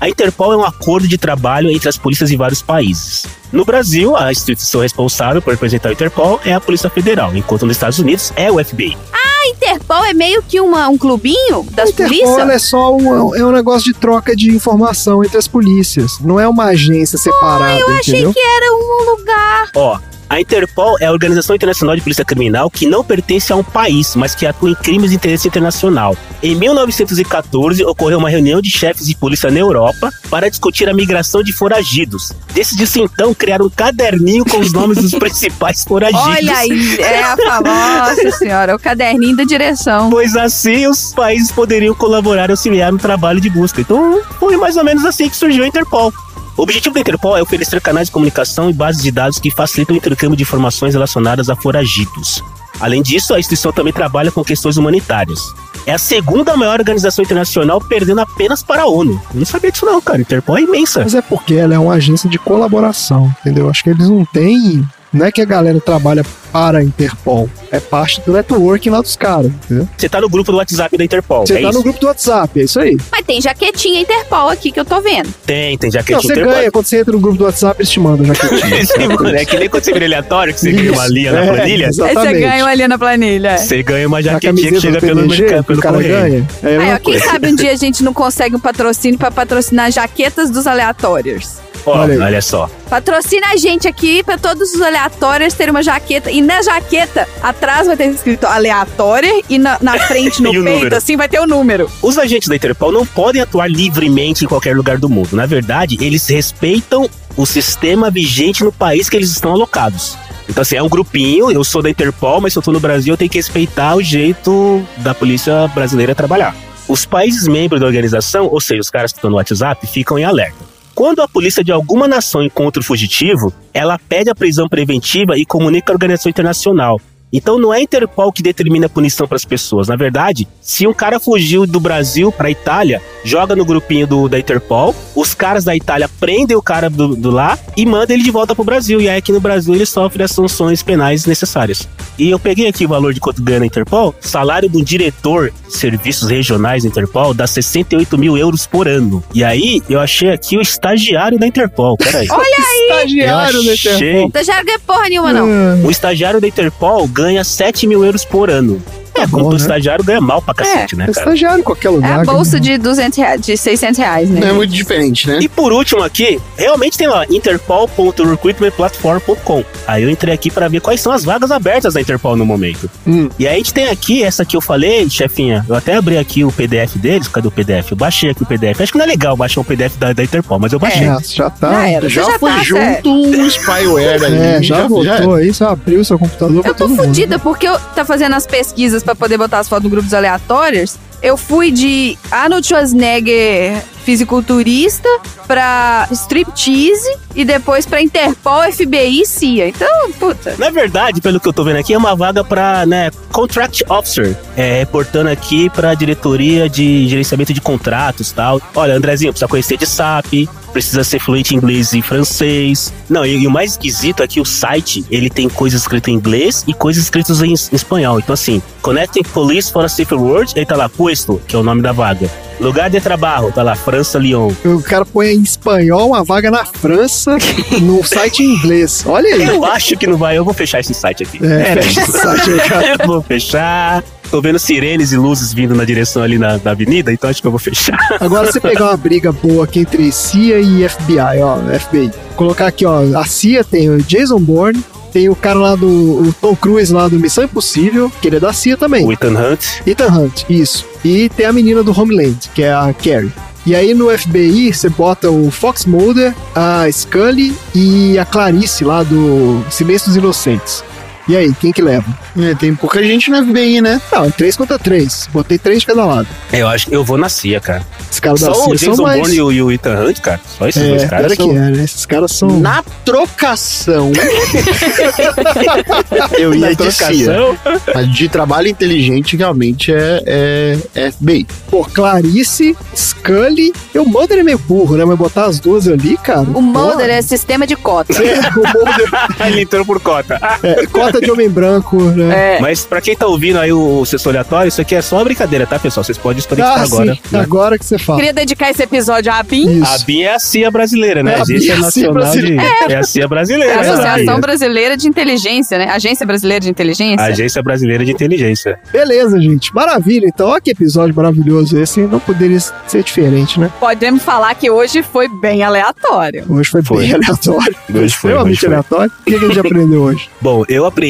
A Interpol é um acordo de trabalho entre as polícias de vários países. No Brasil, a instituição responsável por representar a Interpol é a Polícia Federal, enquanto nos Estados Unidos é o FBI. A Interpol é meio que uma, um clubinho das A Interpol polícias? é só um, é um negócio de troca de informação entre as polícias. Não é uma agência separada, Eu achei entendeu? que era um lugar. Ó, A Interpol é a Organização Internacional de Polícia Criminal que não pertence a um país, mas que atua em crimes de interesse internacional. Em 1914, ocorreu uma reunião de chefes de polícia na Europa para discutir a migração de foragidos. Decidiu-se então criar um caderninho com os nomes dos principais foragidos. Olha aí, é a famosa senhora, o caderninho da direção. Pois assim os países poderiam colaborar e auxiliar no trabalho de busca. Então foi mais ou menos assim que surgiu a Interpol. O objetivo da Interpol é oferecer canais de comunicação e bases de dados que facilitam o intercâmbio de informações relacionadas a foragidos. Além disso, a instituição também trabalha com questões humanitárias. É a segunda maior organização internacional, perdendo apenas para a ONU. Eu não sabia disso não, cara. A Interpol é imensa. Mas é porque ela é uma agência de colaboração, entendeu? Acho que eles não têm. Não é que a galera trabalha para a Interpol. É parte do networking lá dos caras, entendeu? Você tá no grupo do WhatsApp da Interpol. Você é tá isso? no grupo do WhatsApp, é isso aí. Mas tem jaquetinha Interpol aqui que eu tô vendo. Tem, tem Não, jaquetinha você Interpol. ganha quando você entra no grupo do WhatsApp, eles te mandam jaquetinha. Sim, mano, é que nem quando você vira aleatório, que você ganha uma linha na é, planilha. Aí você ganha uma ali na planilha. é. Você ganha uma jaquetinha que chega pelo, mercado, pelo o cara correio. ganha. É Aí, ó, quem sabe um dia a gente não consegue um patrocínio pra patrocinar jaquetas dos aleatórios. Olha olha, só. Patrocina a gente aqui pra todos os aleatórios terem uma jaqueta. E na jaqueta, atrás vai ter escrito aleatória e na, na frente, no peito, número. assim, vai ter o número. Os agentes da Interpol não podem atuar livremente em qualquer lugar do mundo. Na verdade, eles respeitam o sistema vigente no país que eles estão alocados. Então, assim, é um grupinho, eu sou da Interpol, mas se eu tô no Brasil, eu tenho que respeitar o jeito da polícia brasileira trabalhar. Os países membros da organização, ou seja, os caras que estão no WhatsApp, ficam em alerta. Quando a polícia de alguma nação encontra o fugitivo, ela pede a prisão preventiva e comunica à organização internacional. Então não é a Interpol que determina a punição para as pessoas. Na verdade, se um cara fugiu do Brasil para a Itália, joga no grupinho do, da Interpol, os caras da Itália prendem o cara do, do lá e mandam ele de volta pro Brasil. E aí aqui no Brasil ele sofre as sanções penais necessárias. E eu peguei aqui o valor de quanto ganha na Interpol. Salário do diretor de serviços regionais da Interpol dá 68 mil euros por ano. E aí eu achei aqui o estagiário da Interpol. Peraí. Olha aí! Estagiário da. Interpol. Estagiário ganha porra nenhuma, não. O estagiário da Interpol ganha 7 mil euros por ano. É, como bom, todo né? estagiário ganha mal pra cacete, né, É cara? estagiário em qualquer É lugar. a bolsa né? de 200 reais, de 600 reais, né? Não é muito diferente, né? E por último aqui, realmente tem lá interpol.recruitmentplatform.com. Aí eu entrei aqui pra ver quais são as vagas abertas da Interpol no momento. Hum. E aí a gente tem aqui essa que eu falei, chefinha. Eu até abri aqui o PDF deles. Cadê o PDF? Eu baixei aqui o PDF. Acho que não é legal baixar o PDF da, da Interpol, mas eu baixei. Já, já tá. Já era, Já, já foi tá, junto o spyware ali. É, já, voltou aí, você abriu seu computador Eu tô mundo. fodida porque eu tá fazendo as pesquisas pra poder botar as fotos no grupo dos aleatórios. Eu fui de Arnold Schwarzenegger fisiculturista pra striptease e depois pra Interpol, FBI e CIA. Então, puta. Na verdade, pelo que eu tô vendo aqui, é uma vaga pra, né, Contract Officer. É, reportando aqui pra diretoria de gerenciamento de contratos e tal. Olha, Andrezinho, precisa conhecer de SAP, precisa ser fluente em inglês e francês. Não, e, e o mais esquisito é que o site, ele tem coisas escritas em inglês e coisas escritas em, em espanhol. Então, assim, Connecting Police for a Safer World, aí tá lá, Puesto, que é o nome da vaga. Lugar de trabalho, tá lá, França, Lyon. O cara põe em espanhol uma vaga na França no site em inglês. Olha aí. Eu acho que não vai, eu vou fechar esse site aqui. É, fecha esse site aí, cara. Eu vou fechar. Tô vendo sirenes e luzes vindo na direção ali na, da avenida, então acho que eu vou fechar. Agora você pegar uma briga boa aqui entre CIA e FBI, ó, FBI. Colocar aqui, ó, a CIA tem o Jason Bourne, tem o cara lá do o Tom Cruise lá do Missão Impossível, que ele é da CIA também. O Ethan Hunt. Ethan Hunt, isso. E tem a menina do Homeland, que é a Carrie. E aí no FBI você bota o Fox Mulder, a Scully e a Clarice lá do Silêncio dos Inocentes. E aí, quem que leva? É, tem pouca gente no FBI, né? Não, três contra três. Botei três de cada lado. Eu acho que eu vou na CIA, cara. Os caras da Só o CIA Jason são mais... Bourne e o, e o Ethan Hunt, cara. Só esses É, dois caras pior são... que é, né? Esses caras são... Na trocação, eu ia Na de CIA. trocação. Mas de trabalho inteligente, realmente, é, é, é FBI. Pô, Clarice, Scully... E o Mulder é meio burro, né? Mas botar as duas ali, cara... O Mulder é sistema de cota. É, o Mulder... Ele entrou por cota. É, cota de homem branco, né? É. Mas pra quem tá ouvindo aí o, o sexto aleatório, isso aqui é só uma brincadeira, tá, pessoal? Vocês podem escolher Ah, agora. sim. né? Agora que você fala. Queria dedicar esse episódio à ABIN. A BIM é a CIA brasileira, né? É, a Agência BIM é a CIA Nacional de... brasileira. É a CIA brasileira. É a né? Associação Brasileira de Inteligência, né? Agência Brasileira de Inteligência. Agência Brasileira de Inteligência. Beleza, gente. Maravilha. Então, olha que episódio maravilhoso esse. hein? Não poderia ser diferente, né? Podemos falar que hoje foi bem aleatório. Hoje foi, Foi. bem aleatório. Hoje foi, Extremamente hoje foi. aleatório. O que a gente aprendeu hoje? Bom, eu aprendi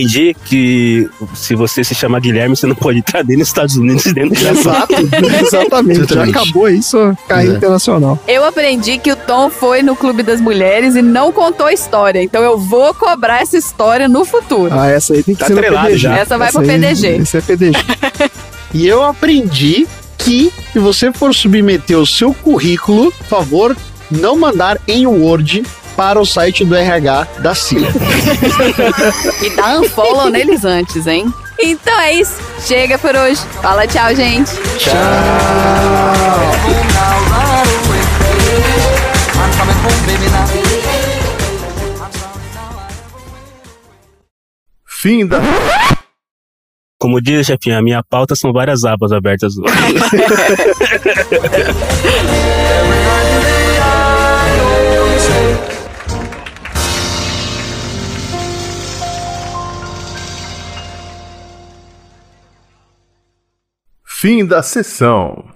que se você se chamar Guilherme, você não pode entrar dentro dos Estados Unidos dentro Japão. Exato. Exatamente. Já acabou isso, carreira É. internacional. Eu aprendi que o Tom foi no Clube das Mulheres e não contou a história. Então eu vou cobrar essa história no futuro. Ah, essa aí tem que Tá ser PDG. já. Essa vai pro aí- PDG. Esse é PDG. E eu aprendi que se você for submeter o seu currículo, por favor, não mandar em Word para o site do RH da CIA. E dá unfollow neles antes, hein? Então é isso. Chega por hoje. Fala tchau, gente. Fim da. Como diz, chefinho, a minha pauta são várias abas abertas. Fim da sessão.